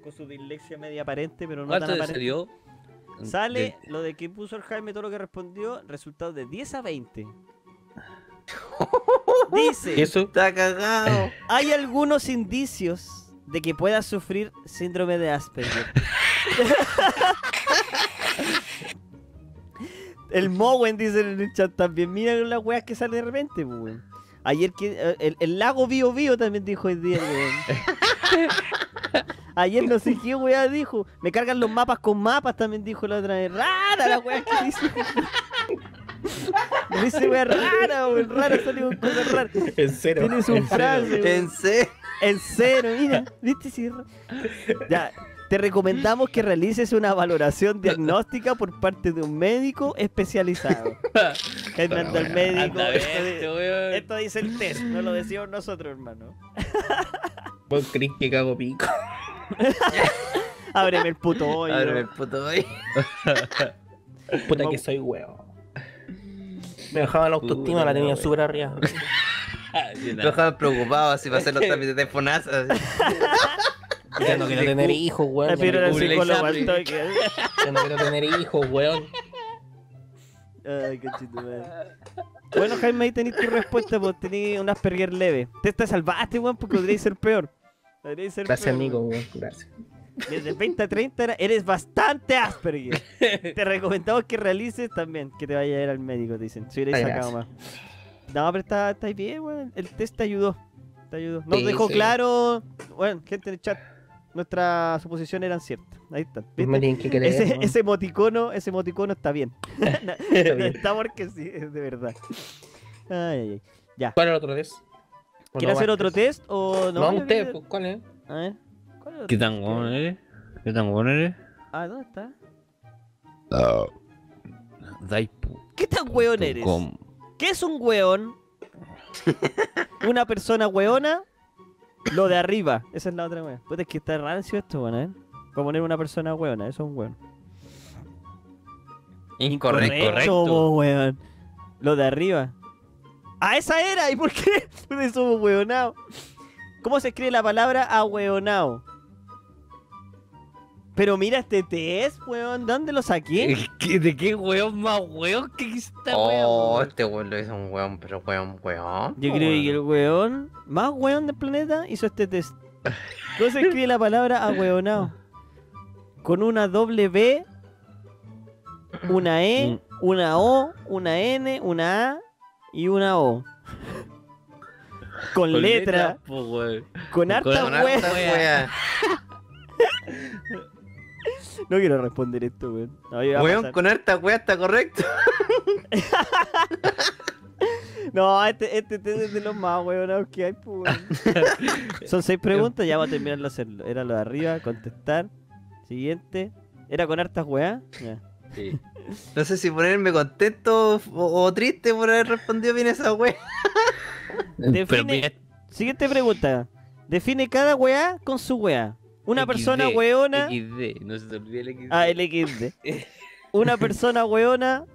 Con su dislexia media aparente, pero no tan ¿Cuánto aparente. salió? Sale De- lo de que puso el Jaime, todo lo que respondió, resultado de 10 a 20. Dice, ¿Eso? Está cagado. hay algunos indicios de que puedas sufrir síndrome de Asperger. El Mowen dice en el chat también, mira las weas que salen de repente, pues, weón. Ayer que eh, el, el lago Bio Bio también dijo hoy día, weón. Ayer no sé qué wea dijo. Me cargan los mapas con mapas también dijo la otra vez. Rara la wea que dice. Me dice wea rara, weón. Rara salió con cosas raras. En cero. Tienes un en cero. frase. En serio. En cero, mira, ¿viste? Ra- ya, te recomendamos que realices una valoración diagnóstica por parte de un médico especializado. Que médico. Anda, Esto, dice el test, no lo decimos nosotros, hermano. Vos crees que cago pico. Ábreme el puto hoyo. Ábreme el puto hoy. Puta que soy huevo. Me dejaban la autoestima, la tenía súper arriba. Lo dejaban preocupado así para hacer los trámites de FONASA. Ya no quiero tener hijos, weón. Me al psicólogo al toque. ya no quiero tener hijos, weón. Ay, qué chito. Bueno, Jaime, ahí tenéis tu respuesta, pues tenéis un Asperger leve. Te, te salvaste, weón, porque podríais ser peor. Podríais ser Gracias, peor, amigo, weón. Gracias. Desde 20 a 30 era- eres bastante Asperger. te recomendamos que realices también, que te vayas a ir al médico, te dicen. Si hubierais Ay, sacado más. No, pero está, está bien, weón. El test te ayudó. Te ayudó. Nos Sí, dejó sí. claro. Bueno, gente en el chat. Nuestras suposiciones eran ciertas. Ahí está. creer. Ese, weón. ese emoticono, ese emoticono está bien. no, Está bien. está porque sí, es de verdad. Ay, ay, ay. ¿Cuál es el otro test? ¿O ¿Quieres no hacer otro test o no? No, que- pues, ¿cuál es? A ver. ¿cuál es el ¿Qué tan bueno eres? ¿Qué tan bueno eres? Ah, ¿dónde está? Daipu. ¿Qué tan weón eres? Com. ¿Qué es un weón? Una persona weona. Lo de arriba. Esa es la otra weón. Puta, es que está rancio esto, weón, ¿eh? Como poner una persona weona, eso es un weón. Incorrecto. Incorrecto. po, weón. Lo de arriba. ¡Ah, esa era! ¿Y por qué? Somos weonados. ¿Cómo se escribe la palabra ahueonao? Pero mira este test, weón. ¿Dónde lo saqué? ¿Qué- ¿De qué weón más weón que esta Oh, weón? este weón lo hizo un weón, pero weón, weón. Yo creo que el weón. más weón del planeta hizo este test. ¿Cómo se escribe la palabra ahueonao? Con una doble B, una E, una O, una N, una A y una O. Con, Con letra, po, con harta Con wea. harta wea. No quiero responder esto, weón. No, Weón, con harta wea está correcto. No, este, este test es de los más weonados que hay, pues, weón. Son seis preguntas, ya vamos a terminarlo de hacerlo. Era lo de arriba, contestar. Siguiente. ¿Era con hartas weas? Ya. Sí. No sé si ponerme contento o, o triste por haber respondido bien esa wea. Define- Pero mira, Siguiente pregunta. Define cada weá con su weá. Una XD, persona weona. XD, no se te olvide el XD. Ah, el XD. Una persona weona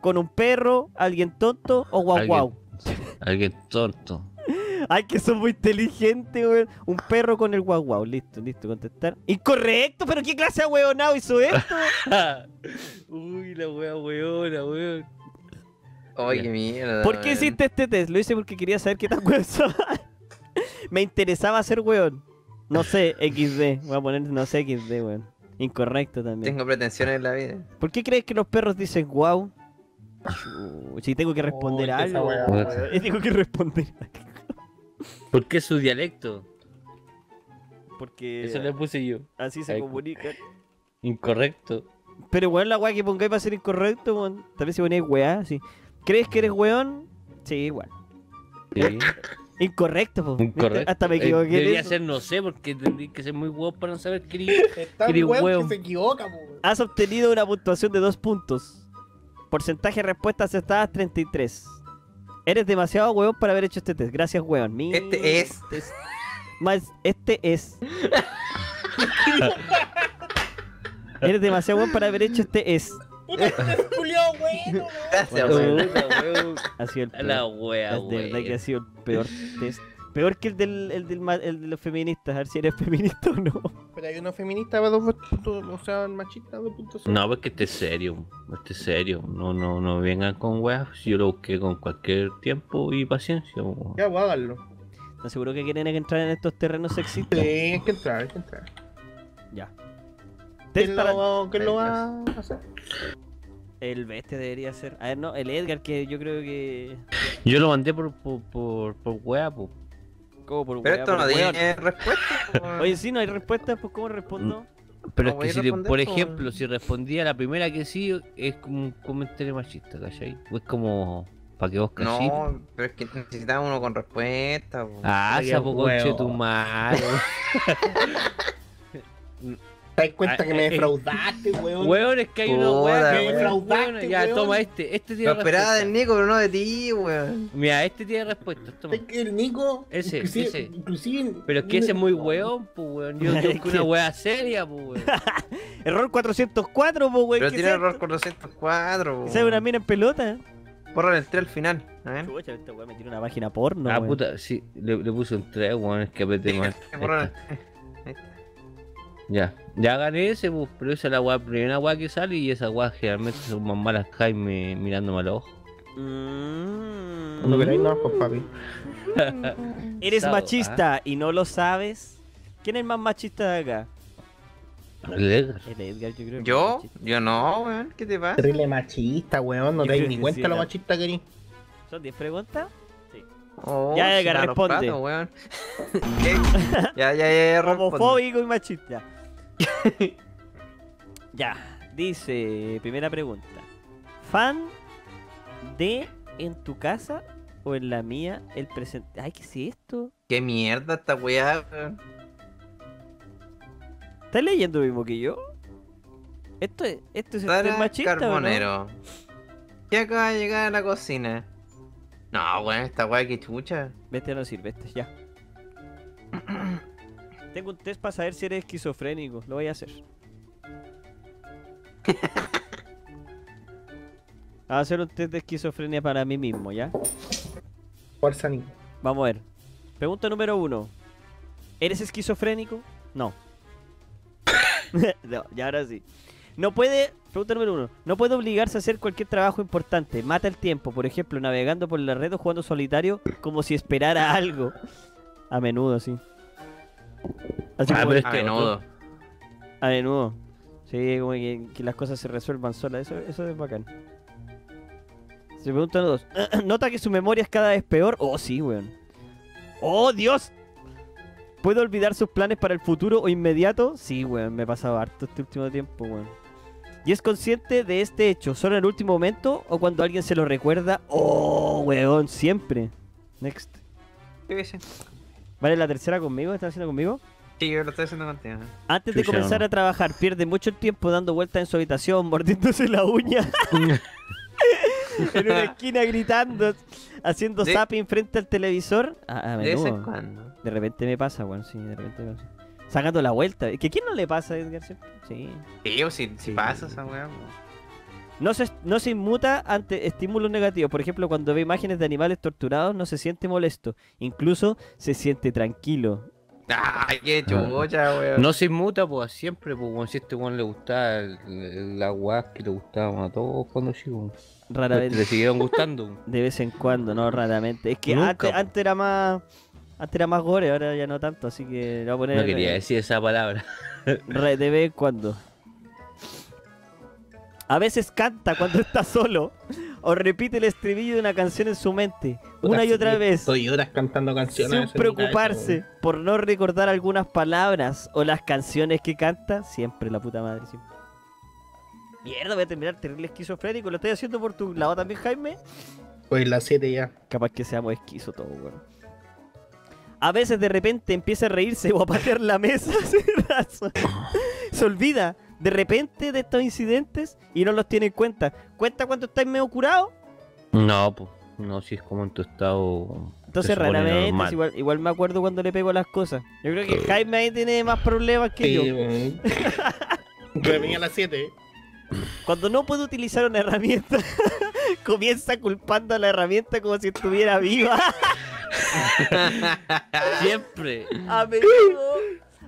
con un perro, alguien tonto o guau Alguien- guau. Alguien tonto. Ay, que son muy inteligentes, weón. Un perro con el guau guau. Listo, listo, contestar. Incorrecto, pero ¿qué clase de weonado hizo esto? Uy, la wea weona, weón. Oye, mierda. ¿Por qué hiciste este test? Lo hice porque quería saber qué tan weón. Me interesaba ser weón. No sé, XD. Voy a poner, no sé, XD, weón. Incorrecto también. Tengo pretensiones en la vida. ¿Por qué crees que los perros dicen guau? Si tengo que responder Oh, algo. weón. Tengo que responder ¿Por qué su dialecto? Porque Eso le puse yo. así se Ay, comunica. Incorrecto. Pero weón, la weá que pongáis va a ser incorrecto, weón. Tal vez si ponéis weá, sí. ¿Crees que eres weón? Sí, igual. Sí. Incorrecto, po. Incorrecto. Hasta me Eh, equivoqué. Debería eso. ser no sé, porque tendría que ser muy huevo para no saber qué eres. Weón. que se equivoca, po. Has obtenido una puntuación de dos puntos. Porcentaje de respuestas acertadas 33. Eres demasiado weón para haber hecho este test. Gracias, weón. Mira, Este es. es- Más, este es. Eres demasiado weón para haber hecho este es. Puta, este culiao bueno. Gracias, weón. Ha sido el A la wea, Es de verdad que ha sido el peor test. Peor que el, del, el, del ma- el de los feministas. A ver si eres feminista o no. hay uno feminista dos puntos, o sea, machista 2.0. No, pues que esté serio, esté serio. No, no, no vengan con weas. Yo lo busqué con cualquier tiempo y paciencia. Ya, pues háganlo. ¿Estás seguro que quieren entrar en estos terrenos sexistas? Sí, hay que entrar, hay que entrar. Ya. Test ¿Quién para- lo, quién lo va a hacer? El bestia debería ser. A ver, no, el Edgar, que yo creo que. Yo lo mandé por, por, por, por wea, po. ¿Cómo por Pero esto por no tiene respuesta. po. Oye, si no hay respuesta, pues ¿cómo respondo? Pero No es que si, responder, por po. ejemplo, si respondía la primera que sí, es como un comentario machista, ¿cachai? O es como para que vos cachis. No, pero es que necesitamos uno con respuesta. po. Ah, huevo. conche tu madre. ¿Te das cuenta Ah, que me eh, defraudaste, weón? Weón, es que hay Puta, wea que me es defraudaste. Ya, weón. toma este. Este tiene Lo esperaba del. Nico, pero no de ti, weón. Mira, este tiene respuesta. Toma. Es que el Nico. Ese, inclusive, ese. Inclusive, Pero es que ese es muy weón, pues weón. Yo tengo que una wea seria, pues weón. Error 404, pues, güey. Pero ¿qué tiene es error esto? 404. ¿Que sea una mina en pelota? Borra el 3 al final. A ver. Chucha, esta weá me tiene una página porno. ah, weón. puta, sí, le, le puse un 3, weón, es que apreté mal. Ya, ya gané ese, pues, pero esa es la wea, primera wea que sale y esa wea generalmente son más malas Jaime mirándome a los ojos. Mm. No queráis, no, pues papi. Eres Sado, machista y no lo sabes. ¿Quién es el más machista de acá? El Edgar. El Edgar, yo creo. ¿Yo? Yo no, weón. ¿Qué te pasa? Terrible machista, weón. No te das ni cuenta sí, lo machista que eres. ¿Son 10 preguntas? Oh, Ya, Edgar, responde. ya, ya, ya, responde. Homofóbico y machista. ya, dice, primera pregunta. ¿Fan de en tu casa o en la mía el presente? Ay, ¿qué es esto? ¿Qué mierda esta weá? ¿Estás leyendo lo mismo que yo? Esto es, esto es ser machista, ¿o no? Carbonero. ¿Qué acaba de llegar a la cocina? No, weón, esta weá que chucha. Vete no sirve, este, ya. Tengo un test para saber si eres esquizofrénico. Lo voy a hacer. A hacer un test de esquizofrenia para mí mismo, ¿ya? Fuerza, Nico. Vamos a ver. Pregunta número uno. ¿Eres esquizofrénico? No. no, ya ahora sí. No puede, pregunta número uno, no puede obligarse a hacer cualquier trabajo importante. Mata el tiempo, por ejemplo, navegando por la red o jugando solitario como si esperara algo. A menudo, sí. Así Ah, como pero que- A menudo. a menudo. Sí, como que, que las cosas se resuelvan solas. Eso, eso es bacán. Se preguntan dos. ¿Nota que su memoria es cada vez peor? Oh, sí, weón. ¡Oh, Dios! ¿Puede olvidar sus planes para el futuro o inmediato? Sí, weón, me he pasado harto este último tiempo, weón. ¿Y es consciente de este hecho solo en el último momento o cuando alguien se lo recuerda? ¡Oh, weón! Siempre. Next. ¿Qué? ¿Vale la tercera conmigo? ¿Estás haciendo conmigo? Sí, yo lo estoy haciendo contigo. Antes de Chucha, comenzar no. a trabajar, pierde mucho tiempo dando vueltas en su habitación, mordiéndose la uña, en una esquina gritando, haciendo De- zapping frente al televisor. A, a De vez en cuando. De repente me pasa, weón, sí, de repente me pasa. Sacando la vuelta. ¿Que quién no le pasa, Edgar? Sí. Sí, o si, si Sí. pasa esa weá. No se, no se inmuta ante estímulos negativos. Por ejemplo, cuando ve imágenes de animales torturados, no se siente molesto. Incluso se siente tranquilo. Ay, qué chucha, weón. No se inmuta, pues siempre, pues weón, si a este weón le gustaba el- el- la weá que le gustaban a todos cuando chicos. Rara vez. Le siguieron gustando. De vez en cuando, no raramente. Es que Nunca, antes, po. antes era más. Antes era más gore, ahora ya no tanto, así que le voy a poner. No quería decir esa palabra. re- de vez en cuando. A veces canta cuando está solo. O repite el estribillo de una canción en su mente. Una y otra vez. Estoy horas cantando canciones. Sin preocuparse cabeza, por no recordar algunas palabras o las canciones que canta. Siempre la puta madre, siempre. Mierda, voy a terminar terrible esquizofrénico. ¿Lo estoy haciendo por tu lado también, Jaime? Pues las 7 ya. Capaz que seamos esquizo todo, weón. A veces de repente empieza a reírse o a patear la mesa. Se olvida de repente de estos incidentes y no los tiene en cuenta. ¿Cuenta cuando estáis medio curado? No, pues. No, si es como en tu estado. Entonces raramente, igual, igual me acuerdo cuando le pego las cosas. Yo creo que Jaime ahí tiene más problemas que Sí, yo. venía a las 7. Cuando no puede utilizar una herramienta, comienza culpando a la herramienta como si estuviera viva. Siempre. A menudo,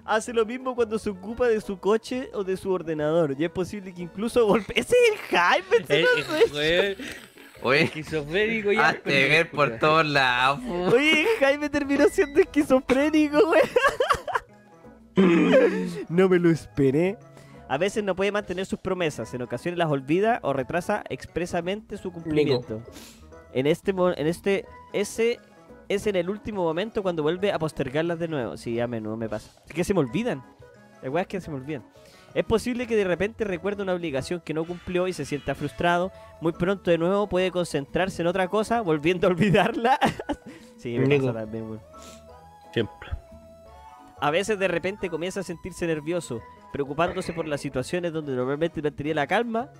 hace lo mismo cuando se ocupa de su coche o de su ordenador. Y es posible que incluso golpee. ¡Ese es el Jaime! ese Eh, no eh, weón, Oye, esquizofrénico ya. hazte ver por todos lados. Oye, Jaime terminó siendo esquizofrénico, güey. No me lo esperé. A veces no puede mantener sus promesas, en ocasiones las olvida o retrasa expresamente su cumplimiento. En este, en este, ese es en el último momento cuando vuelve a postergarlas de nuevo. Sí, a menudo me pasa. Es que se me olvidan. La weá es que se me olvidan. Es posible que de repente recuerde una obligación que no cumplió y se sienta frustrado. Muy pronto de nuevo puede concentrarse en otra cosa, volviendo a olvidarla. sí, me pasa también, weón. Siempre. A veces de repente comienza a sentirse nervioso, preocupándose por las situaciones donde normalmente mantenía la calma.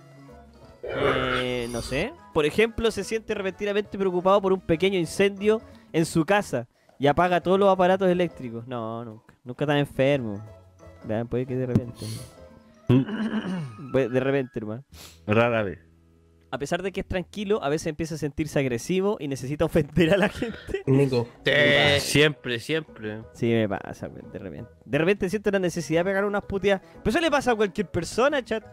Eh, no sé. Por ejemplo, se siente repentinamente preocupado por un pequeño incendio en su casa y apaga todos los aparatos eléctricos. No, nunca. Nunca tan enfermo. Vean, puede que de repente. Puede- de repente, hermano. Rara vez. A pesar de que es tranquilo, a veces empieza a sentirse agresivo y necesita ofender a la gente. Nico. Sí. Siempre, siempre. Sí, me pasa, de repente. De repente siento la necesidad de pegar unas puteadas. Pero eso le pasa a cualquier persona, chat.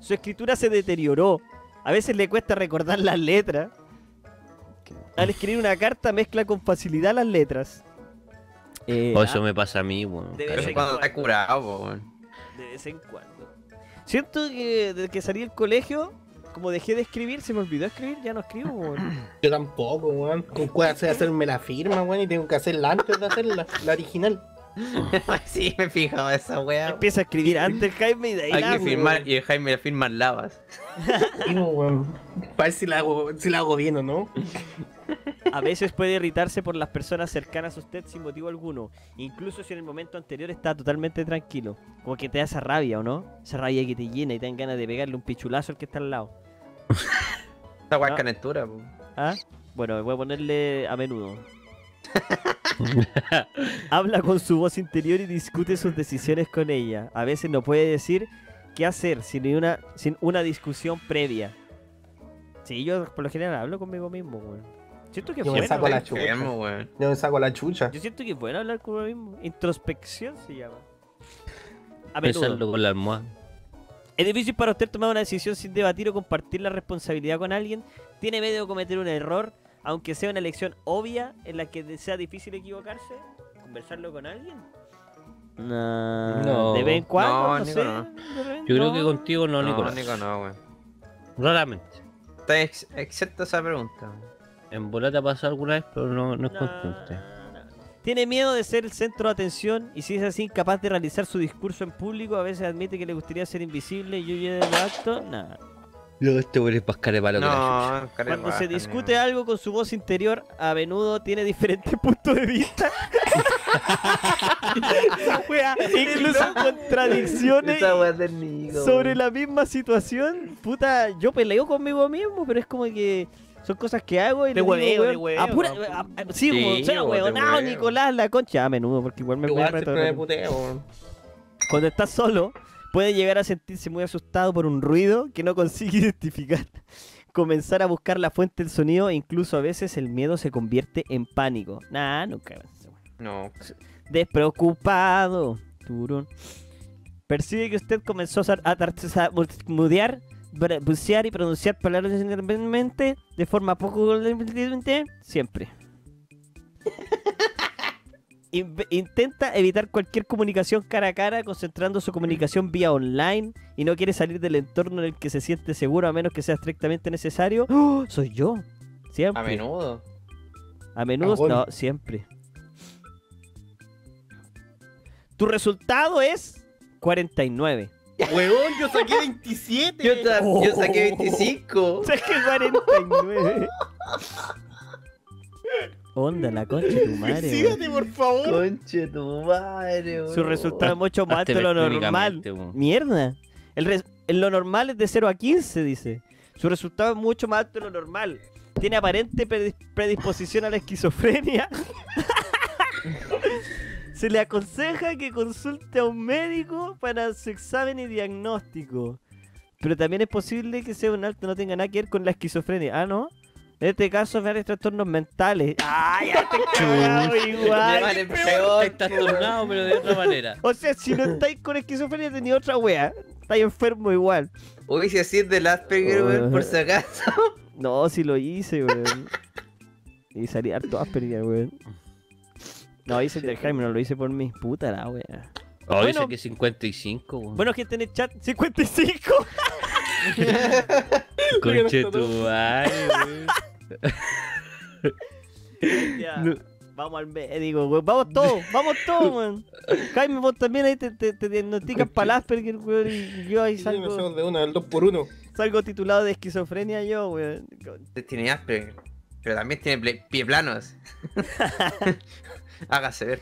Su escritura se deterioró. A veces le cuesta recordar las letras. Al escribir una carta mezcla con facilidad las letras. Eh, Oh, eso ah, me pasa a mí, weón. de vez es en cuando está curado, weón. De vez en cuando. Siento que desde que salí del colegio, como dejé de escribir, se me olvidó escribir, ya no escribo, weón. Yo tampoco, weón. ¿Con cuál hacer hacerme la firma, weón? Y tengo que hacerla antes de hacerla, la original. sí, me he fijado esa weá. Empieza a escribir antes Jaime y de ahí Hay la que firmar y el Jaime le firma lavas. Weón. Para ver si la hago, si la hago bien o no. A veces puede irritarse por las personas cercanas a usted sin motivo alguno, incluso si en el momento anterior está totalmente tranquilo. Como que te da esa rabia, ¿o no? Esa rabia que te llena y te dan ganas de pegarle un pichulazo al que está al lado. Esa weá No. es calentura. ¿Ah? Bueno, voy a ponerle a menudo. Habla con su voz interior y discute sus decisiones con ella. A veces no puede decir qué hacer sin una, sin una discusión previa. Sí, yo por lo general hablo conmigo mismo, weón. Siento que es Yo me bueno. saco la chucha. Yo me saco la chucha. Yo siento que es bueno hablar con uno mismo. Introspección se llama. A menudo. Con la almohada. Es difícil para usted tomar una decisión sin debatir o compartir la responsabilidad con alguien. Tiene miedo de cometer un error, aunque sea una elección obvia en la que sea difícil equivocarse. ¿Conversarlo con alguien? No. No. De vez en cuando, No, no, Nico, sé. no. de Yo creo no. que contigo no, No, Nicolás. Nico, no, weón. Raramente. Está ex excepto esa pregunta. En volata ha pasado alguna vez, pero no, no es No, constante. no. Tiene miedo de ser el centro de atención y si es así incapaz de realizar su discurso en público, a veces admite que le gustaría ser invisible y huye del acto. Nada. Yo este güey es pascar de palo con la chucha. No, Cuando se discute algo con su voz interior, a menudo tiene diferentes puntos de vista. Incluso contradicciones sobre la misma situación. Puta, yo peleo conmigo mismo, pero es como que son cosas que hago y le digo, hueveo, weón, hueveo, apura- ¿no? a- a- sí, como, Sí, sea hueveo. Nicolás, la concha, a menudo, porque igual me me me puteo. Cuando está solo, puede llegar a sentirse muy asustado por un ruido que no consigue identificar. Comenzar a buscar la fuente del sonido e incluso a veces el miedo se convierte en pánico. Nah, nunca. No, Despreocupado. Turun. Percibe que usted comenzó a, a tartamudear, bra- bucear y pronunciar palabras independientemente de forma poco siempre. Intenta evitar cualquier comunicación cara a cara, concentrando su comunicación vía online y no quiere salir del entorno en el que se siente seguro a menos que sea estrictamente necesario. ¡Oh! Soy yo. Siempre. a menudo. A menudo, no, siempre. Tu resultado es 49. Weón, yo saqué 27. Yo, saqué Oh. 25. Saqué 49. Onda, la concha de tu madre. Sígate, por favor. Conche tu madre, Su resultado es mucho más de lo normal. Mierda. El res- en lo normal es de 0 a 15, dice. Su resultado es mucho más alto de lo normal. Tiene aparente predis- predisposición a la esquizofrenia. Se le aconseja que consulte a un médico para su examen y diagnóstico. Pero también es posible que sea un alto no tenga nada que ver con la esquizofrenia. Ah, ¿no? En este caso, varios trastornos mentales. ¡Ah, ya te cagado igual! vale peor. Estás tornado, pero de otra manera. O sea, si no estáis con esquizofrenia, tenéis otra wea. Estáis enfermo igual. Uy, si así es del Asperger, weón, por si acaso. No, si lo hice, weón. Y salí harto Asperger, weón. No, hice el del Jaime, no lo hice por mí. Puta la wea. Oh, Bueno. dice que 55, weón. Bueno, gente en el chat, 55. Conche tu madre, weón. Ya, No. Vamos al médico, weón. Vamos todos, vamos todos, weón. Jaime, vos también ahí te, te, te diagnostican para el Asperger, weón. Y yo ahí Sí, me salgo, hacemos de una, del 2 por 1 salgo titulado de esquizofrenia yo, weón. Usted tiene Asperger, pero también tiene pie planos. Hágase ver.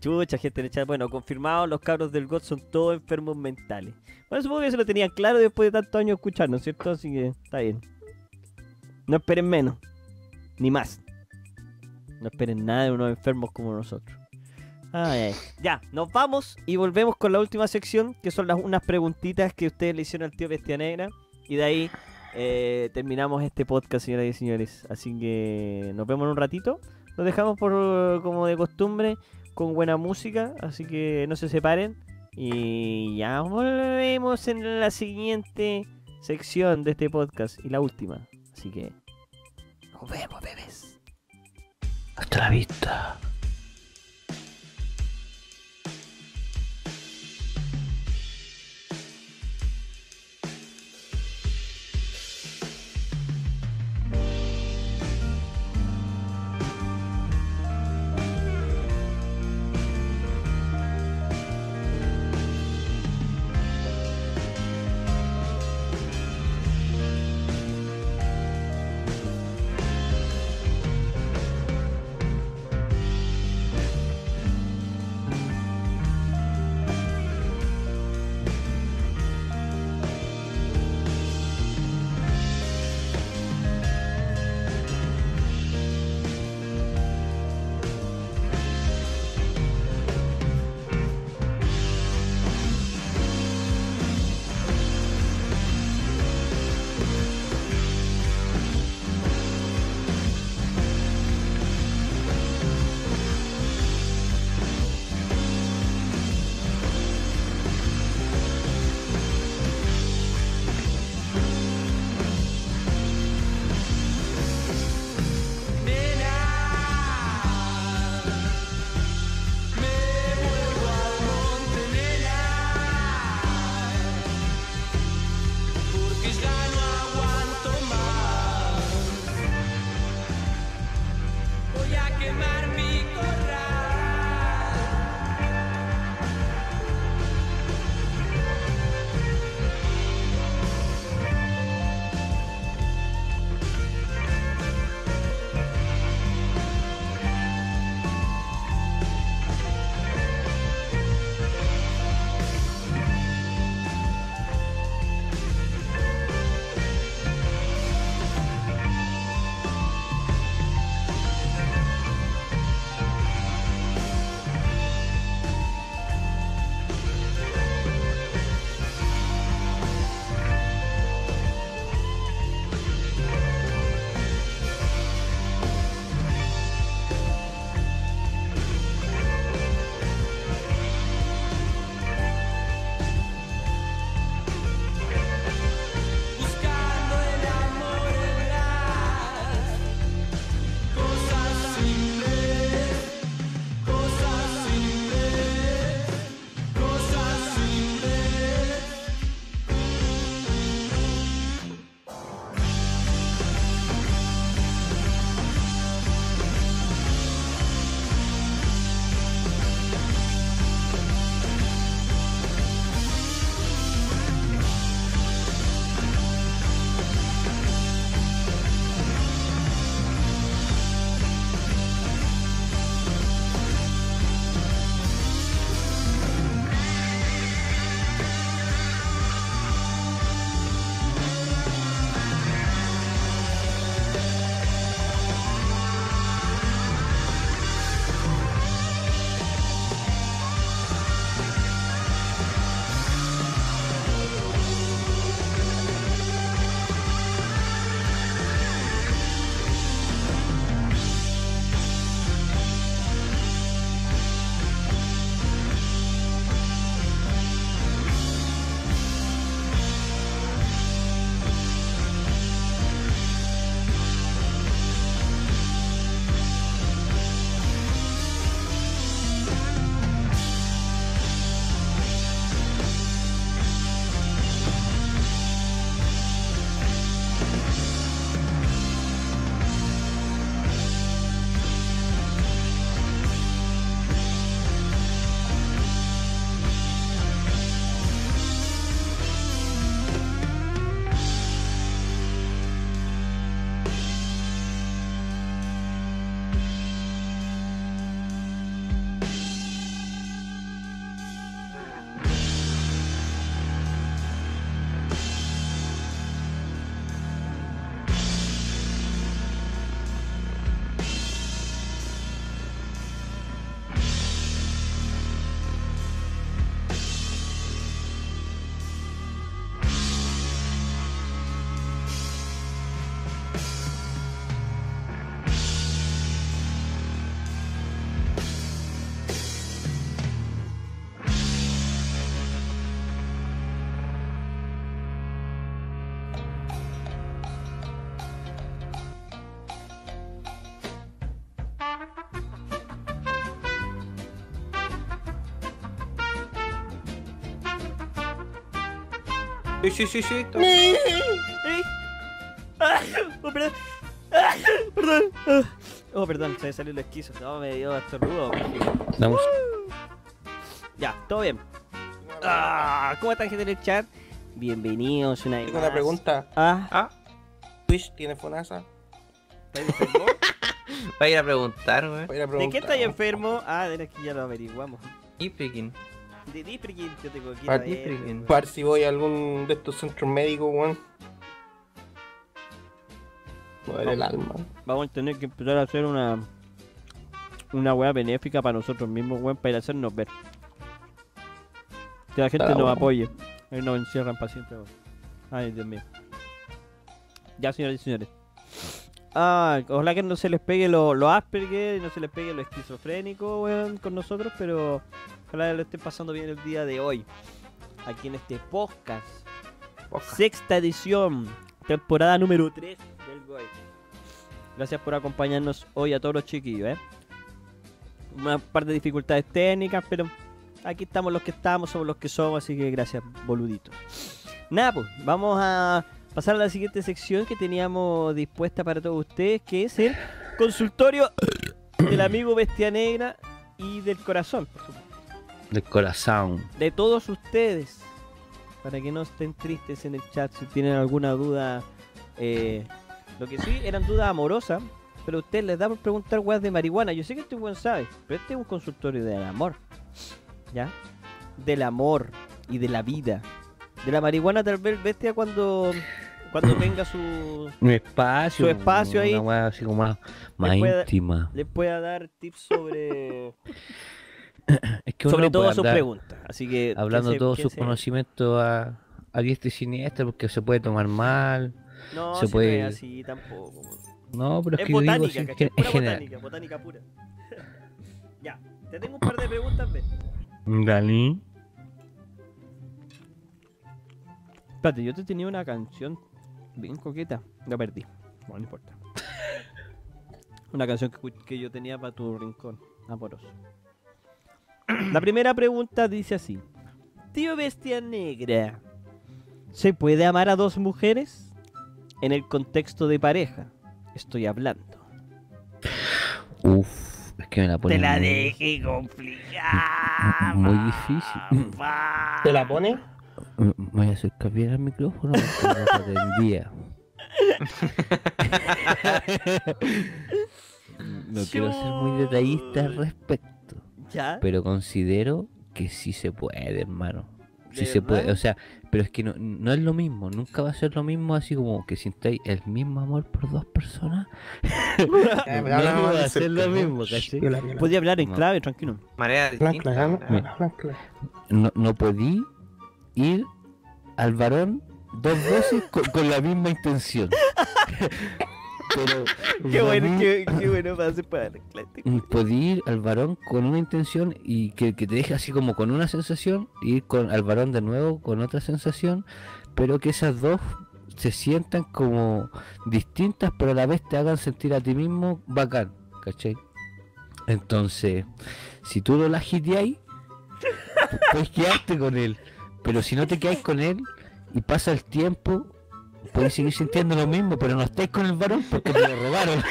Chucha, gente en el chat. Bueno, confirmado, los cabros del GOT son todos enfermos mentales. Bueno, supongo que se lo tenían claro después de tantos años escucharnos, ¿cierto? Así que está bien. No esperen menos, ni más. No esperen nada de unos enfermos como nosotros. Ay, ay. Ya, nos vamos y volvemos con la última sección, que son las, unas preguntitas que ustedes le hicieron al tío Bestia Negra. Y de ahí eh, terminamos este podcast, señoras y señores. Así que nos vemos en un ratito. Nos dejamos por como de costumbre con buena música, así que no se separen. Y ya volvemos en la siguiente sección de este podcast y la última. Así que nos vemos, bebés. Hasta la vista. Sí, sí, sí, sí. está- ¿Eh? Ah, oh, perdón. Ah, perdón. Ah. Oh, perdón, se me salió el esquizo. No, me dio estornudo. Damos- Ya, todo bien. Ah, ¿Cómo están, gente en el chat? Bienvenidos una vez Tengo una pregunta. Ah, Ah, ¿Twitch tiene FONASA? va a ir a preguntar, wey. ¿de qué estáis enfermo? Ah, de aquí ya lo averiguamos. Y freaking. De Disprikin, yo tengo aquí. Ah, si voy a algún de estos centros médicos, weón. Mover el alma. Vamos a tener que empezar a hacer una una weá benéfica para nosotros mismos, weón, para ir a hacernos ver. Que la gente nos bueno. apoye. Y nos encierran para siempre, weón. Ay, Dios mío. Ya, señores y señores. Ah, ojalá que no se les pegue lo, lo Asperger y no se les pegue lo esquizofrénico, weón, con nosotros, pero ojalá lo estén pasando bien el día de hoy. Aquí en este podcast. Sexta edición, temporada número 3 del GOI. Gracias por acompañarnos hoy a todos los chiquillos, ¿eh? Una par de dificultades técnicas, pero aquí estamos los que estamos, somos los que somos, así que gracias, boluditos. Nada, pues, vamos a pasar a la siguiente sección que teníamos dispuesta para todos ustedes, que es el consultorio del amigo Bestia Negra y del corazón, por supuesto Del corazón. de todos ustedes. Para que no estén tristes en el chat si tienen alguna duda. eh, lo que sí eran dudas amorosas. Pero a ustedes les da por preguntar weas de marihuana. Yo sé que este buen sabe. Pero este es un consultorio del amor. ¿Ya? Del amor y de la vida. De la marihuana tal vez bestia cuando. Cuando tenga su. Un espacio. Su espacio ahí. Una así como más, más puede- íntima. Les pueda dar tips sobre. Es que uno sobre todas sus preguntas. Así que. Hablando se- todos sus se- conocimientos a, a diestra y siniestra porque se puede tomar mal. No, se si puede- no es así tampoco. No, pero es, Es que yo digo botánica, ¿cachai? en Pura general. botánica, botánica pura. ya, te tengo un par de preguntas, Ben. Dani. Espérate, yo te tenía una canción bien coqueta. La perdí. Bueno, no importa. Una canción que, que yo tenía para tu rincón amoroso. La primera pregunta dice así. Tío Bestia Negra, ¿se puede amar a dos mujeres? En el contexto de pareja, estoy hablando. Uf, es que me la pone Te la muy, dejé complicada. muy difícil. ¿Te la pone? Me voy a acercar bien al micrófono porque no te atendía. No quiero ser muy detallista al respecto, ¿Ya? pero considero que sí se puede, hermano. Sí ¿De se puede, o sea, pero es que no, no es lo mismo, nunca va a ser lo mismo así como que sintáis el mismo amor por dos personas. Ya, no, no va a ser cerca, lo mismo. Podía hablar en clave, tranquilo. ¿verdad? blanca. No, no podí ir al varón dos veces con, con la misma intención. Pero Qué bueno, qué, qué bueno para podí ir al varón con una intención y que, que te deje así como con una sensación, y ir con, al varón de nuevo con otra sensación, pero que esas dos se sientan como distintas, pero a la vez te hagan sentir a ti mismo bacán, ¿cachai? Entonces, si tú lo ahí puedes quedarte con él, pero si no te quedáis con él y pasa el tiempo, puedes seguir sintiendo lo mismo, pero no estáis con el varón porque te lo robaron.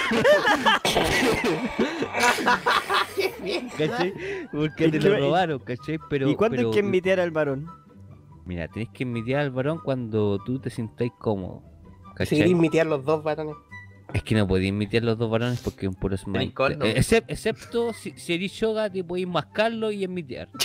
¿Cachai? Porque te Es lo robaron, ¿cachai? Pero, ¿Y cuándo pero- hay que envidiar al varón? Mira, tenés que envidiar al varón cuando tú te sintáis cómodo. ¿Cachai? queréis mitear los dos varones. Es que no podéis envidiar los dos varones porque es un puro smite. condom. Eh, excep- excepto si, si eres yoga, te podéis mascarlo y enmitear.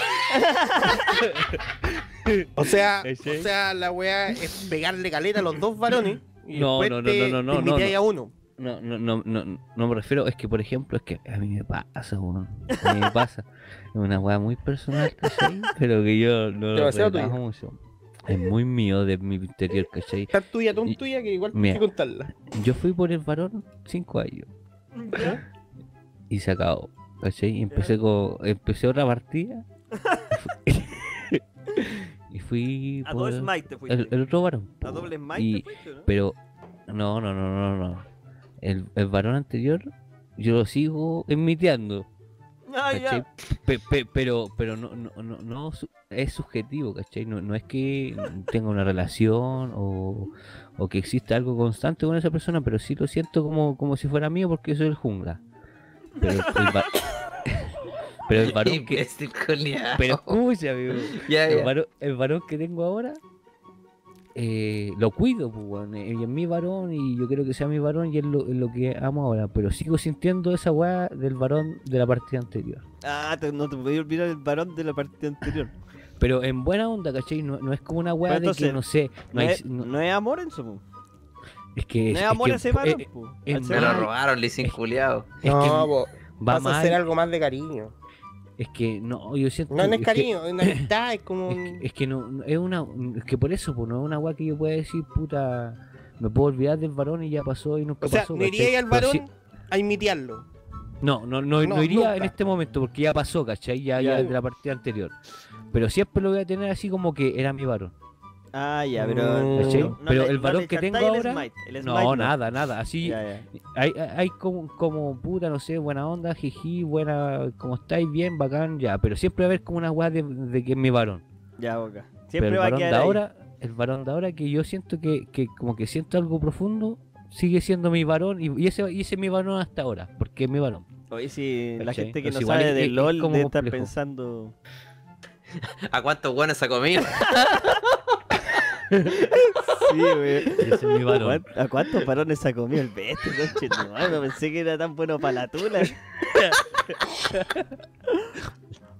O sea, o sea, la weá es pegarle caleta a los dos varones. Y No, después no, no, te, no, no, no, no. a uno. No, no, no, no, no me refiero, es que por ejemplo, es que a mí me pasa, weón. A mí me pasa. Es una weá muy personal, ¿cachai? Pero que yo no lo tuya. mucho. Es muy mío de mi interior, ¿cachai? Tan tuya, tan tuya que igual Mira. tienes que contarla. Yo fui por el varón cinco años y se acabó, ¿cachai? Y empecé con, empecé otra partida fui A por dos smite te fuiste. el, el otro varón. A doble smite y- te fuiste, ¿no? Pero no, no, no, no, no. El, el varón anterior yo lo sigo enmiteando. Ah. Pe- pe- pero pero no, no, no, no es subjetivo, ¿cachai? No, no es que tenga una relación o, o que exista algo constante con esa persona, pero sí lo siento como, como si fuera mío porque soy el jungla. Pero el, el pero el varón que... Pero escucha, amigo. Ya, El ya. varón, el varón que tengo ahora eh, lo cuido, pues, y es mi varón y yo quiero que sea mi varón y es lo, es lo que amo ahora, pero sigo sintiendo esa weá del varón de la partida anterior. Ah, te- no te podía olvidar el varón de la partida anterior. Pero en buena onda, ¿cachai? No, no es como una weá de que no sé, no, No, hay- es, no- no es amor en su. es que No es, es amor que, ese varón. eh, Me lo robaron, le hice culiao. es no, que po, va vas a hacer algo más de cariño. Es que no, yo siento No, no es que- cariño, es una amistad, es como Es que, es que no, es una, es que por eso, pues no es una weá que yo pueda decir, puta, me puedo olvidar del varón y ya pasó y nunca O sea, pasó. no iría al varón a imitearlo. No, no, no, no No, iría nunca. en este momento porque ya pasó, ¿cachai? Ya, ya Ya. de la partida anterior. Pero siempre lo voy a tener así como que era mi varón. Ah, ya, pero. Mm. ¿cachai? no- no Pero el le que tengo el ahora. smite, el No, nada, nada. Así Ya, ya. hay, hay- como, como puta, no sé, buena onda, jiji, buena, como estáis, bien, bacán, ya. Pero siempre va a haber como una weá de, de que es mi varón. Ya, boca. Pero Siempre el va a varón de ahí. ahora, el varón de ahora que yo siento que, que como que siento algo profundo, sigue siendo mi varón y, y ese, y ese es mi varón hasta ahora, porque es mi varón. Oye, si la ¿Cachai? gente que no Entonces sabe es- de es- es LOL como debe estar complejo. pensando. ¿A cuántos buenos ha comido? Sí, güey. Ese es mi ¿A varón. ¿A cuántos varones ha comido el bestia, tu madre? No pensé que era tan bueno para la tula.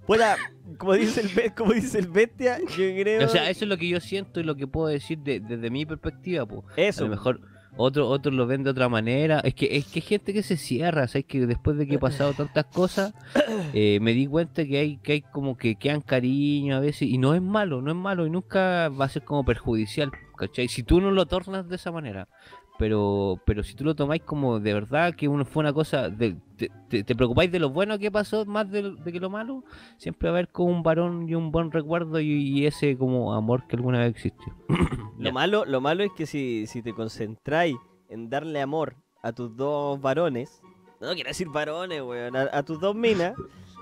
Puta, como dice el, como dice el bestia, yo creo. O sea, eso es lo que yo siento y lo que puedo decir de- desde mi perspectiva, pues. A eso. lo mejor otros otros lo ven de otra manera. Es que es que hay gente que se cierra, ¿sabes? Que después de que he pasado tantas cosas, eh, me di cuenta que hay que hay como que quedan cariño a veces y no es malo, no es malo y nunca va a ser como perjudicial, ¿cachai? Si tú no lo tornas de esa manera. Pero, pero si tú lo tomáis como de verdad que uno fue una cosa, de, te, te- te preocupáis de lo bueno que pasó más de, de que lo malo, siempre va a haber como un varón y un buen recuerdo y, y ese como amor que alguna vez existió. Lo malo, lo malo es que si, si te concentráis en darle amor a tus dos varones, no quiero decir varones, weón, a, a tus dos minas,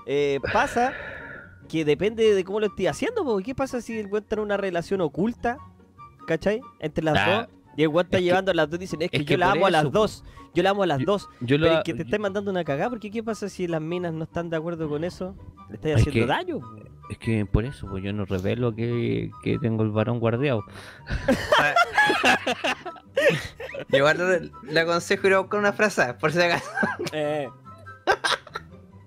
eh, pasa que depende de cómo lo estés haciendo, porque ¿qué pasa si el weón está en una relación oculta? ¿Cachai? Entre las dos. Y el weón está que- llevando a las dos y dicen, es que es yo la amo a las dos. Yo la amo a las dos. Yo Pero es que te estáis mandando una cagada, porque ¿qué pasa si las minas no están de acuerdo con eso? Le estáis Es haciendo que- daño. Es que por eso, pues yo no revelo que, que tengo el varón guardiado. Igual le, le aconsejo ir a buscar una frase, por si acaso. Eh.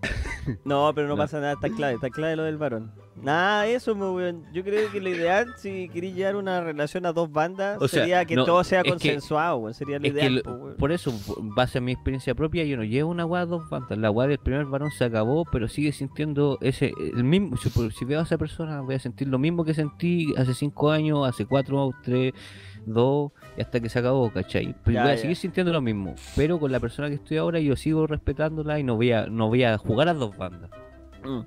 No, pero no, No. pasa nada, está clave, está clave lo del varón. Nada, eso, mo, weón. Yo creo que lo ideal, si queréis llevar una relación a dos bandas, O sea, sería que no, todo sea consensuado, weón. Sería lo ideal, lo- weón. por eso, base a mi experiencia propia, yo no llevo una weá a dos bandas. La weá del primer varón se acabó, pero sigue sintiendo ese el mismo. Si, si veo a esa persona, voy a sentir lo mismo que sentí hace cinco años, hace cuatro, tres, dos, y hasta que se acabó, ¿cachai? Pero Ya, voy a ya. seguir sintiendo lo mismo. Pero con la persona que estoy ahora, yo sigo respetándola y no voy a, no voy a jugar a dos bandas. Mm.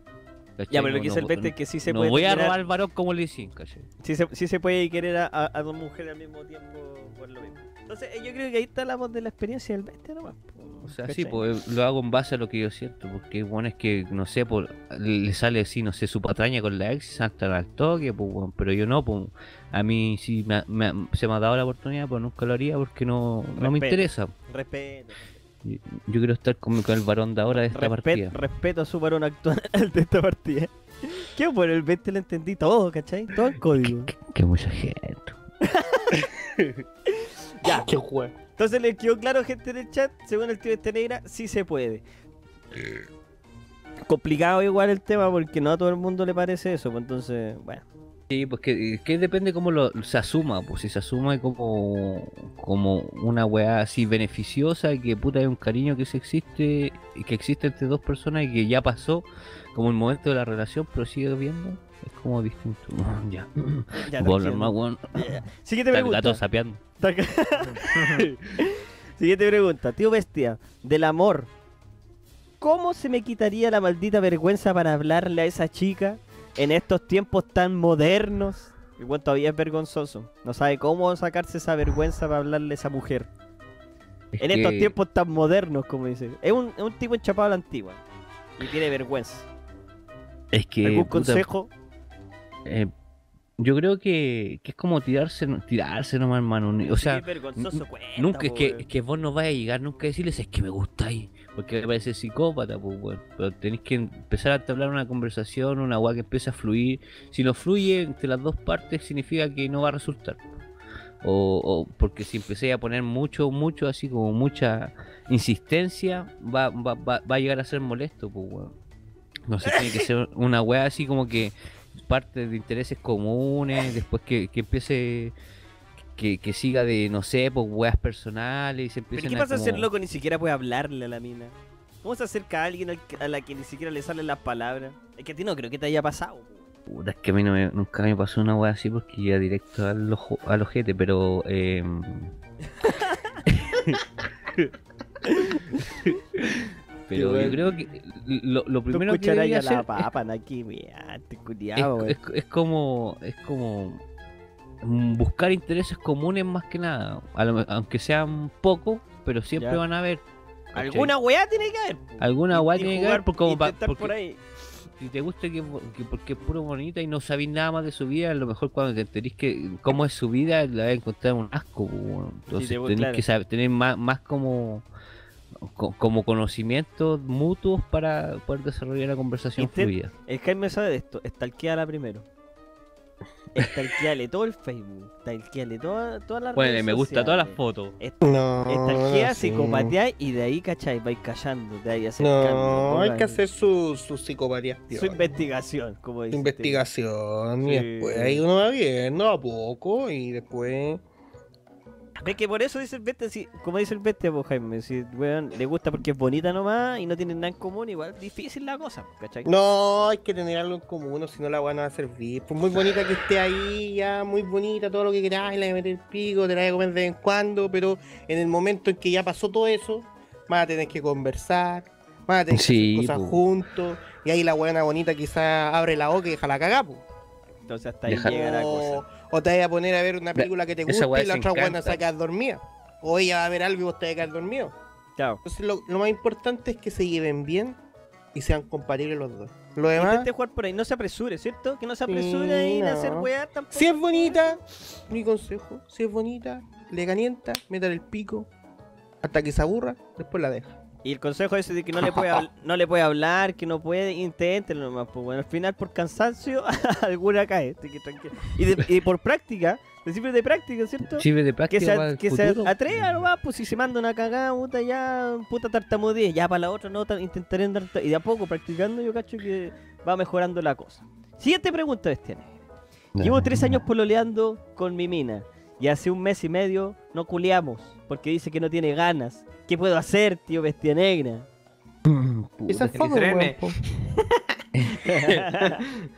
Ya, pero lo No- que dice el Vete es que sí se no puede voy a robar al varón como le dicen, ¿cachai? sí se, sí se puede querer a, a- a dos mujeres al mismo tiempo por lo mismo. Entonces, eh, yo creo que ahí está la voz de la experiencia del bestia nomás. O sea, ¿cachai? sí, pues lo hago en base a lo que yo siento, porque bueno es que, no sé, por, le sale así, no sé, su patraña con la ex saltan al toque, pues, pero yo no, pues, a mí sí me, ha- me ha- se me ha dado la oportunidad, pues nunca lo haría porque no, no me interesa. Respeto. Yo, yo quiero estar con, con el varón de ahora de esta Respet- partida. respeto a su varón actual de esta partida. Qué bueno, el bestia lo entendí todo, ¿cachai? Todo el código. Que, que mucha gente. Ya. Qué juego. Entonces les quedó claro, gente del chat, según el tío este negra, sí se puede. Complicado igual el tema porque no a todo el mundo le parece eso, pues entonces, bueno. Sí, pues que, que depende cómo lo, se asuma, pues si se asuma como, como una weá así beneficiosa y que puta hay un cariño que se existe y que existe entre dos personas y que ya pasó como el momento de la relación, pero sigue viendo, es como distinto. ya, Ya no hablar más, weón. Ya. Siguiente pregunta. gato sapeando. Siguiente pregunta. Tío Bestia, del amor. ¿Cómo se me quitaría la maldita vergüenza para hablarle a esa chica en estos tiempos tan modernos? Igual todavía es vergonzoso. No sabe cómo sacarse esa vergüenza para hablarle a esa mujer. Es En estos tiempos tan modernos, como dice. Es un, es un tipo enchapado a la antigua. y tiene vergüenza. Es que. ¿Algún puta, consejo? eh, yo creo que, que es como tirarse, tirarse nomás, hermano. O sea, Sí, vergonzoso cuenta, nunca es que, weón. es que vos no vais a llegar nunca a decirles es que me gustáis. Porque parece psicópata, pues, weón. Pero tenéis que empezar a entablar una conversación, una weá que empiece a fluir. Si no fluye entre las dos partes, significa que no va a resultar. O, o porque si empecé a poner mucho, mucho, así como mucha insistencia, va, va, va, va a llegar a ser molesto, pues, weón. No sé, tiene que ser una weá así como que parte de intereses comunes, después que, que empiece, que, que siga de, no sé, pues weas personales y se ¿Pero empiecen qué a pasa el como- loco ni siquiera puede hablarle a la mina? ¿Cómo se acerca a alguien a la que ni siquiera le salen las palabras? Es que a ti no creo que te haya pasado. Puta, es que a mí no me- nunca me pasó una wea así porque iba directo al, ojo, al ojete, pero... em, pero yo creo que lo, lo primero que debería la hacer aquí, mira, te es, culiao, weón. es- es como es como buscar intereses comunes más que nada lo aunque sean pocos pero siempre Ya. van a haber ¿cachai? Alguna weá tiene que haber. alguna weá tiene que haber por, como pa- porque por ahí. si te gusta que, que porque es puro bonita y no sabéis nada más de su vida a lo mejor cuando te enterís que cómo es su vida la vas a encontrar un asco entonces te- tenés claro. que saber tener más, más como co- como conocimientos mutuos para poder desarrollar la conversación Intent- fluida El Jaime sabe de esto. Estalqueala primero. Estalqueale todo el Facebook. Estalqueale toda- todas las bueno redes me gusta todas las fotos Est- No. Estalquea, no, sí. y de ahí, ¿cachai? Vais callando, de ahí acercando. No, hay que hacer su, su psicopatía. Su investigación, como dice. investigación. Y Sí. después ahí uno va viendo a poco y después. Ve que por eso dice el Beste, si, como dice el Beste, pues, Jaime, si weón, le gusta porque es bonita nomás y no tienen nada en común, igual difícil la cosa, ¿cachai? No, hay que tener algo en común, si no la van a servir. Por muy bonita que esté ahí, ya muy bonita, todo lo que queráis, la voy a meter el pico, te la voy a comer de vez en cuando, pero en el momento en que ya pasó todo eso, van a tener que conversar, van a tener que Sí, hacer cosas po. juntos, y ahí la buena bonita quizás abre la boca y deja la cagá, po. Entonces hasta ahí llega la cosa. O te vas a poner a ver una película que te gusta y la otra buena se quedar dormida. O ella va a ver algo y vos te vas a quedar dormido. Claro. Entonces lo, lo más importante es que se lleven bien y sean compatibles los dos. Lo demás, Intente jugar por ahí, no se apresure, ¿cierto? Que no se apresure Sí, ahí en no. hacer weá tampoco. si es bonita, mi consejo, si es bonita, le calienta, métale el pico hasta que se aburra, después la deja. Y el consejo ese de que no le puede, habl- no le puede hablar, que no puede, inténtelo nomás. Pues bueno, al final por cansancio alguna cae. que. Y, de- y por práctica, le sirve de práctica, ¿cierto? sirve de Que práctica se, para el que se atreva nomás, pues si se manda una cagada, puta, ya, puta tartamudez, ya para la otra no, ta- intentaré andar, y de a poco practicando yo cacho que va mejorando la cosa. Siguiente pregunta, Bestiane. Llevo tres años pololeando con mi mina, y hace un mes y medio no culeamos, porque dice que no tiene ganas. ¿Qué puedo hacer, tío Bestia Negra? Esa es.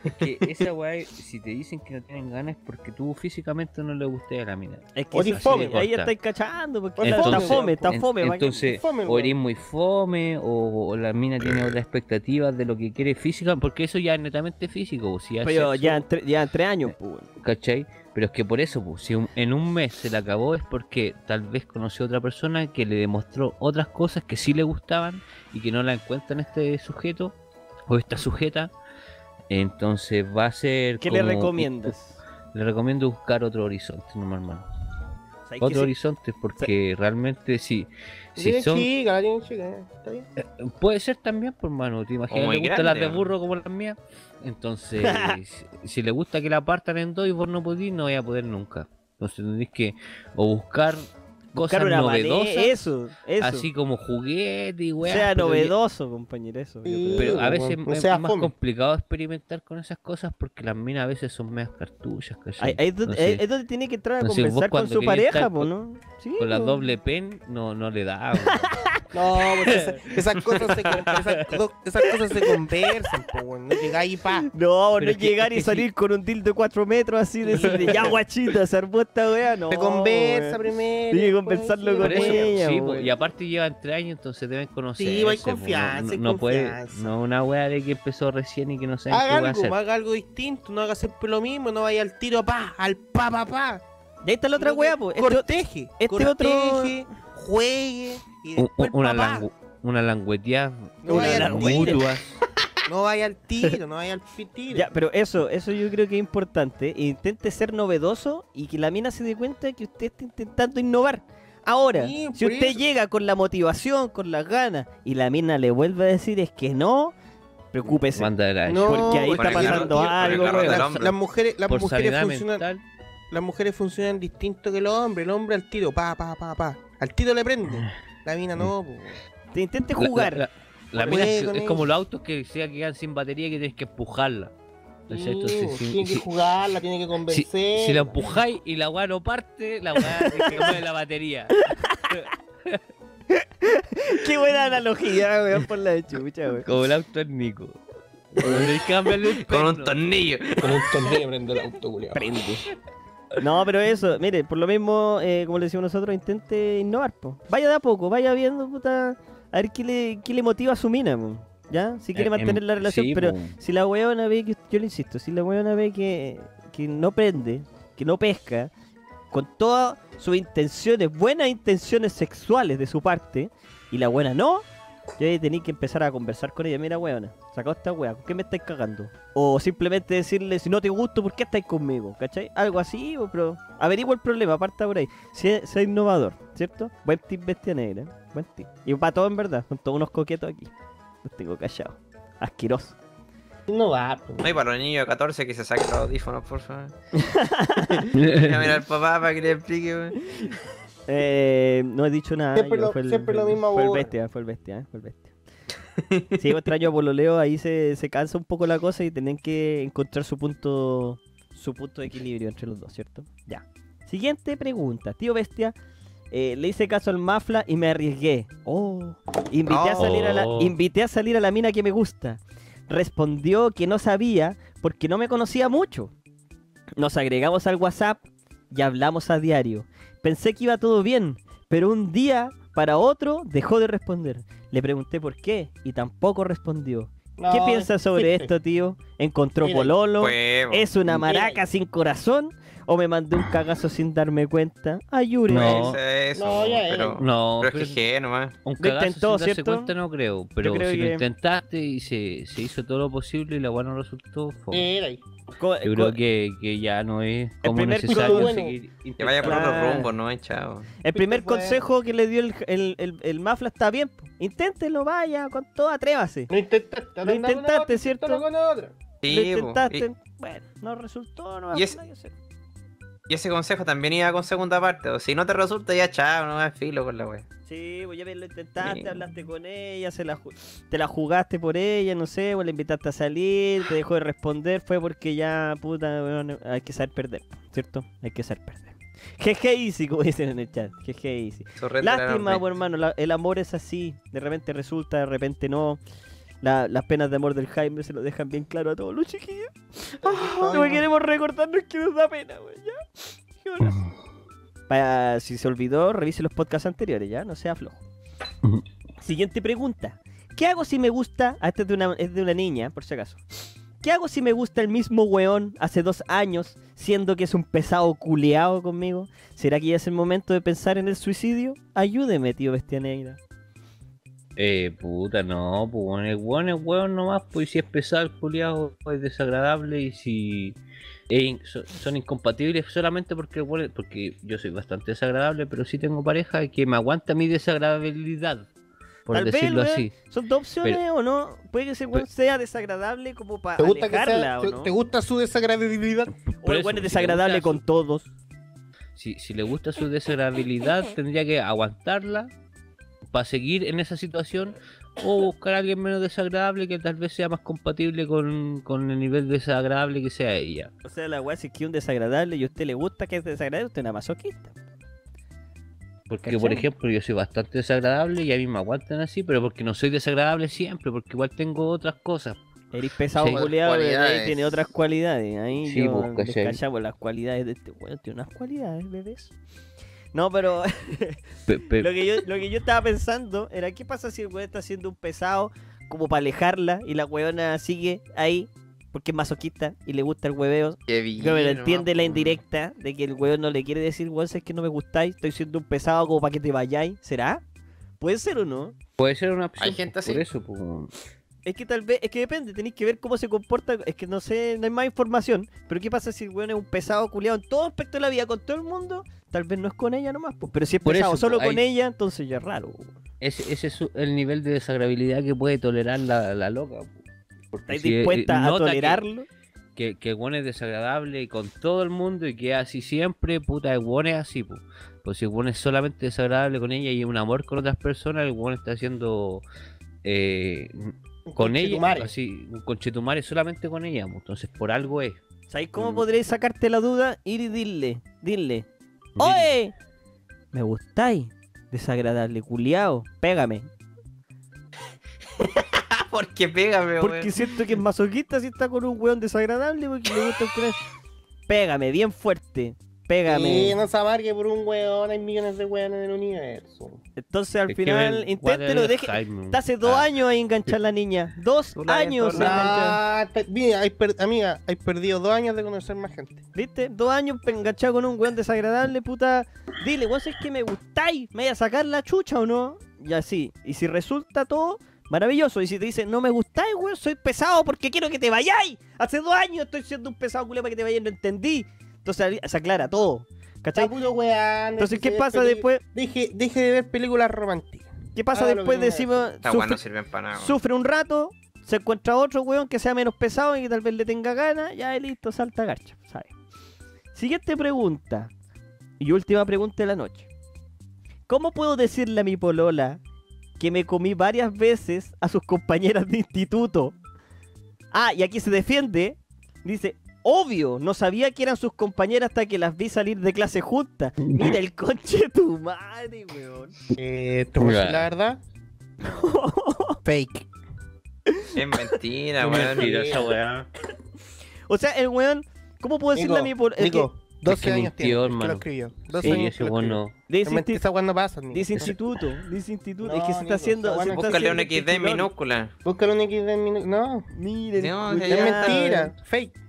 Es que esa weá, si te dicen que no tienen ganas es porque tú físicamente no le gusté a la mina. Es que eres fome, ahí estáis cachando, porque Entonces- está fome, está fome. Entonces, Fome, o eres muy fome, o, o la mina tiene otras expectativas de lo que quiere física, porque eso ya es netamente físico, si es pero ya, en ya en tres años, pues. ¿cachai? Pero es que por eso, pues, si un- en un mes se le acabó es porque tal vez conoció a otra persona que le demostró otras cosas que sí le gustaban y que no la encuentra en este sujeto o esta sujeta. Entonces va a ser. ¿Qué le recomiendas? Le recomiendo buscar otro horizonte, no hermano. ¿Sabes que Otro sí? horizonte, porque realmente si, si Tiene son. chica, la tiene chica, eh, está bien. Puede ser también, por mano. ¿Te imaginas? Le gustan las de burro como las mías. Entonces, si, si le gusta que la partan en dos y vos no podís, no vais a poder nunca. Entonces tendréis que o Buscar cosas una manera, novedosas, eso, eso. así como juguete y weá. sea novedoso, compañero, eso. Sí. pero a veces no es sea más fome. complicado experimentar con esas cosas porque las minas a veces son medias cartuchas, ¿cachai? Ahí, ahí es donde, Entonces, ahí es donde tiene que entrar a conversar con su pareja, con- ¿no? Sí, con la doble pen no, no le da. No, pues esa- esas, cosas se, con- esas, esas cosas se conversan, po. No llegáis y pa. No, no Pero que- llegar y que salir con un dildo de 4 metros así, decirle, ya guachita, se armó esta wea, no. se conversa primero. Tiene que conversarlo sí, con eso, ella, sí, po, y aparte llevan tres años, entonces deben conocer. Sí, hay confianza, hay no, puede, confianza. no una wea de que empezó recién y que no saben qué Haga va a hacer. algo, haga algo distinto, no haga siempre lo mismo, no vaya al tiro pa, al pa pa pa. Y ahí está la otra wea, que po. Este- Corteje, este otro- corteje, juegue y después una, papá. langu- una langueteada No Una vaya al langueteada. tiro, no vaya al tiro, no vaya al pi- tiro. Ya, pero eso, eso yo creo que es importante. Intente ser novedoso y que la mina se dé cuenta que usted está intentando innovar. Ahora, Sí, si usted eso. llega con la motivación, con las ganas, y la mina le vuelve a decir es que no, preocúpese. No, porque ahí Por está pasando el algo. Las, mujeres, las mujeres funcionan, mental. las mujeres funcionan distinto que los hombres. El hombre al tiro, pa, pa, pa, pa. Al tiro le prende. La mina no, po. Te intente jugar. La, la- la Juegue mina es, como los autos que se quedan sin batería que tienes que empujarla. Entonces, Sí, si- tiene que si- jugarla, tiene que convencer. si la empujáis y la weá no parte, la weá es que mueve la batería. Qué buena analogía, weón, por la chucha, weón. Como el auto es Nico. Que el Con un tornillo. Con un tornillo prende el auto, culiao. No, pero eso, mire, por lo mismo, eh, como le decimos nosotros, intente innovar, po. Vaya de a poco, vaya viendo, puta, a ver qué le, qué le motiva a su mina, po. ¿Ya? Si quiere Eh, mantener em, la relación, sí, pero po. si la weona ve que, yo le insisto, si la weona ve que, que no prende, que no pesca, con todas sus intenciones, buenas intenciones sexuales de su parte, y la buena no, yo ahí tenéis que empezar a conversar con ella. Mira, weona, sacado esta wea, ¿con qué me estáis cagando? O simplemente decirle, si no te gusto, ¿por qué estáis conmigo? ¿Cachai? Algo así, o- pero averigua el problema, aparta por ahí. Sea, sea innovador, ¿cierto? Buen tip bestia negra, ¿eh? buen tip. Y para todo en verdad, son todos unos coquetos aquí. Los tengo callados. Asqueroso. No va. No, y para los niños de 14 que se saquen los audífonos, por favor. Ya mira al papá para que le explique, weón. Eh, no he dicho nada. Siempre lo- fue el, siempre lo fue el- mismo Fue el bestia, fue el bestia, eh, fue el bestia. Sí, extraño a Pololeo, ahí se, se cansa un poco la cosa y tienen que encontrar su punto su punto de equilibrio entre los dos, ¿cierto? Ya. Siguiente pregunta. Tío Bestia, eh, le hice caso al Mafla y me arriesgué. Oh, invité, a salir a la, Oh. invité a salir a la mina que me gusta. Respondió que no sabía porque no me conocía mucho. Nos agregamos al WhatsApp y hablamos a diario. Pensé que iba todo bien, pero un día para otro dejó de responder. Le pregunté por qué y tampoco respondió. ¿Qué piensas sobre esto, tío? ¿Encontró Mira, pololo? ¿Es una Mira. maraca sin corazón? ¿O me mandé un cagazo sin darme cuenta? Ayure. No. eso, No, ya, pero, No, pero pero es que es nomás. un cagazo intentó, sin darse ¿cierto? cuenta no creo, pero creo si que- lo intentaste y se, se hizo todo lo posible y la weá no resultó, fue- Era ahí. Co- yo creo que, que ya no es como necesario consejo- seguir Que vaya por otro rumbo, no, chao. El primer consejo que le dio el, el, el, el Mafla está bien. Inténtelo, vaya, con todo, atrévase. Lo intentaste. Lo intentaste, ¿cierto? Lo con otra. Sí, Lo intentaste. Bueno, no resultó, no y es- nada que hacer. Y, ese consejo también iba con segunda parte. O si no te resulta, ya chao, no más filo con la wea. Sí, pues ya lo intentaste, Sí. hablaste con ella, se la, te la jugaste por ella, no sé, o la invitaste a salir, te dejó de responder, fue porque ya, puta, weón, hay que saber perder, ¿cierto? Hay que saber perder. Jeje easy, como dicen en el chat, jeje easy. Lástima, pues, hermano, la- el amor es así, de repente resulta, de repente no. La- las penas de amor del Jaime se lo dejan bien claro a todos los chiquillos. No queremos recordarnos que nos da pena, güey. Para, si se olvidó, revise los podcasts anteriores, ¿ya? No sea flojo. Siguiente pregunta. ¿Qué hago si me gusta? Ah, esta es de una, es de una niña, por si acaso. ¿Qué hago si me gusta el mismo weón hace dos años, siendo que es un pesado culeado conmigo? ¿Será que ya es el momento de pensar en el suicidio? Ayúdeme, tío Bestia Negra. Eh, puta, no, pues bueno, el weón es weón nomás, pues si es pesado el culiado es desagradable y si es in- so- son incompatibles solamente porque el weón es- porque yo soy bastante desagradable, pero sí tengo pareja que me aguanta mi desagradabilidad, por Tal decirlo así. Son dos opciones o no. Puede que ese weón sea desagradable como para ¿Te gusta, que alejarla sea, o te, no. te gusta su desagradabilidad? O el weón es desagradable con su- todos. Si, si le gusta su desagradabilidad, tendría que aguantarla para seguir en esa situación o buscar a alguien menos desagradable que tal vez sea más compatible con, con el nivel desagradable que sea ella. O sea, la weá, si es que un desagradable y a usted le gusta que es desagradable, usted es una masoquista. Porque, ¿Cachai? por ejemplo, yo soy bastante desagradable y a mí me aguantan así, pero porque no soy desagradable siempre, porque igual tengo otras cosas. Eres pesado Sí. culiado, tiene otras cualidades. Ahí Sí, yo pues, las cualidades de este weón. Tiene unas cualidades, bebés. No, pero Pe- pe- lo que, yo, lo que yo estaba pensando era qué pasa si el weón está haciendo un pesado como para alejarla y la weona sigue ahí porque es masoquista y le gusta el hueveo. Qué bien, Pero entiende la indirecta de que el weón no le quiere decir, weón, es que no me gustáis, estoy siendo un pesado como para que te vayáis. ¿Será? Puede ser o no. Puede ser una opción. Hay gente así. Por eso, po. Es que tal vez, es que depende, tenéis que ver cómo se comporta. Es que no sé, no hay más información. Pero ¿qué pasa si el weón es un pesado culiado en todo aspecto de la vida con todo el mundo? Tal vez no es con ella nomás, pues. Pero si es Por pesado eso, solo pues, con ella, entonces ya es raro. weón. Ese, ese es el nivel de desagradabilidad que puede tolerar la, la loca. Porque ¿Estáis si, eh, dispuesta a que- tolerarlo? Que, que el weón es desagradable con todo el mundo y que así siempre, puta, el weón es así, pues. Pues si el weón es solamente desagradable con ella y un amor con otras personas, el está haciendo eh, con ella, así, un conchetumare solamente con ella, pues. entonces por algo es. ¿Sabéis cómo Mm. podréis sacarte la duda? Ir y dile, dile. ¡Oye! Me gustáis. Desagradable, culiao. Pégame. Porque pégame, Porque weón. siento que es masoquista si está con un weón desagradable porque le gusta culiao. Pégame, bien fuerte. Pégame. Y no se amargue por un weón, hay millones de weones en el universo. Entonces al Es final, ven, inténtelo. Deje... Está hace dos Ah, años ahí enganchar la niña. Dos años. Ah, mira, hay per- amiga, hay perdido dos años de conocer más gente. ¿Viste? Dos años enganchado con un weón desagradable, puta. Dile, weón, es que me gustáis. ¿Me voy a sacar la chucha o no? Y así. Y si resulta todo, maravilloso. Y si te dicen, no me gustáis, weón, soy pesado porque quiero que te vayáis. Hace dos años estoy siendo un pesado culiao para que te vayas, no entendí. Entonces se aclara todo. ¿Cachai? Está weón. Entonces, ¿qué pasa después? Deje, deje de ver películas románticas. ¿Qué pasa después? Decimos, Esta weá no sufre, sirven para nada. sufre un rato, se encuentra otro weón que sea menos pesado y que tal vez le tenga ganas, ya y listo, salta garcha, ¿sabes? Siguiente pregunta. Y última pregunta de la noche. ¿Cómo puedo decirle a mi polola que me comí varias veces a sus compañeras de instituto? Ah, y aquí se defiende. Dice, obvio, no sabía que eran sus compañeras hasta que las vi salir de clase juntas. Mira el conche de tu madre, weón. Eh, ¿Te voy a decir la verdad? Fake. Es mentira, weón. mentira. esa weá. O sea, el weón, ¿cómo puedo decirle a mi polola? Nico, 12 que años mintió, tiene, es que hermano. lo escribió. 12 Sí, años ese que lo weón escribió. Es mentira, insti- Esa weón no pasa, Nico. dice instituto, dice instituto. es que se está haciendo. Búscale un XD en minúscula. Búscalo un XD en minu- No, culiao. es mentira. Fake.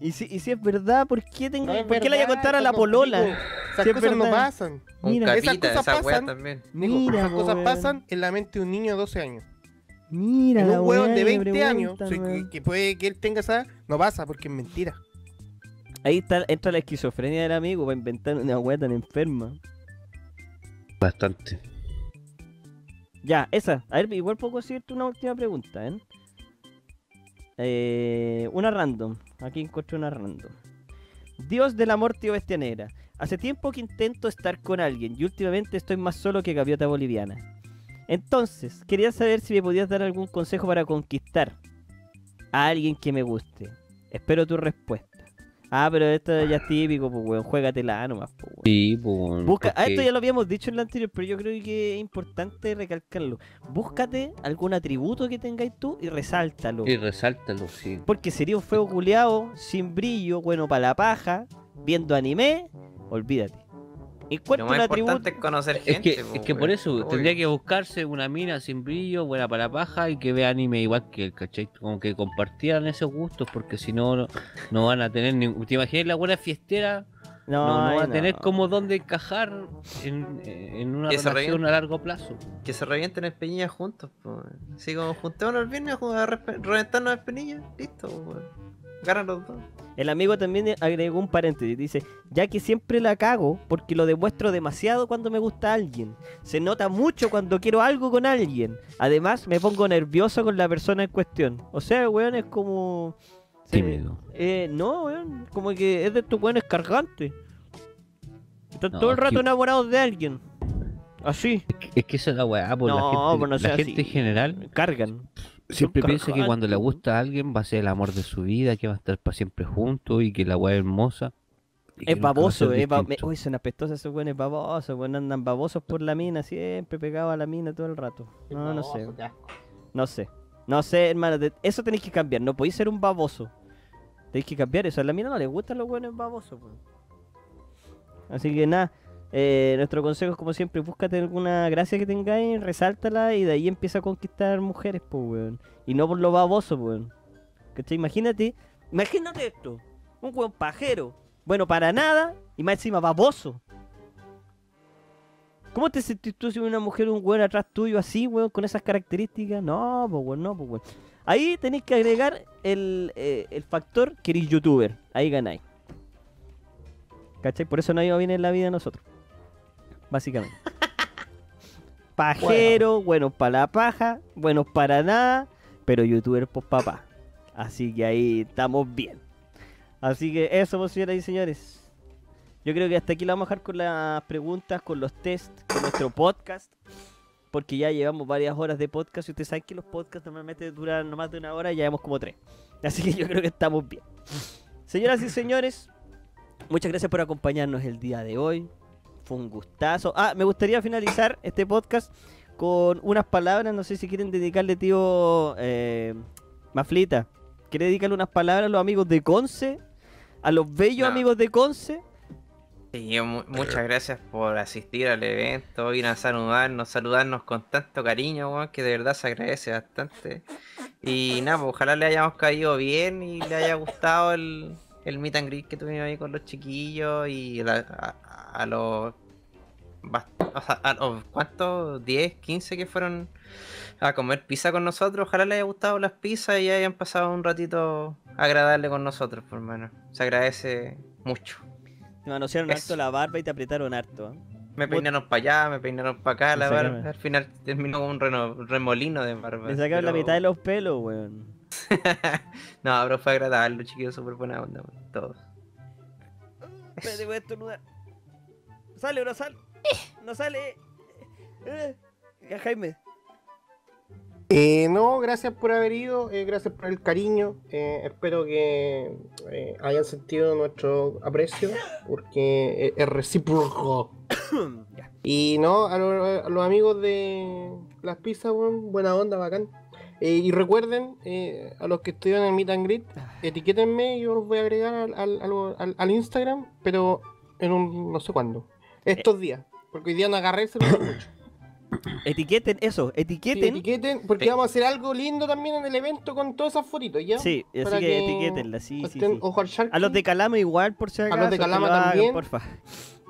Y si, y si es verdad, ¿por qué tengo No ¿por qué le voy a contar a la polola? Nico, Esas Si es cosas no pasan. Mira, esas capita, cosas esa weá pasan. también. Mira, esas cosas pasan en la mente de un niño de 12 años. Mira, En un hueón de que me 20 años, que, que puede que él tenga esa no pasa porque es mentira. Ahí está, entra la esquizofrenia del amigo para inventar una weá tan enferma. Bastante. Ya, esa. A ver, igual puedo decirte una última pregunta, ¿eh? Eh, una random. Aquí encontré una random. Dios del amor, tío bestia negra. Hace tiempo que intento estar con alguien y últimamente estoy más solo que gaviota boliviana. Entonces, quería saber si me podías dar algún consejo para conquistar a alguien que me guste. Espero tu respuesta. Ah, pero esto ya es típico, pues, weón. Juégatela nomás, pues, weón. Sí, pues. Busca, ah, esto ya lo habíamos dicho en la anterior, pero yo creo que es importante recalcarlo. Búscate algún atributo que tengáis tú y resáltalo. Y resáltalo, sí. Porque sería un fuego culeado, sin brillo, bueno para la paja, viendo anime, olvídate. Lo más un atributo. importante es conocer Es gente. que, po, es que por eso Obvio. tendría que buscarse una mina sin brillo, buena para la paja y que vea anime igual que él, ¿cachai? Como que compartieran esos gustos porque si no, no, no van a tener ningún... ¿Te imaginas la buena fiestera? No, no, ay, va a tener no. como dónde encajar en, en una Que relación a largo plazo. Que se revienten espinillas juntos, po, weón. Así como juntémonos el viernes reventarnos espinillas, listo, po, weón. Ganan los dos. El amigo también agregó un paréntesis. Dice, ya que siempre la cago porque lo demuestro demasiado cuando me gusta alguien. Se nota mucho cuando quiero algo con alguien. Además, me pongo nervioso con la persona en cuestión. O sea, weón, es como... Tímido. Eh, no, weón, como que es de estos weones cargantes. Están No, todo el es rato que- enamorados de alguien. Así, Es que esa es la weá, pues No, la gente, pues no la gente así. en general cargan. Siempre piensa que cuando le gusta a alguien va a ser el amor de su vida, que va a estar para siempre juntos y que la weá es hermosa. Es baboso, es ba-. Uy, son apestosos esos weones babosos, weón, andan babosos por la mina, siempre pegados a la mina todo el rato. No, no sé, no sé. No sé, hermano, te- eso tenéis que cambiar, no podéis ser un baboso. Tenéis que cambiar eso, a la mina no les gustan los weones babosos, weón. Así que nada, eh, nuestro consejo es como siempre, búscate alguna gracia que tengáis, resáltala y de ahí empieza a conquistar mujeres, pues, weón. Y no por lo baboso, weón. ¿Cachai? Imagínate, imagínate esto, un weón pajero, bueno para nada y más encima baboso. ¿Cómo te sentís tú si una mujer, un weón atrás tuyo así, weón, con esas características? No, pues weón, no, pues weón. Ahí tenéis que agregar el, eh, el factor que eres youtuber. Ahí ganáis. ¿Cachai? Por eso no ha ido bien en la vida a nosotros. Básicamente. Pajero, buenos para la paja, buenos para nada, pero youtuber pues papá. Así que ahí estamos bien. Así que eso, pues, señoras y señores. Yo creo que hasta aquí lo vamos a dejar con las preguntas, con los test, con nuestro podcast. Porque ya llevamos varias horas de podcast y ustedes saben que los podcasts normalmente duran no más de una hora y ya llevamos como tres. Así que yo creo que estamos bien. Señoras y señores, muchas gracias por acompañarnos el día de hoy. Fue un gustazo. Ah, me gustaría finalizar este podcast con unas palabras. No sé si quieren dedicarle, tío eh, Maflita. ¿Quiere dedicarle unas palabras a los amigos de Conce? A los bellos No. amigos de Conce. Sí, mu- muchas gracias por asistir al evento, ir a saludarnos, saludarnos con tanto cariño, weón, que de verdad se agradece bastante. Y nada, pues ojalá le hayamos caído bien y le haya gustado el, el meet and greet que tuvimos ahí con los chiquillos y la- a, a los... o sea, a los- ¿Cuántos? ¿10, 15 que fueron a comer pizza con nosotros? Ojalá les haya gustado las pizzas y hayan pasado un ratito agradable con nosotros, por hermano. Se agradece mucho. Te manosearon Eso. harto la barba y te apretaron harto. ¿eh? Me peinaron para allá, me peinaron para acá, la barba. Al final terminó con un reno- remolino de barba. Le sacaron la mitad de los pelos, weón. no, pero fue agradable, los chiquillos súper buena onda, weón, todos. Espérate, voy a estornudar. Sale o no sale. No sale. Eh, Jaime. Eh, no, gracias por haber ido, eh, gracias por el cariño. eh, espero que hayan sentido nuestro aprecio, porque es, recíproco. Y no, a, lo- a los amigos de las pizzas, buena onda, bacán. Y recuerden, a los que estuvieron en el Meet and Greet, etiquétenme y yo los voy a agregar al- al- al Instagram, pero en un no sé cuándo. Estos días, porque hoy día no agarré ese mucho. Etiqueten eso, Sí, etiqueten. etiqueten, porque vamos a hacer algo lindo también en el evento con todas esas fotitos, ¿ya? Sí, así Para que, que etiquétenla, sí, sí, ojo al. A los de Calama igual, por si los acaso. de que Calama lo hagan, también. porfa.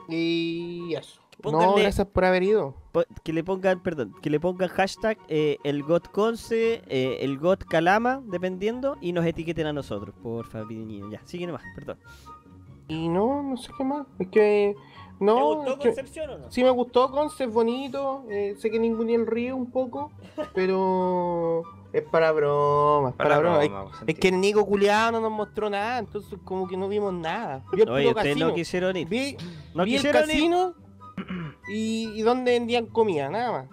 Y eso. No, Pónganle- gracias por haber ido. Po- Que le pongan, perdón, que le pongan hashtag eh, el Conce, eh, el Calama, dependiendo, y nos etiqueten a nosotros, porfa, niño. Ya, sigue nomás, perdón. Y no, no sé qué más. Es que. ¿Te No, gustó es que- Concepción o no? sí me gustó Conce, es bonito. eh, sé que ninguno el río un poco, pero es para bromas, para, Para bromas. broma, Es, es que el Nico Culeado no nos mostró nada, entonces como que no vimos nada. Vi el Oye, casino. no quisieron ir. Vi, No vi el ir. casino y, y donde vendían comida, nada más.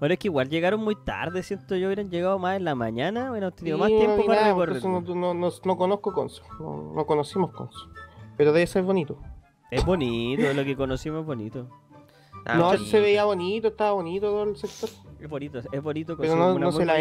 Bueno, es que igual llegaron muy tarde, siento yo, hubieran llegado más en la mañana, bueno, tenido Sí, más tiempo para nada, recorrer. no, no, no, no conozco Conce, no, no conocimos Conce. Pero debe ser bonito. Es bonito, lo que conocimos es bonito. Ah, no, bonito. se veía bonito, estaba bonito todo el sector. Es bonito, es bonito. Pero no, no se la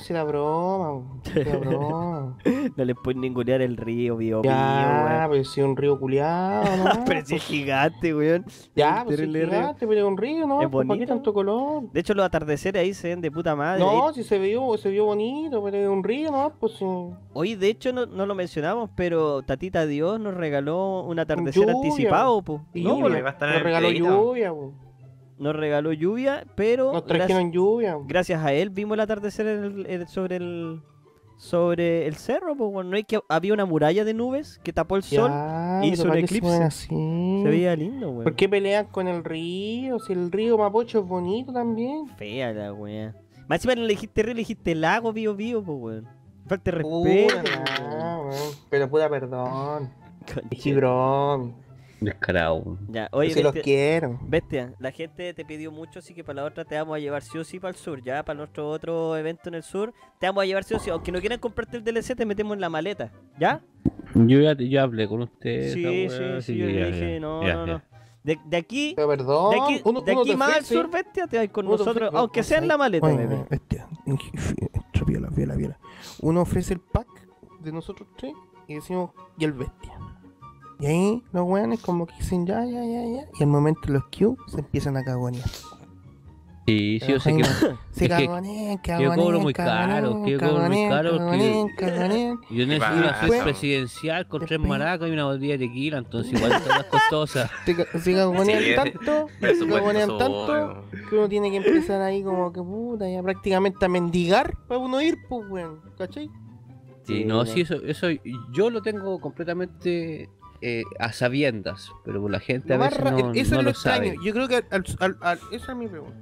si la broma, la. No les pueden ningunear el río, bio, ya, pero si es un río culiado, ¿no? weón. Pero si es gigante, weón. ya, Es pues si es gigante, pero es un río, ¿no? Es Pues, ¿Para qué bonito. tanto color? De hecho, los atardeceres ahí se ven de puta madre. No, Ahí- si se vio, se vio bonito, pero es un río, ¿no? Pues sí. Hoy, de hecho, no, no lo mencionamos, pero Tatita Dios nos regaló un atardecer Lluvia. anticipado, po. Y No, le va a estar nos el regaló lluvia, po. Nos regaló lluvia, pero nos gracias, trajeron lluvia. gracias a él vimos el atardecer en el- en- sobre el sobre el cerro, pues bueno, no hay que había una muralla de nubes que tapó el sol, Ya, hizo pero el ¿para qué se eclipse. se veía lindo, weón. ¿Por qué pelean con el río? Si el río Mapocho es bonito también. Fea la weá. Más encima no le dijiste río, le dijiste lago, vivo, vivo, pues weón. Falta respeto. Pero puta perdón. Gibrón. Descarado. Ya, Yo oye, los bestia, quiero. bestia, la gente te pidió mucho, así que para la otra te vamos a llevar sí o sí para el sur, ya, para nuestro otro evento en el sur, te vamos a llevar sí o sí, aunque no quieran comprarte el DLC, te metemos en la maleta, ¿ya? Yo ya yo hablé con usted. Sí, sí, sí, yo le dije, ya, no, ya, no, no. De, de aquí, Pero perdón. de aquí, uno- de uno aquí te más al sur, bestia, te vas con uno nosotros, aunque sea en la maleta, bebé. bestia, viola, viola, viola. Uno ofrece el pack de nosotros tres y decimos, y el bestia. Y ahí los weones como que dicen ya, ya, ya, ya. Y al momento los Q se empiezan a cagonear. Sí, sí, yo sé que. Sí, es que cagonen, yo cobro muy caro, que yo cobro muy caro, que- cagonen, cagonen. Yo necesito una suite presidencial con tres maracas y una botella de tequila, entonces igual son las costosas. Se ca- Se cagonean tanto, se cagonean tanto, que uno tiene que empezar ahí como que puta, ya prácticamente a mendigar para uno ir, pues, weón, ¿cachai? Sí, no, sí, eso, eso yo lo tengo completamente eh, a sabiendas, pero la gente a Lo veces no, eso no es lo lo sabe. extraño. Yo creo que al, al- al- esa es mi pregunta.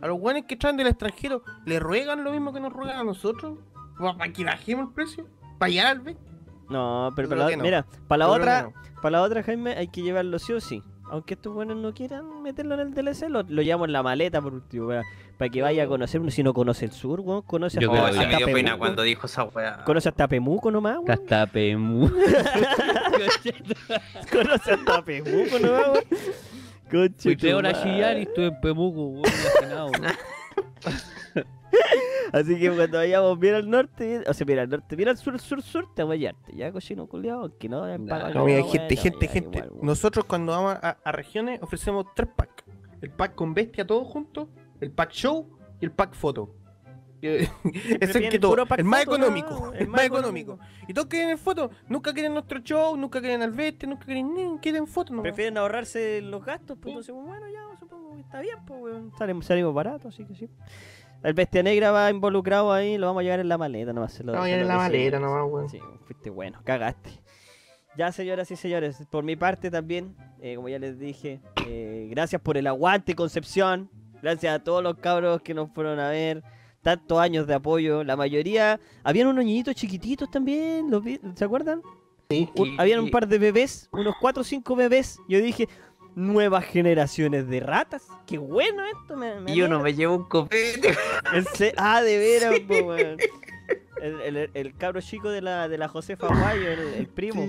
A los guanes que traen del extranjero, ¿le ruegan lo mismo que nos ruegan a nosotros? ¿Para que bajemos el precio? ¿Para allá al vez? No, pero para la, no. mira, para la Yo otra, no. para la otra, Jaime, hay que llevarlo sí o sí. Aunque estos buenos no quieran meterlo en el DLC, lo, lo llevamos en la maleta por último, para, para que vaya a conocer, uno si no conoce el sur, weón, conoce Yo hasta, creo que se hasta me dio pena Pemuco. cuando dijo esa weá. Conoce hasta Pemuco nomás, weón. Hasta Pemu. Conoce hasta Pemuco nomás, weón. Conche Fui tres horas a chillar y estuve en Pemuco, weón, imaginado. Así que cuando vayamos bien al norte, o sea, mira al norte, mira al sur, sur, sur, te voy a hallarte. Ya, cochino culiao, que no, en Nah. pago, No, mira, bueno, gente, gente, ya, gente. Nosotros cuando vamos a, a regiones ofrecemos tres packs. El pack con bestia todos juntos, el pack show y el pack foto. Es el que todo, el más foto, económico, el más económico. Y todos quieren fotos, nunca quieren nuestro show, nunca quieren al bestia, nunca quieren ni quieren fotos. No. Prefieren ahorrarse los gastos, pues entonces, bueno, ya supongo que está bien, pues, weón. Salimos, salimos baratos, así que sí. El Bestia Negra va involucrado ahí, lo vamos a llevar en la maleta, nomás. Se lo, No, se lo en la maleta nomás, weón. Sí, fuiste bueno, cagaste. Ya, señoras y señores, por mi parte también, eh, como ya les dije, eh, gracias por el aguante, Concepción. Gracias a todos los cabros que nos fueron a ver. Tantos años de apoyo. La mayoría. Habían unos niñitos chiquititos también. ¿los vi- ¿Se acuerdan? Sí. Un- Y- habían un par de bebés, unos 4 o 5 bebés. Yo dije, nuevas generaciones de ratas. Qué bueno esto. Me, me Y yo no me llevo un copete. Ah, de veras, po, weón. El, el, el cabro chico de la, de la Josefa Guayo, el, el primo.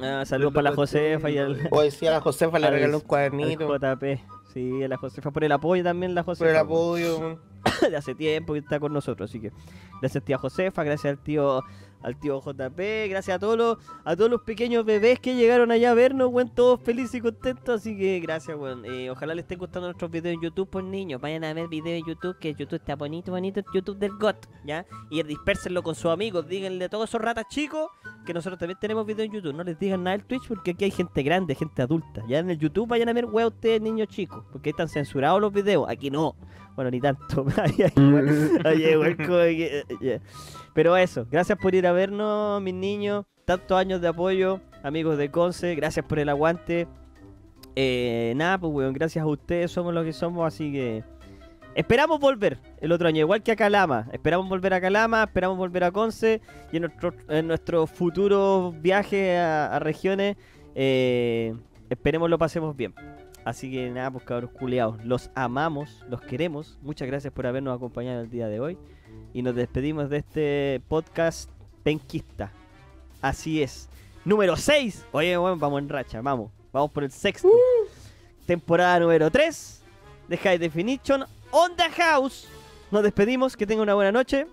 Ah, saludos para la Josefa y al, O decía la Josefa le Al- regaló un cuadernito JP. Sí, a la Josefa por el apoyo también, la Josefa. por el apoyo. de hace tiempo que está con nosotros, así que gracias tía Josefa, gracias al tío al tío JP, gracias a todos los a todos los pequeños bebés que llegaron allá a vernos, weón, todos felices y contentos, así que gracias, weón. Eh, ojalá les estén gustando nuestros videos en YouTube, pues niños, vayan a ver videos en YouTube, que YouTube está bonito, bonito, YouTube del GOT, ¿ya? Y dispérsenlo con sus amigos, díganle a todos esos ratas chicos que nosotros también tenemos videos en YouTube, no les digan nada el Twitch porque aquí hay gente grande, gente adulta, ya en el YouTube vayan a ver, weón, ustedes niños chicos, porque están censurados los videos, aquí no. Bueno, ni tanto. Igual- como que, eh. Pero eso, gracias por ir a vernos, mis niños. Tantos años de apoyo, amigos de Conce. Gracias por el aguante. Eh, nada, pues, weón, gracias a ustedes somos lo que somos, así que. Esperamos volver el otro año, igual que a Calama. Esperamos volver a Calama, esperamos volver a Conce y en nuestro, en nuestro futuro viaje a, a regiones. eh, esperemos lo pasemos bien. Así que nada, pues cabros culeados, los amamos, los queremos. Muchas gracias por habernos acompañado el día de hoy. Y nos despedimos de este podcast penquista. Así es. Número 6. Oye, bueno, vamos en racha, vamos. Vamos por el sexto. Temporada número 3 de High Definition on the House. Nos despedimos, que tengan una buena noche.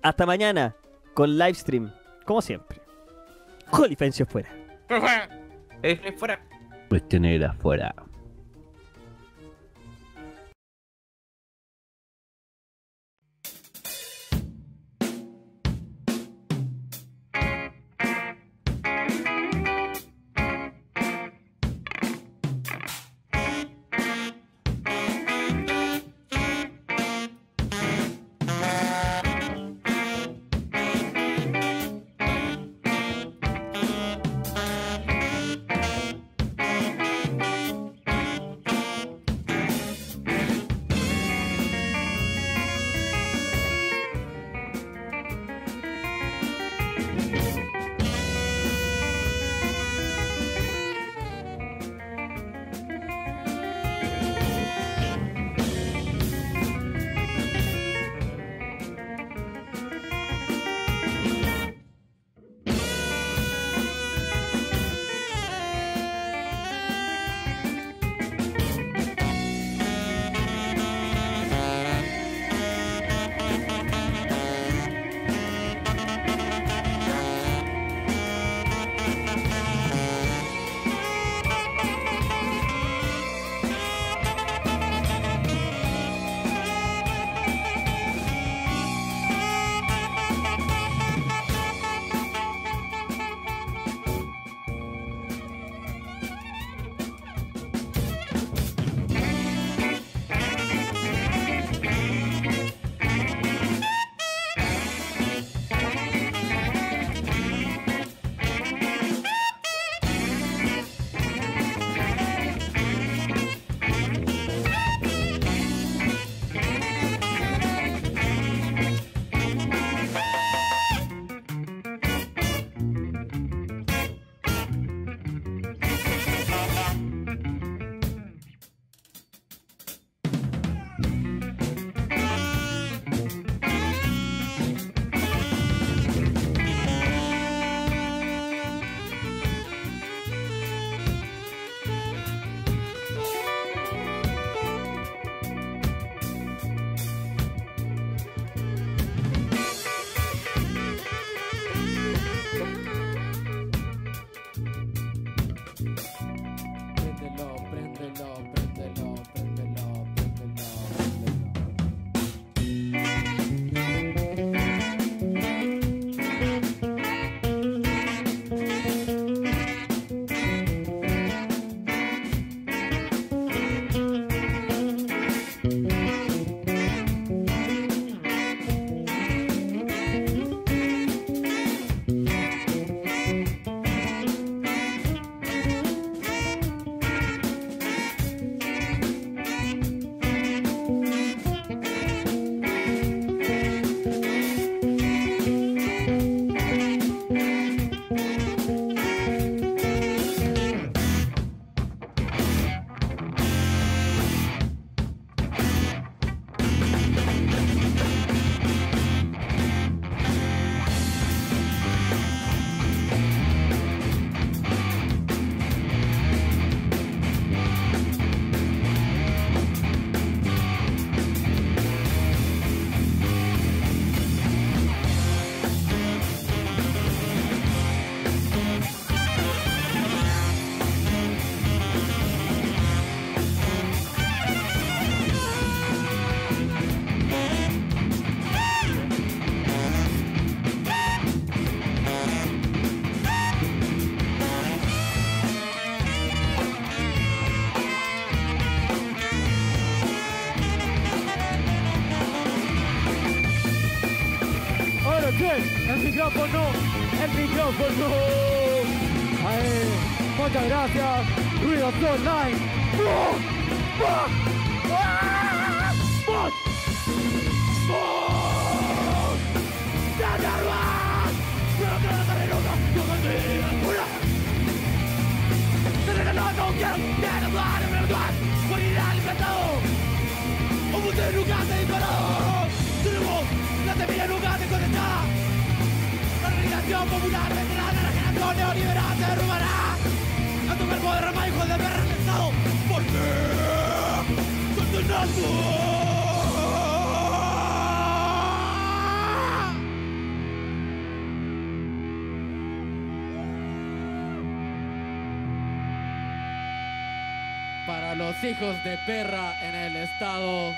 Hasta mañana con livestream, como siempre. Jolifencio fuera. Fuera. Pues tener muchas gracias, Ruido Online. ¡Fuck! hijos de perra en el estado.